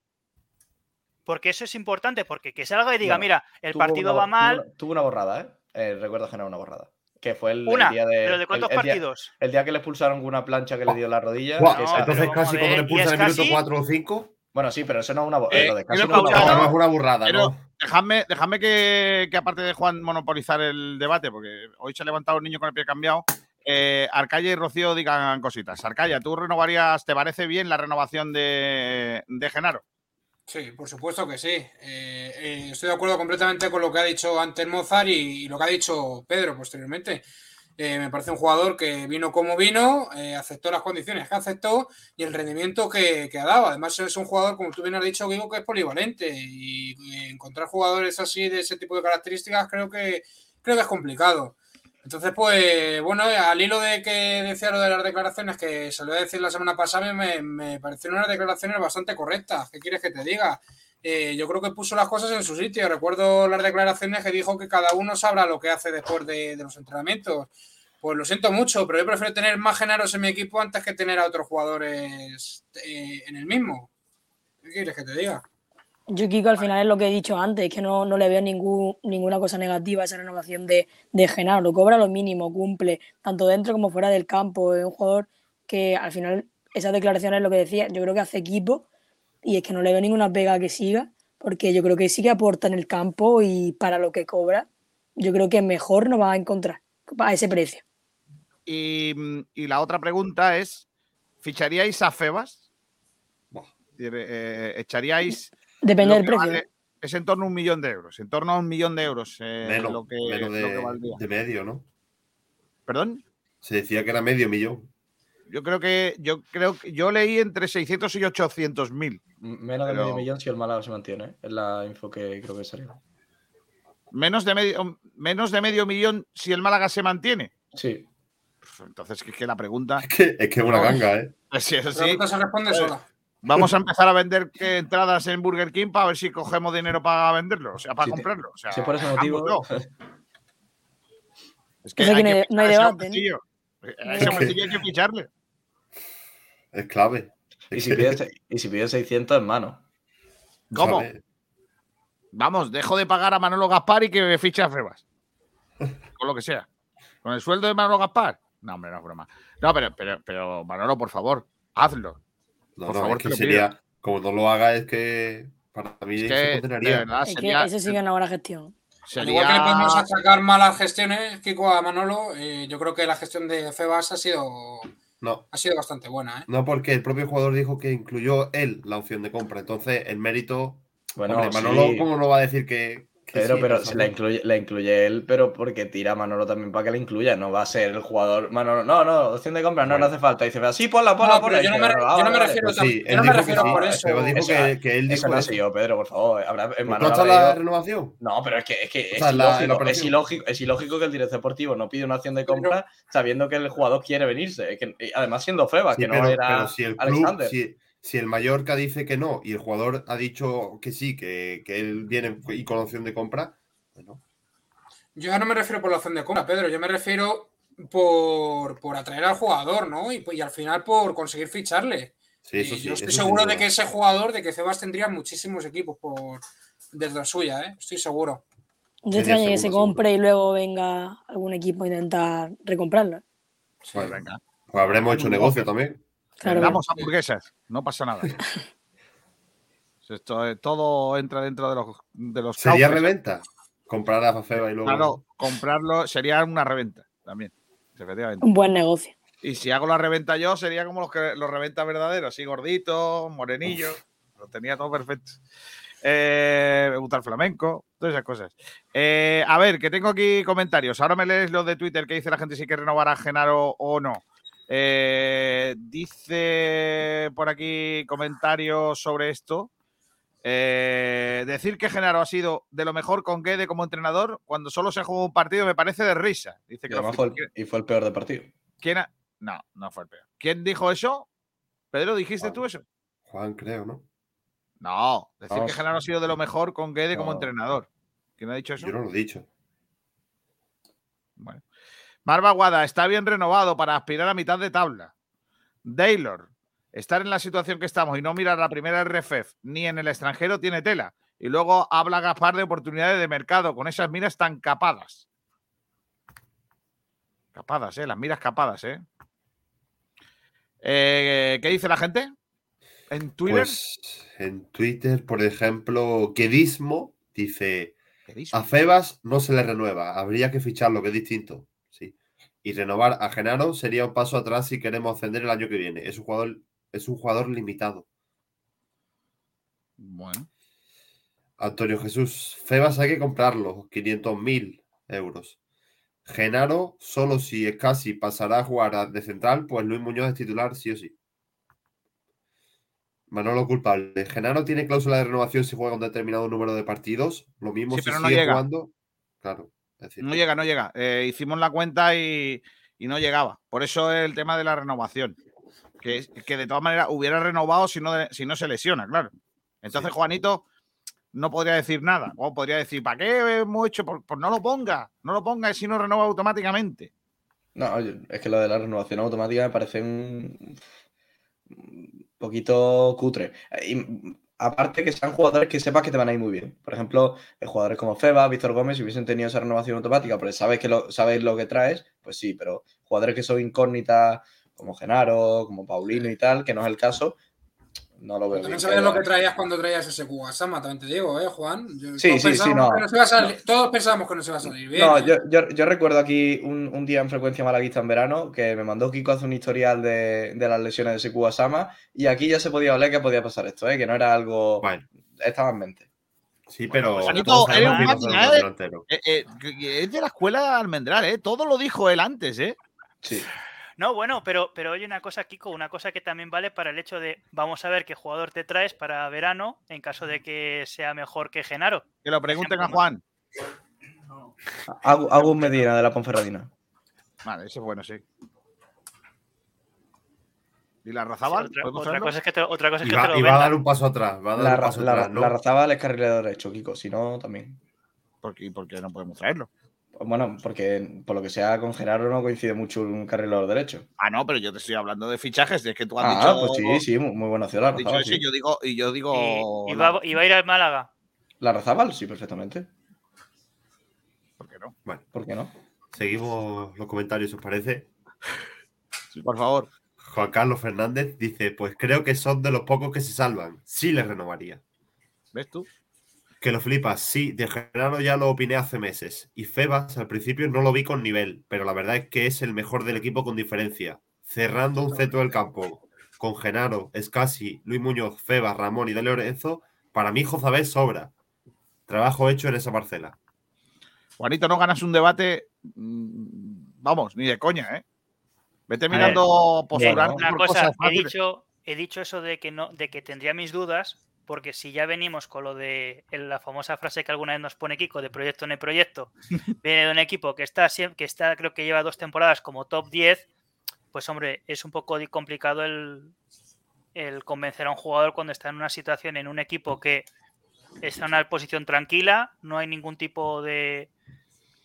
Porque eso es importante, porque que salga y diga, mira, el partido una- va mal, Tuvo una, tuvo una borrada, ¿eh? Eh, Recuerdo Genaro una borrada. Que fue el, día de. pero ¿de cuántos el- el día- partidos? el día que le expulsaron una plancha que le dio en la rodilla. Entonces casi cuando le pulsan en el minuto 4 o 5. Bueno, sí, pero eso no es una bo- Eh, lo de yo casi lo he no una escuchado, borrada. no es una burrada, Pero ¿no? dejadme, dejadme que, que aparte de Juan monopolizar el debate, porque hoy se ha levantado un niño con el pie cambiado, eh, Arcaya y Rocío digan cositas. Arcaya, ¿tú renovarías, te parece bien la renovación de, de Genaro? Sí, por supuesto que sí. Eh, eh, estoy de acuerdo completamente con lo que ha dicho antes Mozart y, y lo que ha dicho Pedro posteriormente. Eh, me parece un jugador que vino como vino, eh, aceptó las condiciones que aceptó y el rendimiento que, que ha dado. Además, es un jugador, como tú bien has dicho, Guigo, que es polivalente y, encontrar jugadores así de ese tipo de características creo que, creo que es complicado. Entonces, pues, bueno, al hilo de que decía lo de las declaraciones que voy a decir la semana pasada, me, me parecieron unas declaraciones bastante correctas. ¿Qué quieres que te diga? Eh, yo creo que puso las cosas en su sitio. Recuerdo las declaraciones que dijo que cada uno sabrá lo que hace después de, de los entrenamientos. Pues lo siento mucho, pero yo prefiero tener más genaros en mi equipo antes que tener a otros jugadores eh, en el mismo. ¿Qué quieres que te diga? Yo, Kiko, al final es lo que he dicho antes, es que no, no le veo ningún, ninguna cosa negativa a esa renovación de, de Genaro. Lo cobra lo mínimo, cumple, tanto dentro como fuera del campo. Es un jugador que al final, esas declaraciones es lo que decía, yo creo que hace equipo y es que no le veo ninguna pega que siga, porque yo creo que sí que aporta en el campo y para lo que cobra, yo creo que mejor no va a encontrar a ese precio. Y, y la otra pregunta es: ¿ficharíais a Febas? Eh, ¿Echaríais Depende del precio. vale? Es en torno a un millón de euros. En torno a un millón de euros. eh, Menos, lo que, menos lo que de, valdría. de medio, ¿no? ¿Perdón? Se decía que era medio millón. Yo creo que yo creo que yo leí entre 600 y 800 mil. Menos de medio millón si el Málaga se mantiene. ¿eh? Es la info que creo que salió. Menos de medio, menos de medio millón si el Málaga se mantiene. Sí. Pues Entonces, que es que la pregunta. Es que es, que es una ganga, ¿eh? Sí, eso La sí. se responde Pues, sola. Vamos a empezar a vender entradas en Burger King para ver si cogemos dinero para venderlo, o sea, para Sí, comprarlo. O sea, Si por ese motivo. Es que hay que no hay- debate, ¿no? A Es ese hay que ficharle. Es clave. Y si pide, se- y si pide 600 en mano. ¿Cómo? Vamos, dejo de pagar a Manolo Gaspar y que me fiche a Febas. Con lo que sea. Con el sueldo de Manolo Gaspar. No, hombre, no es broma. No, pero, pero, pero Manolo, por favor, hazlo. No, Por no, favor, es te que lo sería. Como no lo haga, es que. Para mí Es se que, de verdad, Es que sería, eso sí que es una buena gestión. Al igual que le podemos sería, achacar malas gestiones, Kiko, a Manolo, eh, yo creo que la gestión de Febas ha sido, No. ha sido bastante buena. ¿eh? No, porque el propio jugador dijo que incluyó él la opción de compra. Entonces, el mérito. Bueno, Hombre, Manolo, sí. ¿cómo no va a decir que. Pedro, sí, pero la incluye, la incluye él, pero porque tira a Manolo también para que la incluya. No va a ser el jugador. Manolo, no, no, opción de compra, no, no hace falta. Y dice, sí, ponla, ponla, No, ponla. Yo no me- yo no me refiero tam- Sí, yo él no me refiero sí. por eso. Pero dijo Eso- que, que él Eso dijo no eso. sido, Pedro, por favor. Habrá, en ¿No Manolo está la renovación? No, pero es que es, que O es, sea, la- la ilógico, es, ilógico, es ilógico que el director deportivo no pide una acción de compra sabiendo que el jugador quiere venirse. Es que, y además siendo Feba, Sí, que no pero, era pero si el club, Alexander. si, si el Mallorca dice que no y el jugador ha dicho que sí, que, que él viene y con opción de compra, bueno, Yo no me refiero por la opción de compra, Pedro, yo me refiero por, por atraer al jugador, ¿no? Y, y al final por conseguir ficharle. sí, eso sí. yo estoy eso seguro de que ese jugador, de que Febas tendría muchísimos equipos por desde la suya, ¿eh? Estoy seguro. No Sería extraña que se seguro, compre y luego venga algún equipo a intentar recomprarlo. Pues venga. Pues habremos hecho negocio también. Claro. Damos hamburguesas, no pasa nada. Esto, eh, todo entra dentro de los, de los Sería cauces. reventa. Comprar a Fafeba y luego. Claro, comprarlo sería una reventa también, efectivamente. Un buen negocio. Y si hago la reventa yo, sería como los que los reventa verdaderos, así gordito, morenillo, lo tenía todo perfecto. Eh, me gusta el flamenco, todas esas cosas. Eh, a ver, que tengo aquí comentarios. Ahora me lees los de Twitter que dice la gente si quiere renovar a Genaro o no. Eh, dice por aquí comentarios sobre esto. Eh, decir que Genaro ha sido de lo mejor con Guede como entrenador cuando solo se jugó un partido me parece de risa. Dice Y, que fue el, y fue el peor del partido. ¿Quién ha- No, no fue el peor. ¿Quién dijo eso? Pedro, ¿dijiste Juan. tú eso? Juan, creo, ¿no? No, decir No, que. Genaro ha sido de lo mejor con Guede como entrenador. ¿Quién ha dicho eso? Yo no lo he dicho. Bueno. Marva Guada, está bien renovado para aspirar a mitad de tabla. Taylor, estar en la situación que estamos y no mirar la primera RFF ni en el extranjero tiene tela. Y luego habla Gaspar de oportunidades de mercado con esas miras tan capadas. Capadas, ¿eh? Las miras capadas, ¿eh? Eh, ¿Qué dice la gente? En Twitter. Pues en Twitter, por ejemplo, Quedismo dice: ¿Qué dice? A Febas no se le renueva, habría que ficharlo, que es distinto. Y renovar a Genaro sería un paso atrás si queremos ascender el año que viene. Es un jugador, es un jugador limitado. Bueno. Antonio Jesús, Febas hay que comprarlo, 500.000 euros. Genaro, solo si es casi pasará a jugar de central, pues Luis Muñoz es titular, sí o sí. Manolo culpable. Genaro tiene cláusula de renovación si juega un determinado número de partidos. Lo mismo Sí, si pero no sigue llega. jugando. Claro. Decir, No llega, no llega. Eh, hicimos la cuenta y, y no llegaba. Por eso es el tema de la renovación. Que, que de todas maneras hubiera renovado si no, si no se lesiona, claro. Entonces, Juanito no podría decir nada. O podría decir, ¿para qué hemos hecho? Pues, pues no lo ponga, no lo ponga si no renova automáticamente. No, es que lo de la renovación automática me parece un poquito cutre. Y aparte que sean jugadores que sepas que te van a ir muy bien. Por ejemplo, eh, jugadores como Feba, Víctor Gómez, si hubiesen tenido esa renovación automática, porque sabes que lo, sabes lo que traes, pues sí, pero jugadores que son incógnitas, como Genaro, como Paulino y tal, que no es el caso, no lo veo También sabías lo que traías cuando traías ese Kugasama, también te digo, ¿eh, Juan? Yo- Sí, todos sí, sí, pensábamos no. que no se iba a salir- Todos pensábamos que no se iba a salir bien. No, ¿eh? yo, yo- yo recuerdo aquí un, un día en frecuencia malaguista en verano que me mandó Kiko a hacer un historial de, de las lesiones de Sekou Asama y aquí ya se podía oler que podía pasar esto, ¿eh? que no era algo... Estaba en mente. Sí, pero... Eres un máquina, son ¿eh? Eh, es de la escuela almendral, ¿eh? Todo lo dijo él antes, ¿eh? Sí. No, bueno, pero, pero oye una cosa, Kiko, una cosa que también vale para el hecho de vamos a ver qué jugador te traes para verano en caso de que sea mejor que Genaro. Que lo pregunten a Juan. Agus Agus Medina de la Ponferradina. Vale, ese es bueno, sí. ¿Y la Razabal? Otra, ¿Podemos otra cosa es que te, otra cosa es Y que va, te lo y va a dar un paso atrás. Va a dar La, un paso la, atrás, ¿no? la Razabal es carrilero derecho, Kiko, si no, también. ¿Por qué, por qué no podemos traerlo? Bueno, porque por lo que sea con Genaro no coincide mucho un carrilero derecho. Ah, no, pero yo te estoy hablando de fichajes, es que tú has Ah, dicho. pues sí, sí, muy, muy buena opción la dicho sí. yo digo, y yo digo. Y, va a ir al Málaga. La Razabal, sí, perfectamente. ¿Por qué no? Bueno, ¿Por qué no? seguimos los comentarios, ¿os parece? Sí, por favor. Juan Carlos Fernández dice, pues creo que son de los pocos que se salvan. Sí les renovaría. ¿Ves tú? Que lo flipas, sí, de Genaro ya lo opiné hace meses. Y Febas al principio no lo vi con nivel, pero la verdad es que es el mejor del equipo con diferencia. Cerrando un centro del campo con Genaro, Escasi, Luis Muñoz, Febas, Ramón y Dale Lorenzo, para mí Jozabé sobra. Trabajo hecho en esa parcela. Juanito, no ganas un debate. mm, Vamos, ni de coña, ¿eh? Vete mirando postular Una cosa, he dicho, he dicho eso de que no, de que tendría mis dudas, porque si ya venimos con lo de el- la famosa frase que alguna vez nos pone Kiko de proyecto no hay proyecto, viene de un equipo que está que está, creo que lleva dos temporadas como top 10, pues hombre, es un poco complicado el, el convencer a un jugador cuando está en una situación en un equipo que está en una posición tranquila, no hay ningún tipo de,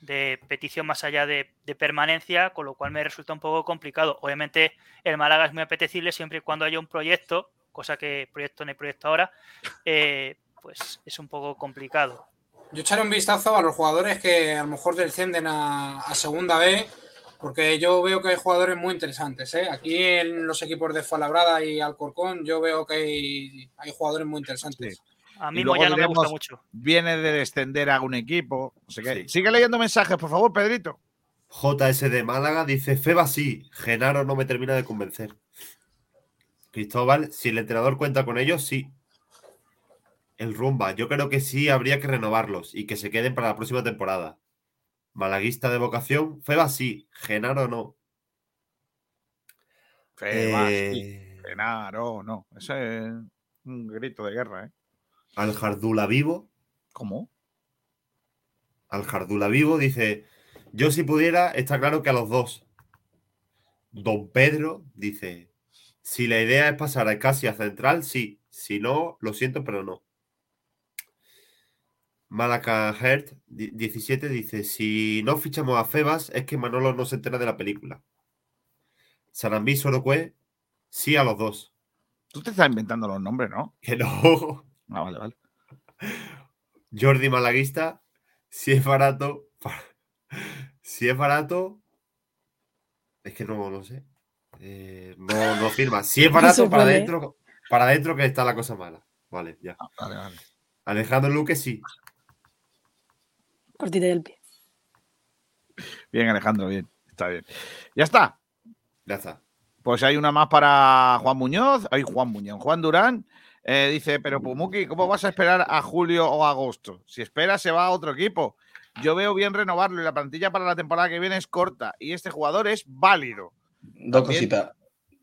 de petición más allá de, de permanencia, con lo cual me resulta un poco complicado. Obviamente el Málaga es muy apetecible siempre y cuando haya un proyecto, cosa que proyecto no hay proyecto ahora, eh, pues es un poco complicado. Yo echaré un vistazo a los jugadores que a lo mejor descienden a, a segunda B, porque yo veo que hay jugadores muy interesantes. ¿eh? Aquí en los equipos de Fuenlabrada y Alcorcón, yo veo que hay, hay jugadores muy interesantes. A mí luego Moya no me gusta diremos, mucho. Viene de descender a un equipo. Sigue leyendo mensajes, por favor, Pedrito. JS de Málaga dice, Feba sí, Genaro no me termina de convencer. Cristóbal, si el entrenador cuenta con ellos, sí. El Rumba, yo creo que sí habría que renovarlos y que se queden para la próxima temporada. Malaguista de vocación, Feba sí, Genaro no. Feba, Eh, sí. Genaro, no. Ese es un grito de guerra, ¿eh? Al Jardula Vivo. ¿Cómo? Al Jardula Vivo dice, yo si pudiera, está claro que a los dos. Don Pedro dice, si la idea es pasar a casi a central, sí. Si no, lo siento, pero no. Malaca Hert, di- 17, dice, si no fichamos a Febas, es que Manolo no se entera de la película. Sarambí Sorocue, sí a los dos. Tú te estás inventando los nombres, ¿no? Que no. Ah, vale, vale. Jordi Malaguista, si es barato, si es barato, es que no lo sé. Eh, no, no firma. Si es barato, para adentro, para adentro que está la cosa mala. Vale, ya. Vale, vale. Alejandro Luque, sí. Cortita del pie. Bien, Alejandro, bien. Está bien. Ya está. Ya está. Pues hay una más para Juan Muñoz. Hay Juan Muñoz. Juan Durán eh, dice: Pero Pumuki, ¿cómo vas a esperar a julio o agosto? Si esperas, se va a otro equipo. Yo veo bien renovarlo y la plantilla para la temporada que viene es corta y este jugador es válido. Dos También- cositas.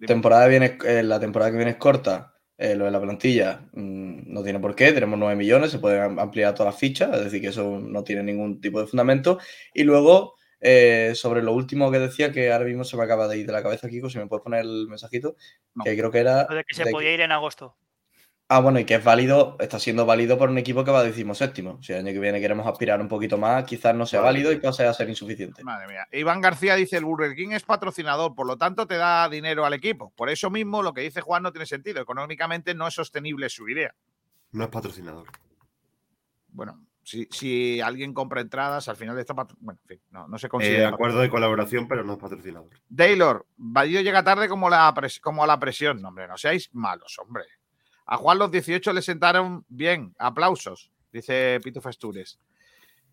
Temporada viene, eh, la temporada que viene es corta. Eh, lo de la plantilla mm, no tiene por qué, tenemos 9 millones, se pueden am- ampliar todas las fichas, es decir, que eso no tiene ningún tipo de fundamento. Y luego, eh, sobre lo último que decía, que ahora mismo se me acaba de ir de la cabeza, Kiko, si me puedes poner el mensajito, que creo que era... Lo de que se de que- podía ir en agosto. Ah, bueno, y que es válido, está siendo válido por un equipo que va decimoséptimo. Si el año que viene queremos aspirar un poquito más, quizás no sea Madre válido y pase a ser insuficiente. Madre mía. Iván García dice, el Burger King es patrocinador, por lo tanto te da dinero al equipo. Por eso mismo lo que dice Juan no tiene sentido. Económicamente no es sostenible su idea. No es patrocinador. Bueno, si, si alguien compra entradas, al final está patro- Bueno, en fin, no, no se Eh, considera. acuerdo de colaboración, pero no es patrocinador. Taylor, Vadillo llega tarde como, la como a la presión. No, hombre, no seáis malos, hombre. A Juan los 18 le sentaron bien. Aplausos, dice Pitufo Astures.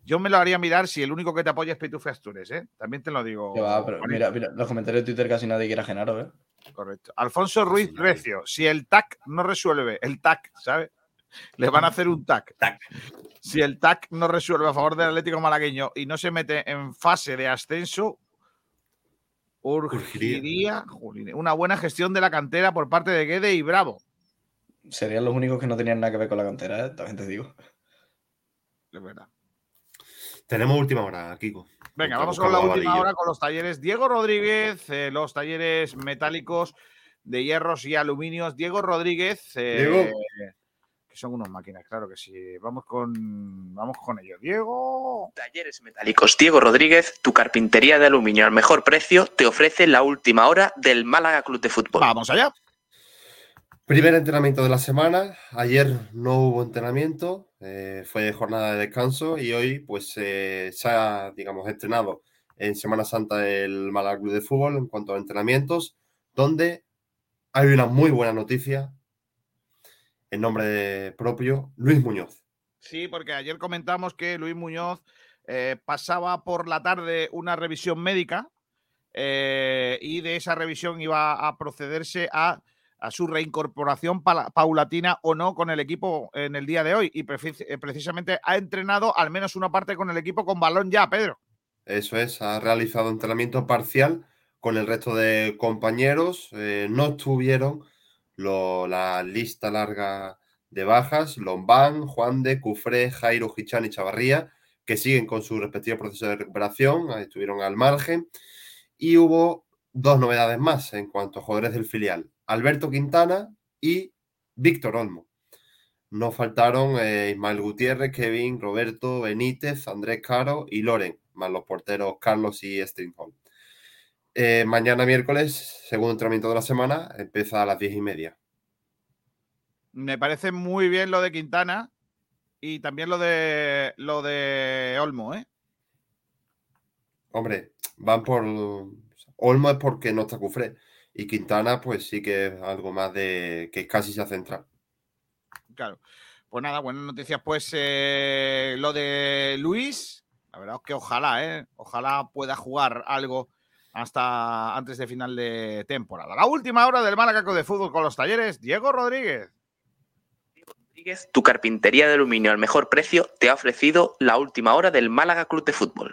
Yo me lo haría mirar si el único que te apoya es Pitufo Astures, ¿eh? También te lo digo. Va, pero mira, mira, los comentarios de Twitter casi nadie quiere a Genaro, ¿eh? Correcto. Alfonso Ruiz Recio, si el TAC no resuelve, el TAC, ¿sabes? Le van a hacer un TAC. Si el TAC no resuelve a favor del Atlético Malagueño y no se mete en fase de ascenso, urgiría una buena gestión de la cantera por parte de Guede y Bravo. Serían los únicos que no tenían nada que ver con la cantera, ¿eh? también te digo. Es verdad. Tenemos última hora, Kiko. Venga, vamos con la última hora con los talleres. Diego Rodríguez, eh, los talleres metálicos de hierros y aluminios. Diego Rodríguez, eh, Diego. que son unos máquinas, claro que sí. Vamos con, vamos con ellos. Diego. Talleres Metálicos Diego Rodríguez, tu carpintería de aluminio al mejor precio, te ofrece la última hora del Málaga Club de Fútbol. Vamos allá. Primer entrenamiento de la semana. Ayer no hubo entrenamiento, eh, fue jornada de descanso y hoy pues eh, se ha, digamos, estrenado en Semana Santa el Málaga Club de Fútbol en cuanto a entrenamientos, donde hay una muy buena noticia en nombre propio, Luis Muñoz. Sí, porque ayer comentamos que Luis Muñoz eh, pasaba por la tarde una revisión médica eh, y de esa revisión iba a procederse a, a su reincorporación paulatina o no con el equipo en el día de hoy. Y eh, precisamente ha entrenado al menos una parte con el equipo con balón ya, Pedro. Eso es, ha realizado entrenamiento parcial con el resto de compañeros. eh, no estuvieron lo- la lista larga de bajas, Lombán, Juan de, Cufré, Jairo, Gichán y Chavarría, que siguen con su respectivo proceso de recuperación, estuvieron al margen. Y hubo dos novedades más en cuanto a jugadores del filial, Alberto Quintana y Víctor Olmo. No faltaron eh, Ismael Gutiérrez, Kevin, Roberto, Benítez, Andrés Caro y Loren, más los porteros Carlos y Stringholm. Eh, mañana miércoles, segundo entrenamiento de la semana, empieza a las diez y media. Me parece muy bien lo de Quintana y también lo de lo de Olmo, ¿eh? Hombre, van por. Olmo es porque no está Cufré. Y Quintana, pues sí que es algo más de. que casi se ha centrado. Claro. Pues nada, buenas noticias. Pues eh, lo de Luis, la verdad es que ojalá, ¿eh? Ojalá pueda jugar algo hasta antes de final de temporada. La última hora del Málaga Club de Fútbol con los talleres, Diego Rodríguez. Rodríguez, tu carpintería de aluminio al mejor precio, te ha ofrecido la última hora del Málaga Club de Fútbol.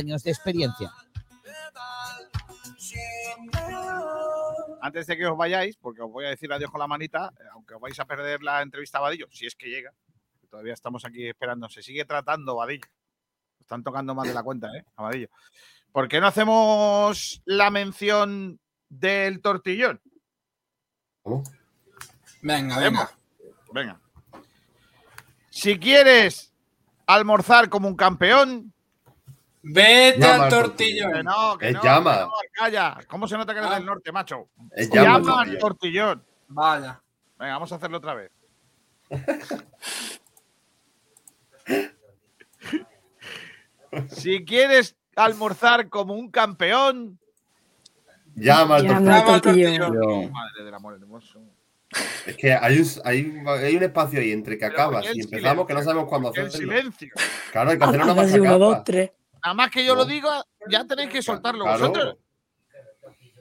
de experiencia. antes de que os vayáis, porque os voy a decir adiós con la manita, eh, aunque os vais a perder la entrevista a Vadillo, si es que llega, que todavía estamos aquí esperando, se sigue tratando Vadillo. Están tocando más de la cuenta, ¿eh? A Vadillo. ¿Por qué no hacemos la mención del tortillón? Venga, Hacemos. venga. Venga. Si quieres almorzar como un campeón. Vete al tortillo. No, que es no, llama. ¿Cómo se nota que eres ah. del norte, macho? Es llama. llama al tortillón. Vaya. Venga, vamos a hacerlo otra vez. si quieres almorzar como un campeón. Llama al tortillón. Llama al tortillón. Madre del amor hermoso. Es que hay un, hay, hay un, espacio ahí entre que acabas y empezamos que no sabemos cuándo hacer. El silencio. Claro, hay que hacer una más. 1, Nada más que yo lo diga, ya tenéis que soltarlo Claro. vosotros.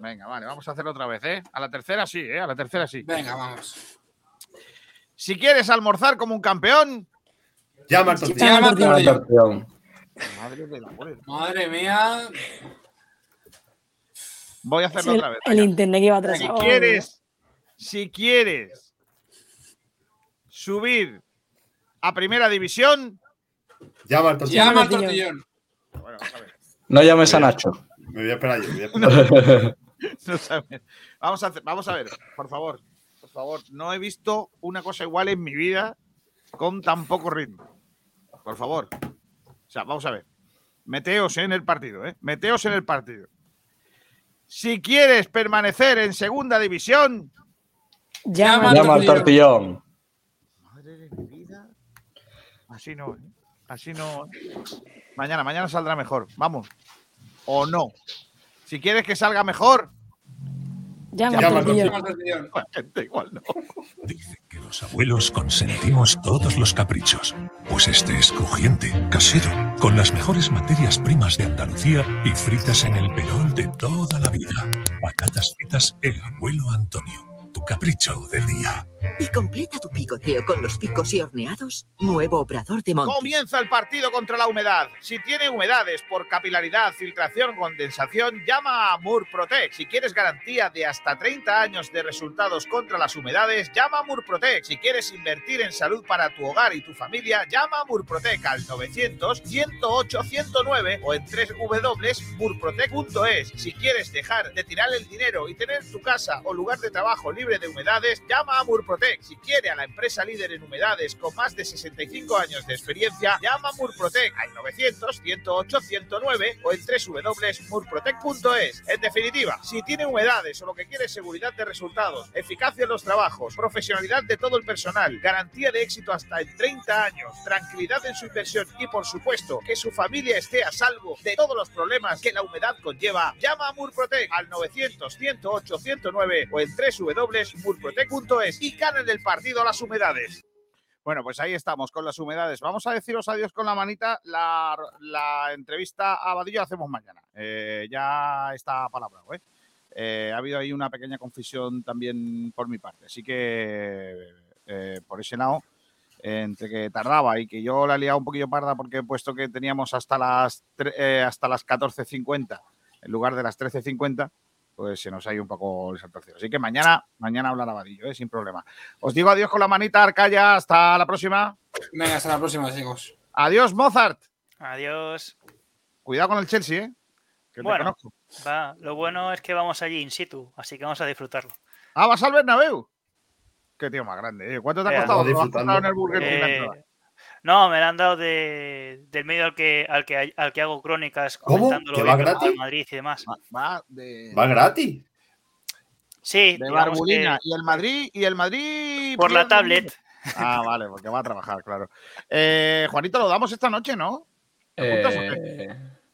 Venga, vale, vamos a hacerlo otra vez, ¿eh? A la tercera sí, ¿eh? A la tercera sí. Venga, vamos. Si quieres almorzar como un campeón, Llama al Llama tortillón. al tortillón. Madre de la. Madre mía. Voy a hacerlo el, otra vez. el venga. internet que iba Si atrasado. quieres, si quieres subir a primera división, Llama al tortillón. Llama al tortillón. Bueno, vamos a ver. No llames a Nacho. Me voy a esperar yo. me voy a esperar. No sabes. Vamos a, hacer- vamos a ver, por favor, por favor, no he visto una cosa igual en mi vida con tan poco ritmo. Por favor. O sea, vamos a ver. Meteos en el partido, ¿eh? Meteos en el partido. Si quieres permanecer en segunda división, Llama, Llama al tortillón. madre de mi vida, así no, ¿eh? así no. ¿eh? Mañana, mañana saldrá mejor. Vamos. O no. Si quieres que salga mejor, Llama, Llama gente igual no. Dicen que los abuelos consentimos todos los caprichos. Pues este es crujiente, casero, con las mejores materias primas de Andalucía y fritas en el perol de toda la vida. Patatas fritas El Abuelo Antonio. Tu capricho del día. Y completa tu picoteo con los picos y horneados. Nuevo obrador de monte. Comienza el partido contra la humedad. Si tiene humedades por capilaridad, filtración, condensación, llama a Murprotec. Si quieres garantía de hasta 30 años de resultados contra las humedades, llama a Murprotec. Si quieres invertir en salud para tu hogar y tu familia, llama a Murprotec al 900 108 109 o en www.murprotec.es. Si quieres dejar de tirar el dinero y tener tu casa o lugar de trabajo libre de humedades, llama a Murprotec. Si quiere a la empresa líder en humedades con más de 65 años de experiencia, llama a Murprotec al 900 108 109 o en www.murprotec.es. En definitiva, si tiene humedades o lo que quiere es seguridad de resultados, eficacia en los trabajos, profesionalidad de todo el personal, garantía de éxito hasta en 30 años, tranquilidad en su inversión y por supuesto que su familia esté a salvo de todos los problemas que la humedad conlleva, llama a Murprotec al 900 108 109 o en www.murprotec.es y ganen el partido las humedades. Bueno, pues ahí estamos con las humedades. Vamos a deciros adiós con la manita. La, la entrevista a Vadillo la hacemos mañana. Eh, ya está palabrado, ¿eh? Eh, ha habido ahí una pequeña confusión también por mi parte. Así que eh, por ese lado, entre que tardaba y que yo la he liado un poquillo parda porque he puesto que teníamos hasta las, eh, hasta las 14.50 en lugar de las 13.50, pues se nos ha ido un poco el cielo. Así que mañana, mañana hablará Vadillo, ¿eh? sin problema. Os digo adiós con la manita, Arcaya. Hasta la próxima. Venga, hasta la próxima, chicos. Adiós, Mozart. Adiós. Cuidado con el Chelsea, ¿eh? Que te Bueno, conozco. va. Lo bueno es que vamos allí in situ, así que vamos a disfrutarlo. Ah, vas al Bernabéu. Qué tío más grande. ¿eh? ¿Cuánto te ha costado? Estamos ¿Lo has disfrutando. en el Burger Eh? No, me la han dado de, del medio al que, al que al que hago crónicas ¿Cómo? comentándolo ¿Que de va gratis? Madrid y demás. Va, va de, ¿Va gratis? Sí, de Barbulina. que Y el Madrid, y el Madrid. por la tablet. Ah, vale, porque va a trabajar, claro. Eh, Juanito, lo damos esta noche, ¿no? Eh,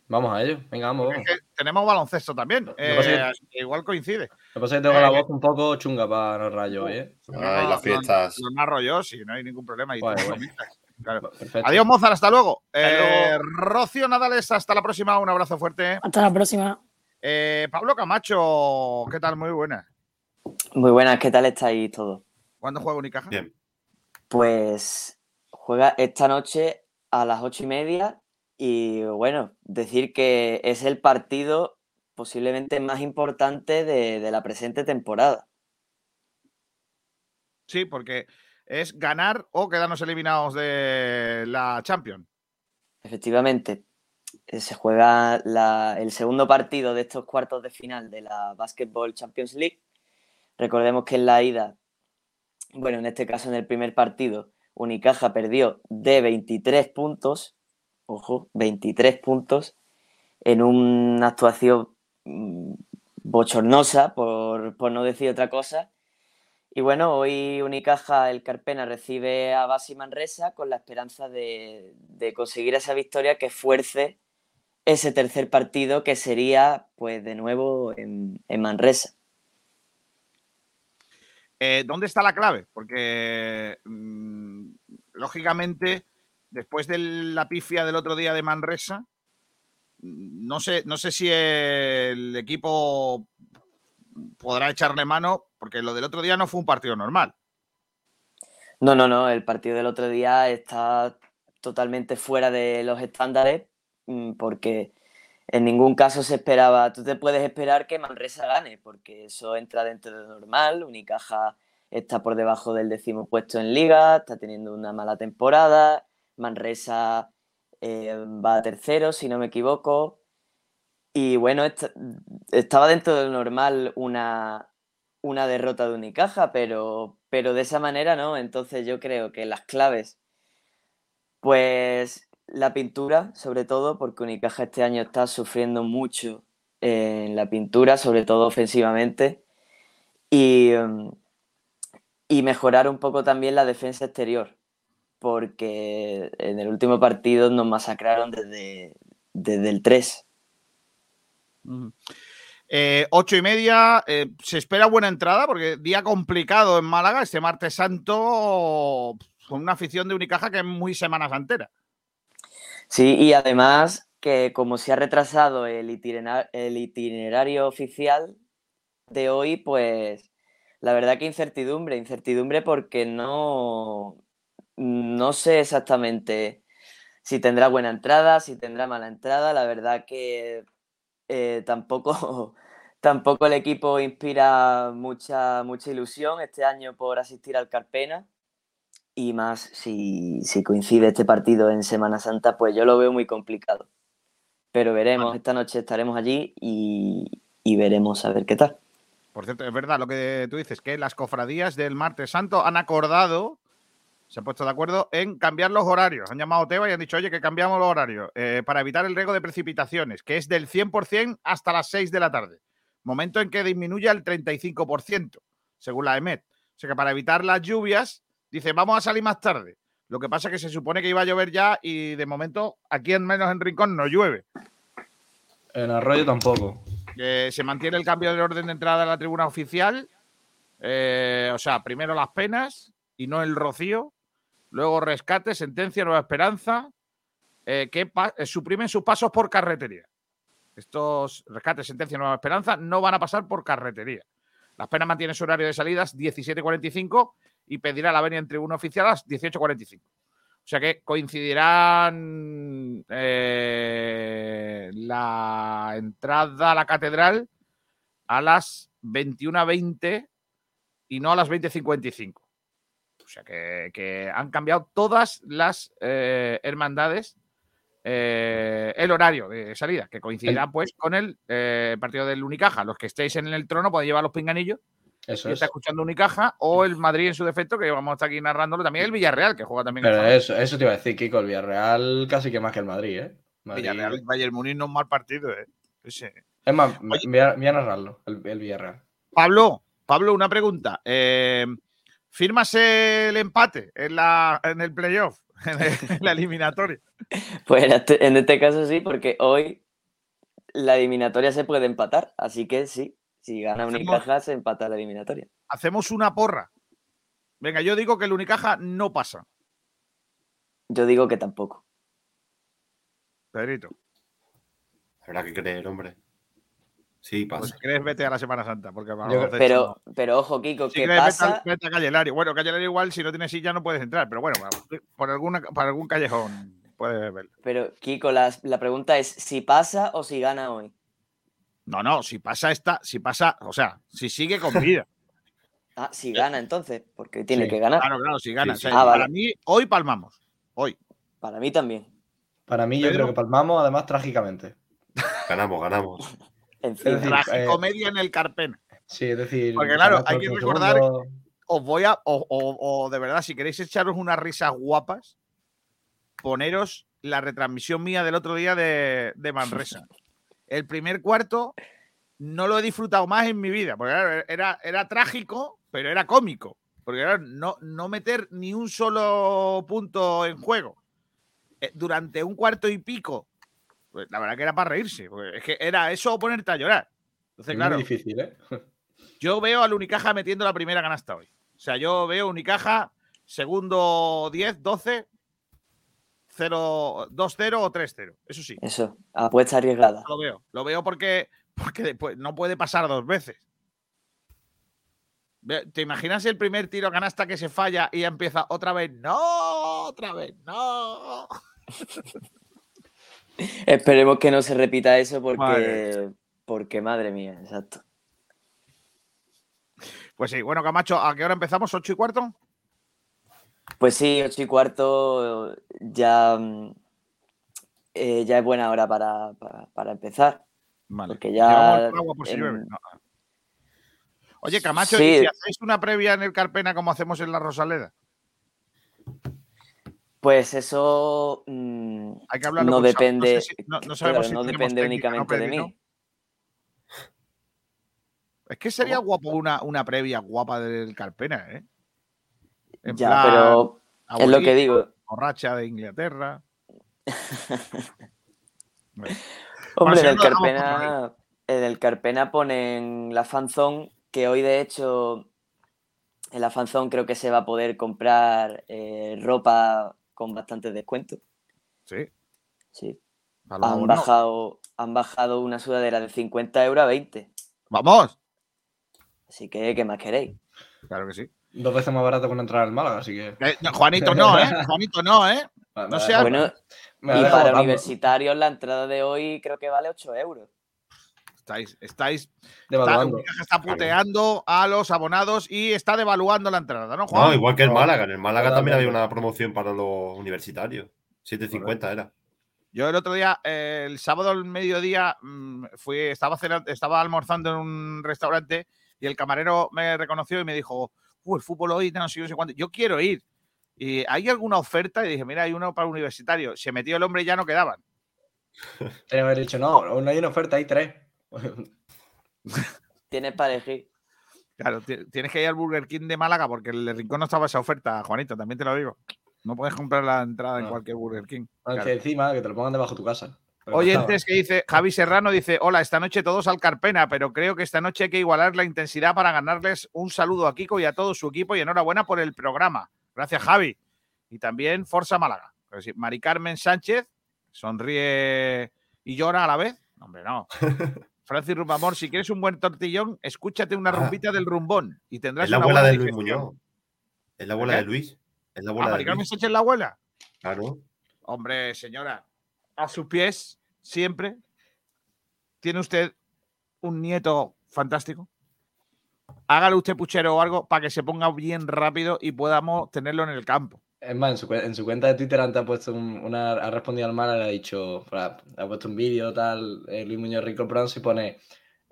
vamos a ello. Venga, vamos, Porque vamos. es que tenemos baloncesto también. eh, que- igual coincide. Lo que pasa es que tengo la Eh, voz un poco chunga para los rayos hoy, ¿eh? Ay, No, las fiestas. Lo narro yo, sí, no hay ningún problema. Y claro. Perfecto. Adiós, Mozart, hasta luego. Hasta Eh, Rocío Nadales, hasta la próxima. Un abrazo fuerte. Hasta la próxima. Eh, Pablo Camacho, ¿qué tal? Muy buena. Muy buenas, ¿qué tal estáis todos? ¿Cuándo juega Unicaja? Bien. Pues juega esta noche a las ocho y media y bueno, decir que es el partido posiblemente más importante de, de la presente temporada. Sí, porque es ganar o quedarnos eliminados de la Champions. Efectivamente, eh, se juega el segundo partido de estos cuartos de final de la Basketball Champions League. Recordemos que en la ida, bueno, en este caso en el primer partido, Unicaja perdió de 23 puntos, ojo, 23 puntos, en una actuación mm, bochornosa, por no decir otra cosa. Y bueno, hoy Unicaja, el Carpena, recibe a Basi Manresa con la esperanza de, conseguir esa victoria que fuerce ese tercer partido que sería, pues, de nuevo en, en Manresa. Eh, ¿Dónde está la clave? Porque, mm, lógicamente, después de la pifia del otro día de Manresa, mm, no sé, no sé si el equipo podrá echarle mano, porque lo del otro día no fue un partido normal. No, no, no. El partido del otro día está totalmente fuera de los estándares mm, porque en ningún caso se esperaba. Tú te puedes esperar que Manresa gane porque eso entra dentro de normal. Unicaja está por debajo del décimo puesto en liga, está teniendo una mala temporada. Manresa eh, va a tercero, si no me equivoco. Y bueno, est- estaba dentro de lo normal una, una derrota de Unicaja, pero, pero de esa manera no. Entonces yo creo que las claves, pues la pintura, sobre todo, porque Unicaja este año está sufriendo mucho en la pintura, sobre todo ofensivamente, y, y mejorar un poco también la defensa exterior, porque en el último partido nos masacraron desde, desde el 3. Eh, ocho y media, eh, se espera buena entrada porque día complicado en Málaga, este martes santo, con una afición de Unicaja que es muy Semana Santera. Sí, y además que como se ha retrasado el itinera- el itinerario oficial de hoy, pues la verdad que incertidumbre, incertidumbre porque no, no sé exactamente si tendrá buena entrada, si tendrá mala entrada. La verdad que eh, tampoco, tampoco el equipo inspira mucha, mucha ilusión este año por asistir al Carpena. Y más si, si coincide este partido en Semana Santa, pues yo lo veo muy complicado. Pero veremos, esta noche estaremos allí y, y veremos a ver qué tal. Por cierto, es verdad lo que tú dices, que las cofradías del martes santo han acordado, se han puesto de acuerdo en cambiar los horarios. Han llamado a Teba y han dicho, oye, que cambiamos los horarios eh, para evitar el riesgo de precipitaciones, que es del 100% hasta las 6 de la tarde. Momento en que disminuye al 35%, según la EMET. O sea que para evitar las lluvias, dice, vamos a salir más tarde. Lo que pasa es que se supone que iba a llover ya y de momento aquí en menos en Rincón no llueve. En Arroyo tampoco. Eh, se mantiene el cambio del orden de entrada a la tribuna oficial. Eh, o sea, primero las penas y no el rocío. Luego rescate, sentencia, nueva esperanza. eh, que eh, suprimen sus pasos por carretería. Estos rescates, sentencia, nueva esperanza no van a pasar por carretería. Las penas mantienen su horario de salidas 17.45 y pedirá la venia en tribuna oficial a las 18.45. O sea que coincidirán eh, la entrada a la catedral a las 21.20 y no a las 20.55. O sea que, que han cambiado todas las eh, hermandades eh, el horario de salida, que coincidirá pues con el eh, partido del Unicaja. Los que estéis en el trono podéis llevar los pinganillos Eso es. está escuchando Unicaja o el Madrid en su defecto, que vamos a estar aquí narrándolo. También el Villarreal, que juega también. el Pero eso, eso te iba a decir, Kiko, el Villarreal casi que más que el Madrid, ¿eh? Madrid- Villarreal, Bayern Múnich no es un mal partido, ¿eh? Ese. Es más, voy a, voy a narrarlo, el, el Villarreal. Pablo, Pablo, una pregunta. Eh, ¿Firmas el empate en, la, en el playoff, en, el- en la eliminatoria? Pues en este, en este caso sí, porque hoy la eliminatoria se puede empatar. Así que sí, si gana Unicaja se empata la eliminatoria. Hacemos una porra. Venga, yo digo que el Unicaja no pasa. Yo digo que tampoco. Pedrito, Habrá que creer, hombre. Sí, pues pasa. si crees, vete a la Semana Santa. Porque Pero, no. pero ojo, Kiko, Si ¿qué vete pasa? vete a Calle Lario. Bueno, Calle Lario igual, si no tienes silla no puedes entrar, pero bueno, por, alguna, por algún callejón puedes verlo. Pero, Kiko, la, la pregunta es si pasa o si gana hoy. No, no, si pasa esta, si pasa, o sea, si sigue con vida. Ah, si gana entonces, porque tiene Sí, que ganar. Claro, claro, si gana. Sí, O sí. sea, Ah, para vale. mí, hoy palmamos. Hoy. Para mí también. Para mí, yo creo que palmamos, además, trágicamente. Ganamos, ganamos. Es decir, eh, Tragicomedia en el Carpena. sí, es decir. Porque claro, hay que recordar, segundo. os voy a, o, o- o de verdad, si queréis echaros unas risas guapas, poneros la retransmisión mía del otro día de, de Manresa. El primer cuarto no lo he disfrutado más en mi vida, porque claro, era, era trágico, pero era cómico. Porque claro, no, no meter ni un solo punto en juego eh, durante un cuarto y pico, pues la verdad que era para reírse. porque es que era eso o ponerte a llorar. Entonces, Es claro, muy difícil, ¿eh? Yo veo al Unicaja metiendo la primera canasta hoy. O sea, yo veo Unicaja segundo 10, 12, 0, 2-0 o 3-0. Eso sí. Eso, apuesta arriesgada. Lo veo. Lo veo porque, porque después no puede pasar dos veces. Ve- ¿Te imaginas el primer tiro canasta que se falla y ya empieza otra vez? No, otra vez, no. Esperemos que no se repita eso porque, Madre. porque madre mía, exacto. Pues sí, bueno, Camacho, ¿a qué hora empezamos? ¿8 y cuarto? Pues sí, ocho y cuarto ya, mm, eh, ya es buena hora para, para- para empezar. Vale. Porque ya. agua por si en-. No. Oye, Camacho, Sí. ¿y si hacéis una previa en el Carpena como hacemos en la Rosaleda? Pues eso mm, Hay que hablarlo no depende, no sé si- no- no claro, sabemos si no tenemos depende técnica, ¿no, únicamente de mí. Es que sería guapo una, una previa guapa del Carpena, ¿eh? En Ya, plan, pero es lo que digo. Borracha de Inglaterra. Hombre, si en el no, lo dejamos por Carpena, en el Carpena ponen la fanzone, que hoy de hecho en la fanzone creo que se va a poder comprar eh, ropa con bastante descuento. Sí. Sí. Han bajado, han bajado una sudadera de 50 euros a 20. ¡Vamos! Así que, ¿qué más queréis? Claro que sí. Dos veces más barato que una entrada al Málaga, así que. Eh, Juanito no, ¿eh? Juanito no, ¿eh? No sea... Bueno, y para universitarios la entrada de hoy creo que vale 8 euros. Estáis, estáis. Está, Devaluando. Unicaja está puteando a los abonados y está devaluando la entrada, ¿no, Juan? No, igual que el. Málaga. En el Málaga también había una promoción para los universitarios. 7.50 era. Yo el otro día, eh, el sábado al mediodía, mm, fui, estaba, cena- estaba almorzando en un restaurante y el camarero me reconoció y me dijo, "Uh, el fútbol hoy, no sé, no sé cuánto. Yo quiero ir. ¿Y hay alguna oferta? Y dije, mira, hay uno para universitario. Se metió el hombre y ya no quedaban. Tenía que haber dicho, no, no hay una oferta, hay tres. Tienes para elegir. Claro, ti- tienes que ir al Burger King de Málaga porque el de Rincón no estaba esa oferta, Juanito, también te lo digo. No puedes comprar la entrada en No. cualquier Burger King. Aunque Claro. encima que te lo pongan debajo de tu casa. Oyentes que dice, Javi Serrano dice, hola, esta noche todos al Carpena, pero creo que esta noche hay que igualar la intensidad para ganarles un saludo a Kiko y a todo su equipo y enhorabuena por el programa. Gracias, Javi. Y también Forza Málaga. Mari Carmen Sánchez sonríe y llora a la vez. Hombre, no. Francis Rumbamor, si quieres un buen tortillón, escúchate una Ah. rumbita del rumbón y tendrás Es la una abuela de Luis digestión. Muñoz. Es la abuela ¿Qué? de Luis. Es la ¿Ah, abuela Mari de Luis. Sánchez la abuela? Claro. Hombre, señora, a sus pies, siempre. ¿Tiene usted un nieto fantástico? Hágale usted puchero o algo para que se ponga bien rápido y podamos tenerlo en el campo. Es más, en su, en su cuenta de Twitter antes ha puesto un- una, ha respondido al mal, le ha dicho, ha, ha puesto un vídeo tal, eh, Luis Muñoz Rico Bronze y pone,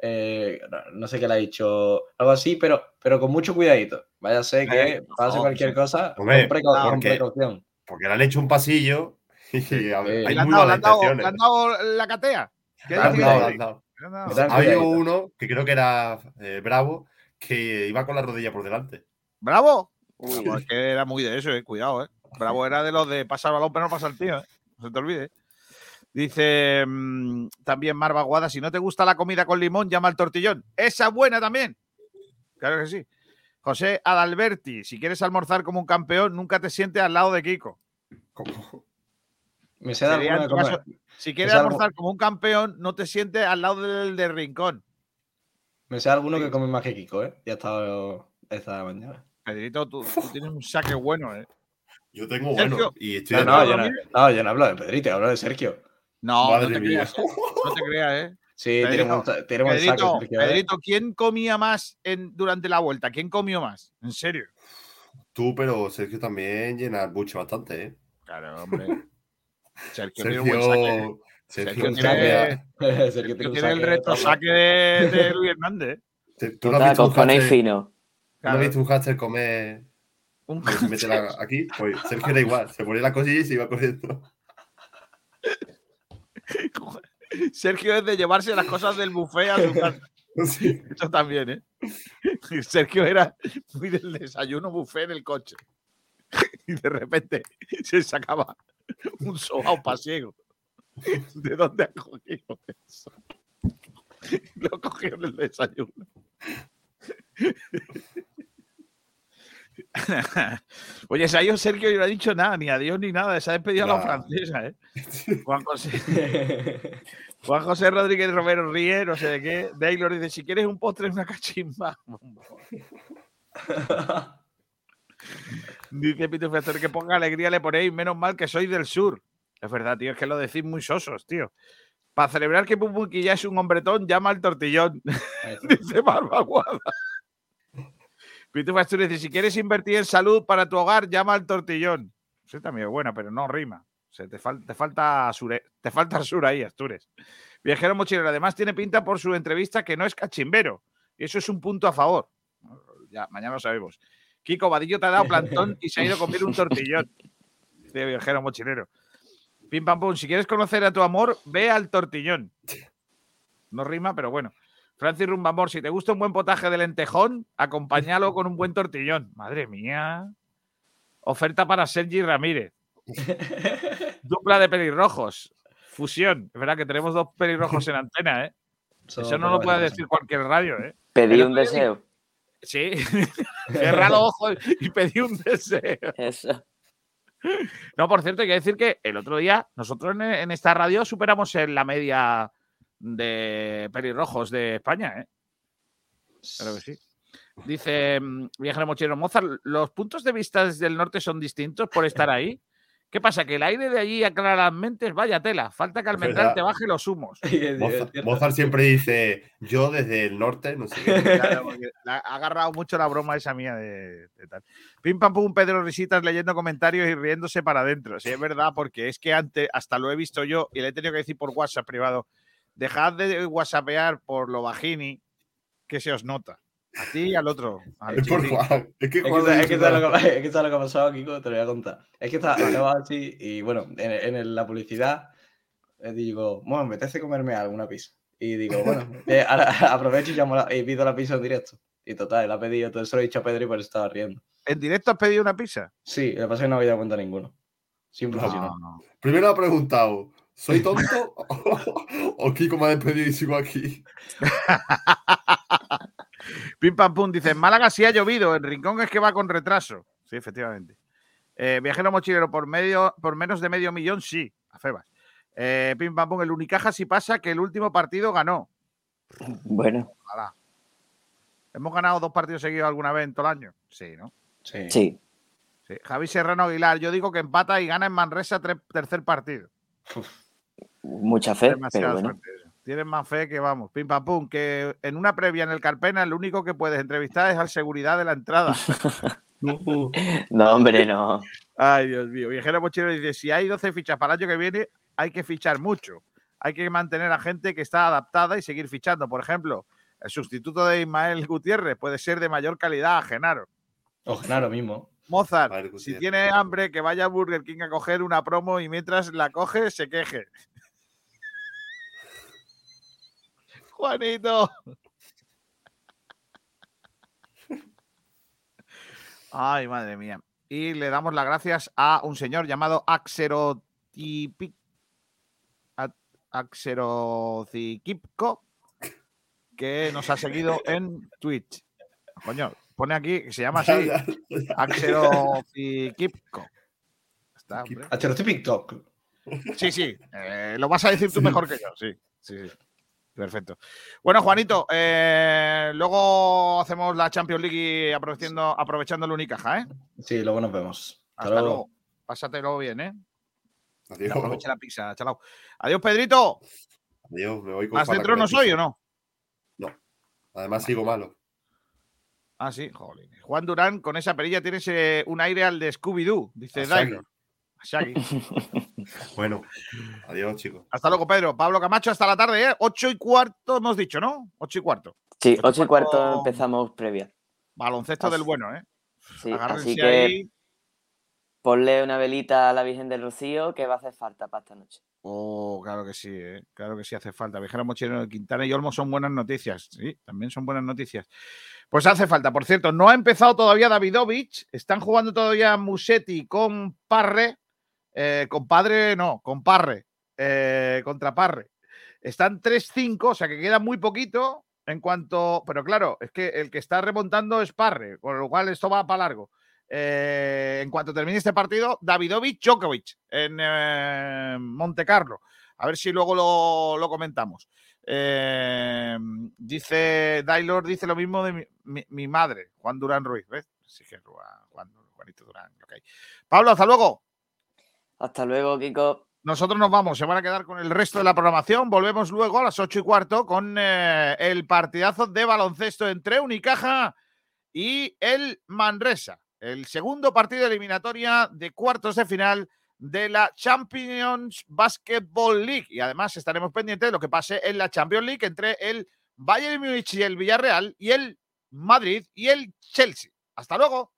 eh, no, sé qué le ha dicho, algo así, pero, pero con mucho cuidadito. Vaya a ser que Eh, pase no, cualquier sí. cosa, Hombre, con, precau- con porque- precaución. Porque le han hecho un pasillo y a ver, hay ¿Le han muy dado, le malas han dado- intenciones. le han dado la catea? ¿Qué Le han dado, han dado. Había uno que creo que era eh, Bravo que iba con la rodilla por delante. ¿Bravo? Bravo, es que era muy de eso, eh. cuidado. Eh. Bravo era de los de pasar balón, pero no pasa el tío. Eh. No se te olvide. Dice mm, también Marva Guada, si no te gusta la comida con limón, llama al tortillón. Esa es buena también. Claro que sí. José Adalberti, si quieres almorzar como un campeón, nunca te sientes al lado de Kiko. Me sé de caso, si quieres algo- almorzar como un campeón, no te sientes al lado del de Rincón. Me sé alguno que come más que Kiko, ¿eh? Ya estaba esta mañana. Pedrito, tú, tú tienes un saque bueno, ¿eh? Yo tengo Sergio, bueno y estoy No, no, yo no, no, yo no hablo de Pedrito, hablo de Sergio. No, Madre no te mía. creas. ¿eh? No te creas, ¿eh? Sí, Pedrito, un saco, Pedrito, Sergio, ¿eh? Pedrito, ¿quién comía más en, durante la vuelta? ¿Quién comió más? En serio. Tú, pero Sergio también llena el buche bastante, ¿eh? Claro, hombre. Sergio, tiene un buen saque. Sergio, Sergio, Sergio tiene- Sergio Sergio el reto saque de, de Luis Hernández. ¿eh? ¿Tú no has visto un fino. ¿Tú no Claro. visto un hámster comer? Un que se mete la- aquí, pues Sergio era igual. Se ponía la cosilla y se iba corriendo. Sergio es de llevarse las cosas del buffet a su casa. Sí. Eso también, ¿eh? Sergio era muy del desayuno buffet en el coche. Y de repente se sacaba un sobao pasiego. ¿De dónde ha cogido eso? Lo cogió en el desayuno. Oye, Sayo Sergio no ha dicho nada, ni adiós ni nada, se ha despedido a la francesa, ¿eh? Juan José, Juan José Rodríguez Romero ríe, no sé de qué. Taylor dice: si quieres un postre, una cachimba. Dice Pito Factor que ponga alegría, le ponéis, menos mal que sois del sur. Es verdad, tío, es que lo decís muy sosos, tío. Para celebrar que Pumpuki ya es un hombretón, llama al tortillón. dice Barbaguada. Pito Factor dice: si quieres invertir en salud para tu hogar, llama al tortillón. Eso también es buena, pero no rima. O te, te falta sur, te falta sur ahí, Astures. Viajero mochilero, además tiene pinta por su entrevista que no es cachimbero. Y eso es un punto a favor. Ya, mañana lo sabemos. Kiko Vadillo te ha dado plantón y se ha ido a comer un tortillón. De viajero mochilero. Pim pam pum. Si quieres conocer a tu amor, ve al tortillón. No rima, pero bueno. Francis Rumbamor, si te gusta un buen potaje de lentejón, acompáñalo con un buen tortillón. Madre mía. Oferta para Sergi Ramírez. Dupla de pelirrojos. Fusión. Es verdad que tenemos dos pelirrojos en antena, ¿eh? Eso Eso no por lo puede varias decir cualquier radio, ¿eh? Pedí un deseo. Sí. Cerra los ojos y pedí un deseo. Eso. No, por cierto, hay que decir que el otro día nosotros en, en esta radio superamos en la media de pelirrojos de España, ¿eh? Claro que sí. Dice mm, Viajero Mochilero Mozart, ¿los puntos de vista desde el norte son distintos por estar ahí? ¿Qué pasa? Que el aire de allí aclara las mentes, vaya tela. Falta que al mental te baje los humos. Mozart, Mozart siempre dice, yo desde el norte, no sé qué. Claro, ha agarrado mucho la broma esa mía de, de tal. Pim pam pum, Pedro Risitas leyendo comentarios y riéndose para adentro. Sí, es verdad, porque es que antes, hasta lo he visto yo y le he tenido que decir por WhatsApp privado, dejad de whatsappear por lo bajini que se os nota. A ti y al otro. al Es por chiquitín. Juan. Es que Es que, Juan es que lo que, es que sabes lo que ha pasado, Kiko, te lo voy a contar. Es que estaba, así y bueno, en, en el- la publicidad eh, digo, bueno, me apetece comerme alguna pizza. Y digo, bueno, eh, ahora aprovecho y, llamo la- y pido la pizza en directo. Y total, la he pedido, todo eso lo he dicho a Pedro y por eso estaba riendo. ¿En directo has pedido una pizza? Sí, lo que pasa es que no había dado cuenta ninguno. Siempre No, no. Primero ha preguntado, ¿soy tonto o, Kiko me ha despedido y sigo aquí? Pim pam pum, dice, en Málaga sí ha llovido, en Rincón es que va con retraso. Sí, efectivamente. Eh, viajero mochilero por medio, por menos de medio millón, sí, a Febas. Eh, pim pam pum, el Unicaja sí pasa que el último partido ganó. Bueno, Ojalá. ¿Hemos ganado dos partidos seguidos alguna vez en todo el año? Sí, ¿no? Sí. sí. Sí. Javi Serrano Aguilar, yo digo que empata y gana en Manresa tercer partido. Mucha fe, pero bueno. Tienes más fe que vamos. Pim pam pum, que en una previa en el Carpena, el único que puedes entrevistar es al seguridad de la entrada. No, hombre, no. Ay, Dios mío. Viajero Mochilero dice: si hay 12 fichas para el año que viene, hay que fichar mucho. Hay que mantener a gente que está adaptada y seguir fichando. Por ejemplo, el sustituto de Ismael Gutiérrez puede ser de mayor calidad a Genaro. O Genaro mismo. Mozart, si tiene hambre, que vaya a Burger King a coger una promo y mientras la coge, se queje. Juanito. Ay, madre mía. Y le damos las gracias a un señor llamado Axerotipic. Axerocikipco, que nos ha seguido en Twitch. Coño, pone aquí que se llama así. Axerocikipco. Está, TikTok. Sí, sí. eh, lo vas a decir tú mejor que yo. Sí, sí, sí. Perfecto. Bueno, Juanito, eh, luego hacemos la Champions League y aprovechando, aprovechando el Unicaja, ¿eh? Sí, luego nos vemos. Hasta luego. Pásatelo bien, ¿eh? Adiós. Aprovecha la pizza, chalao. Adiós, Pedrito. Adiós, me voy con ¿Más centro no soy o no? No. Además sigo malo. Ah, sí, joder. Juan Durán, con esa perilla tienes eh, un aire al de Scooby-Doo, dice Shaggy. Shaggy. Bueno, adiós, chicos. Hasta luego, Pedro. Pablo Camacho, hasta la tarde, ¿eh? Ocho y cuarto hemos dicho, ¿no? Ocho y cuarto. Sí, Ocho y ocho y cuarto cuarto. empezamos previa. Baloncesto del bueno, ¿eh? Sí, Agárrense así que ahí. Ponle una velita a la Virgen del Rocío que va a hacer falta para esta noche. Oh, claro que sí, ¿eh? claro que sí hace falta. Viajero Mochilero de Quintana y Olmo son buenas noticias. Sí, también son buenas noticias. Pues hace falta. Por cierto, no ha empezado todavía Davidovich. Están jugando todavía Musetti con Parre. Eh, con Padre, no, con Parre. eh, contra Parre. Están 3-5, o sea que queda muy poquito. En cuanto, pero claro, es que el que está remontando es Parre, con lo cual esto va para largo. Eh, en cuanto termine este partido, Davidovich Djokovic en eh, Monte Carlo. A ver si luego lo, lo comentamos. Eh, dice Dailor, dice lo mismo de mi, mi- mi madre, Juan Durán Ruiz. ¿Ves? Sí que Juan, Juan- Juanito Durán. ok. Pablo, hasta luego. Hasta luego, Kiko. Nosotros nos vamos, se van a quedar con el resto de la programación. Volvemos luego a las ocho y cuarto con eh, el partidazo de baloncesto entre Unicaja y el Manresa. El segundo partido eliminatoria de cuartos de final de la Champions Basketball League. Y además estaremos pendientes de lo que pase en la Champions League entre el Bayern Múnich y el Villarreal y el Madrid y el Chelsea. Hasta luego.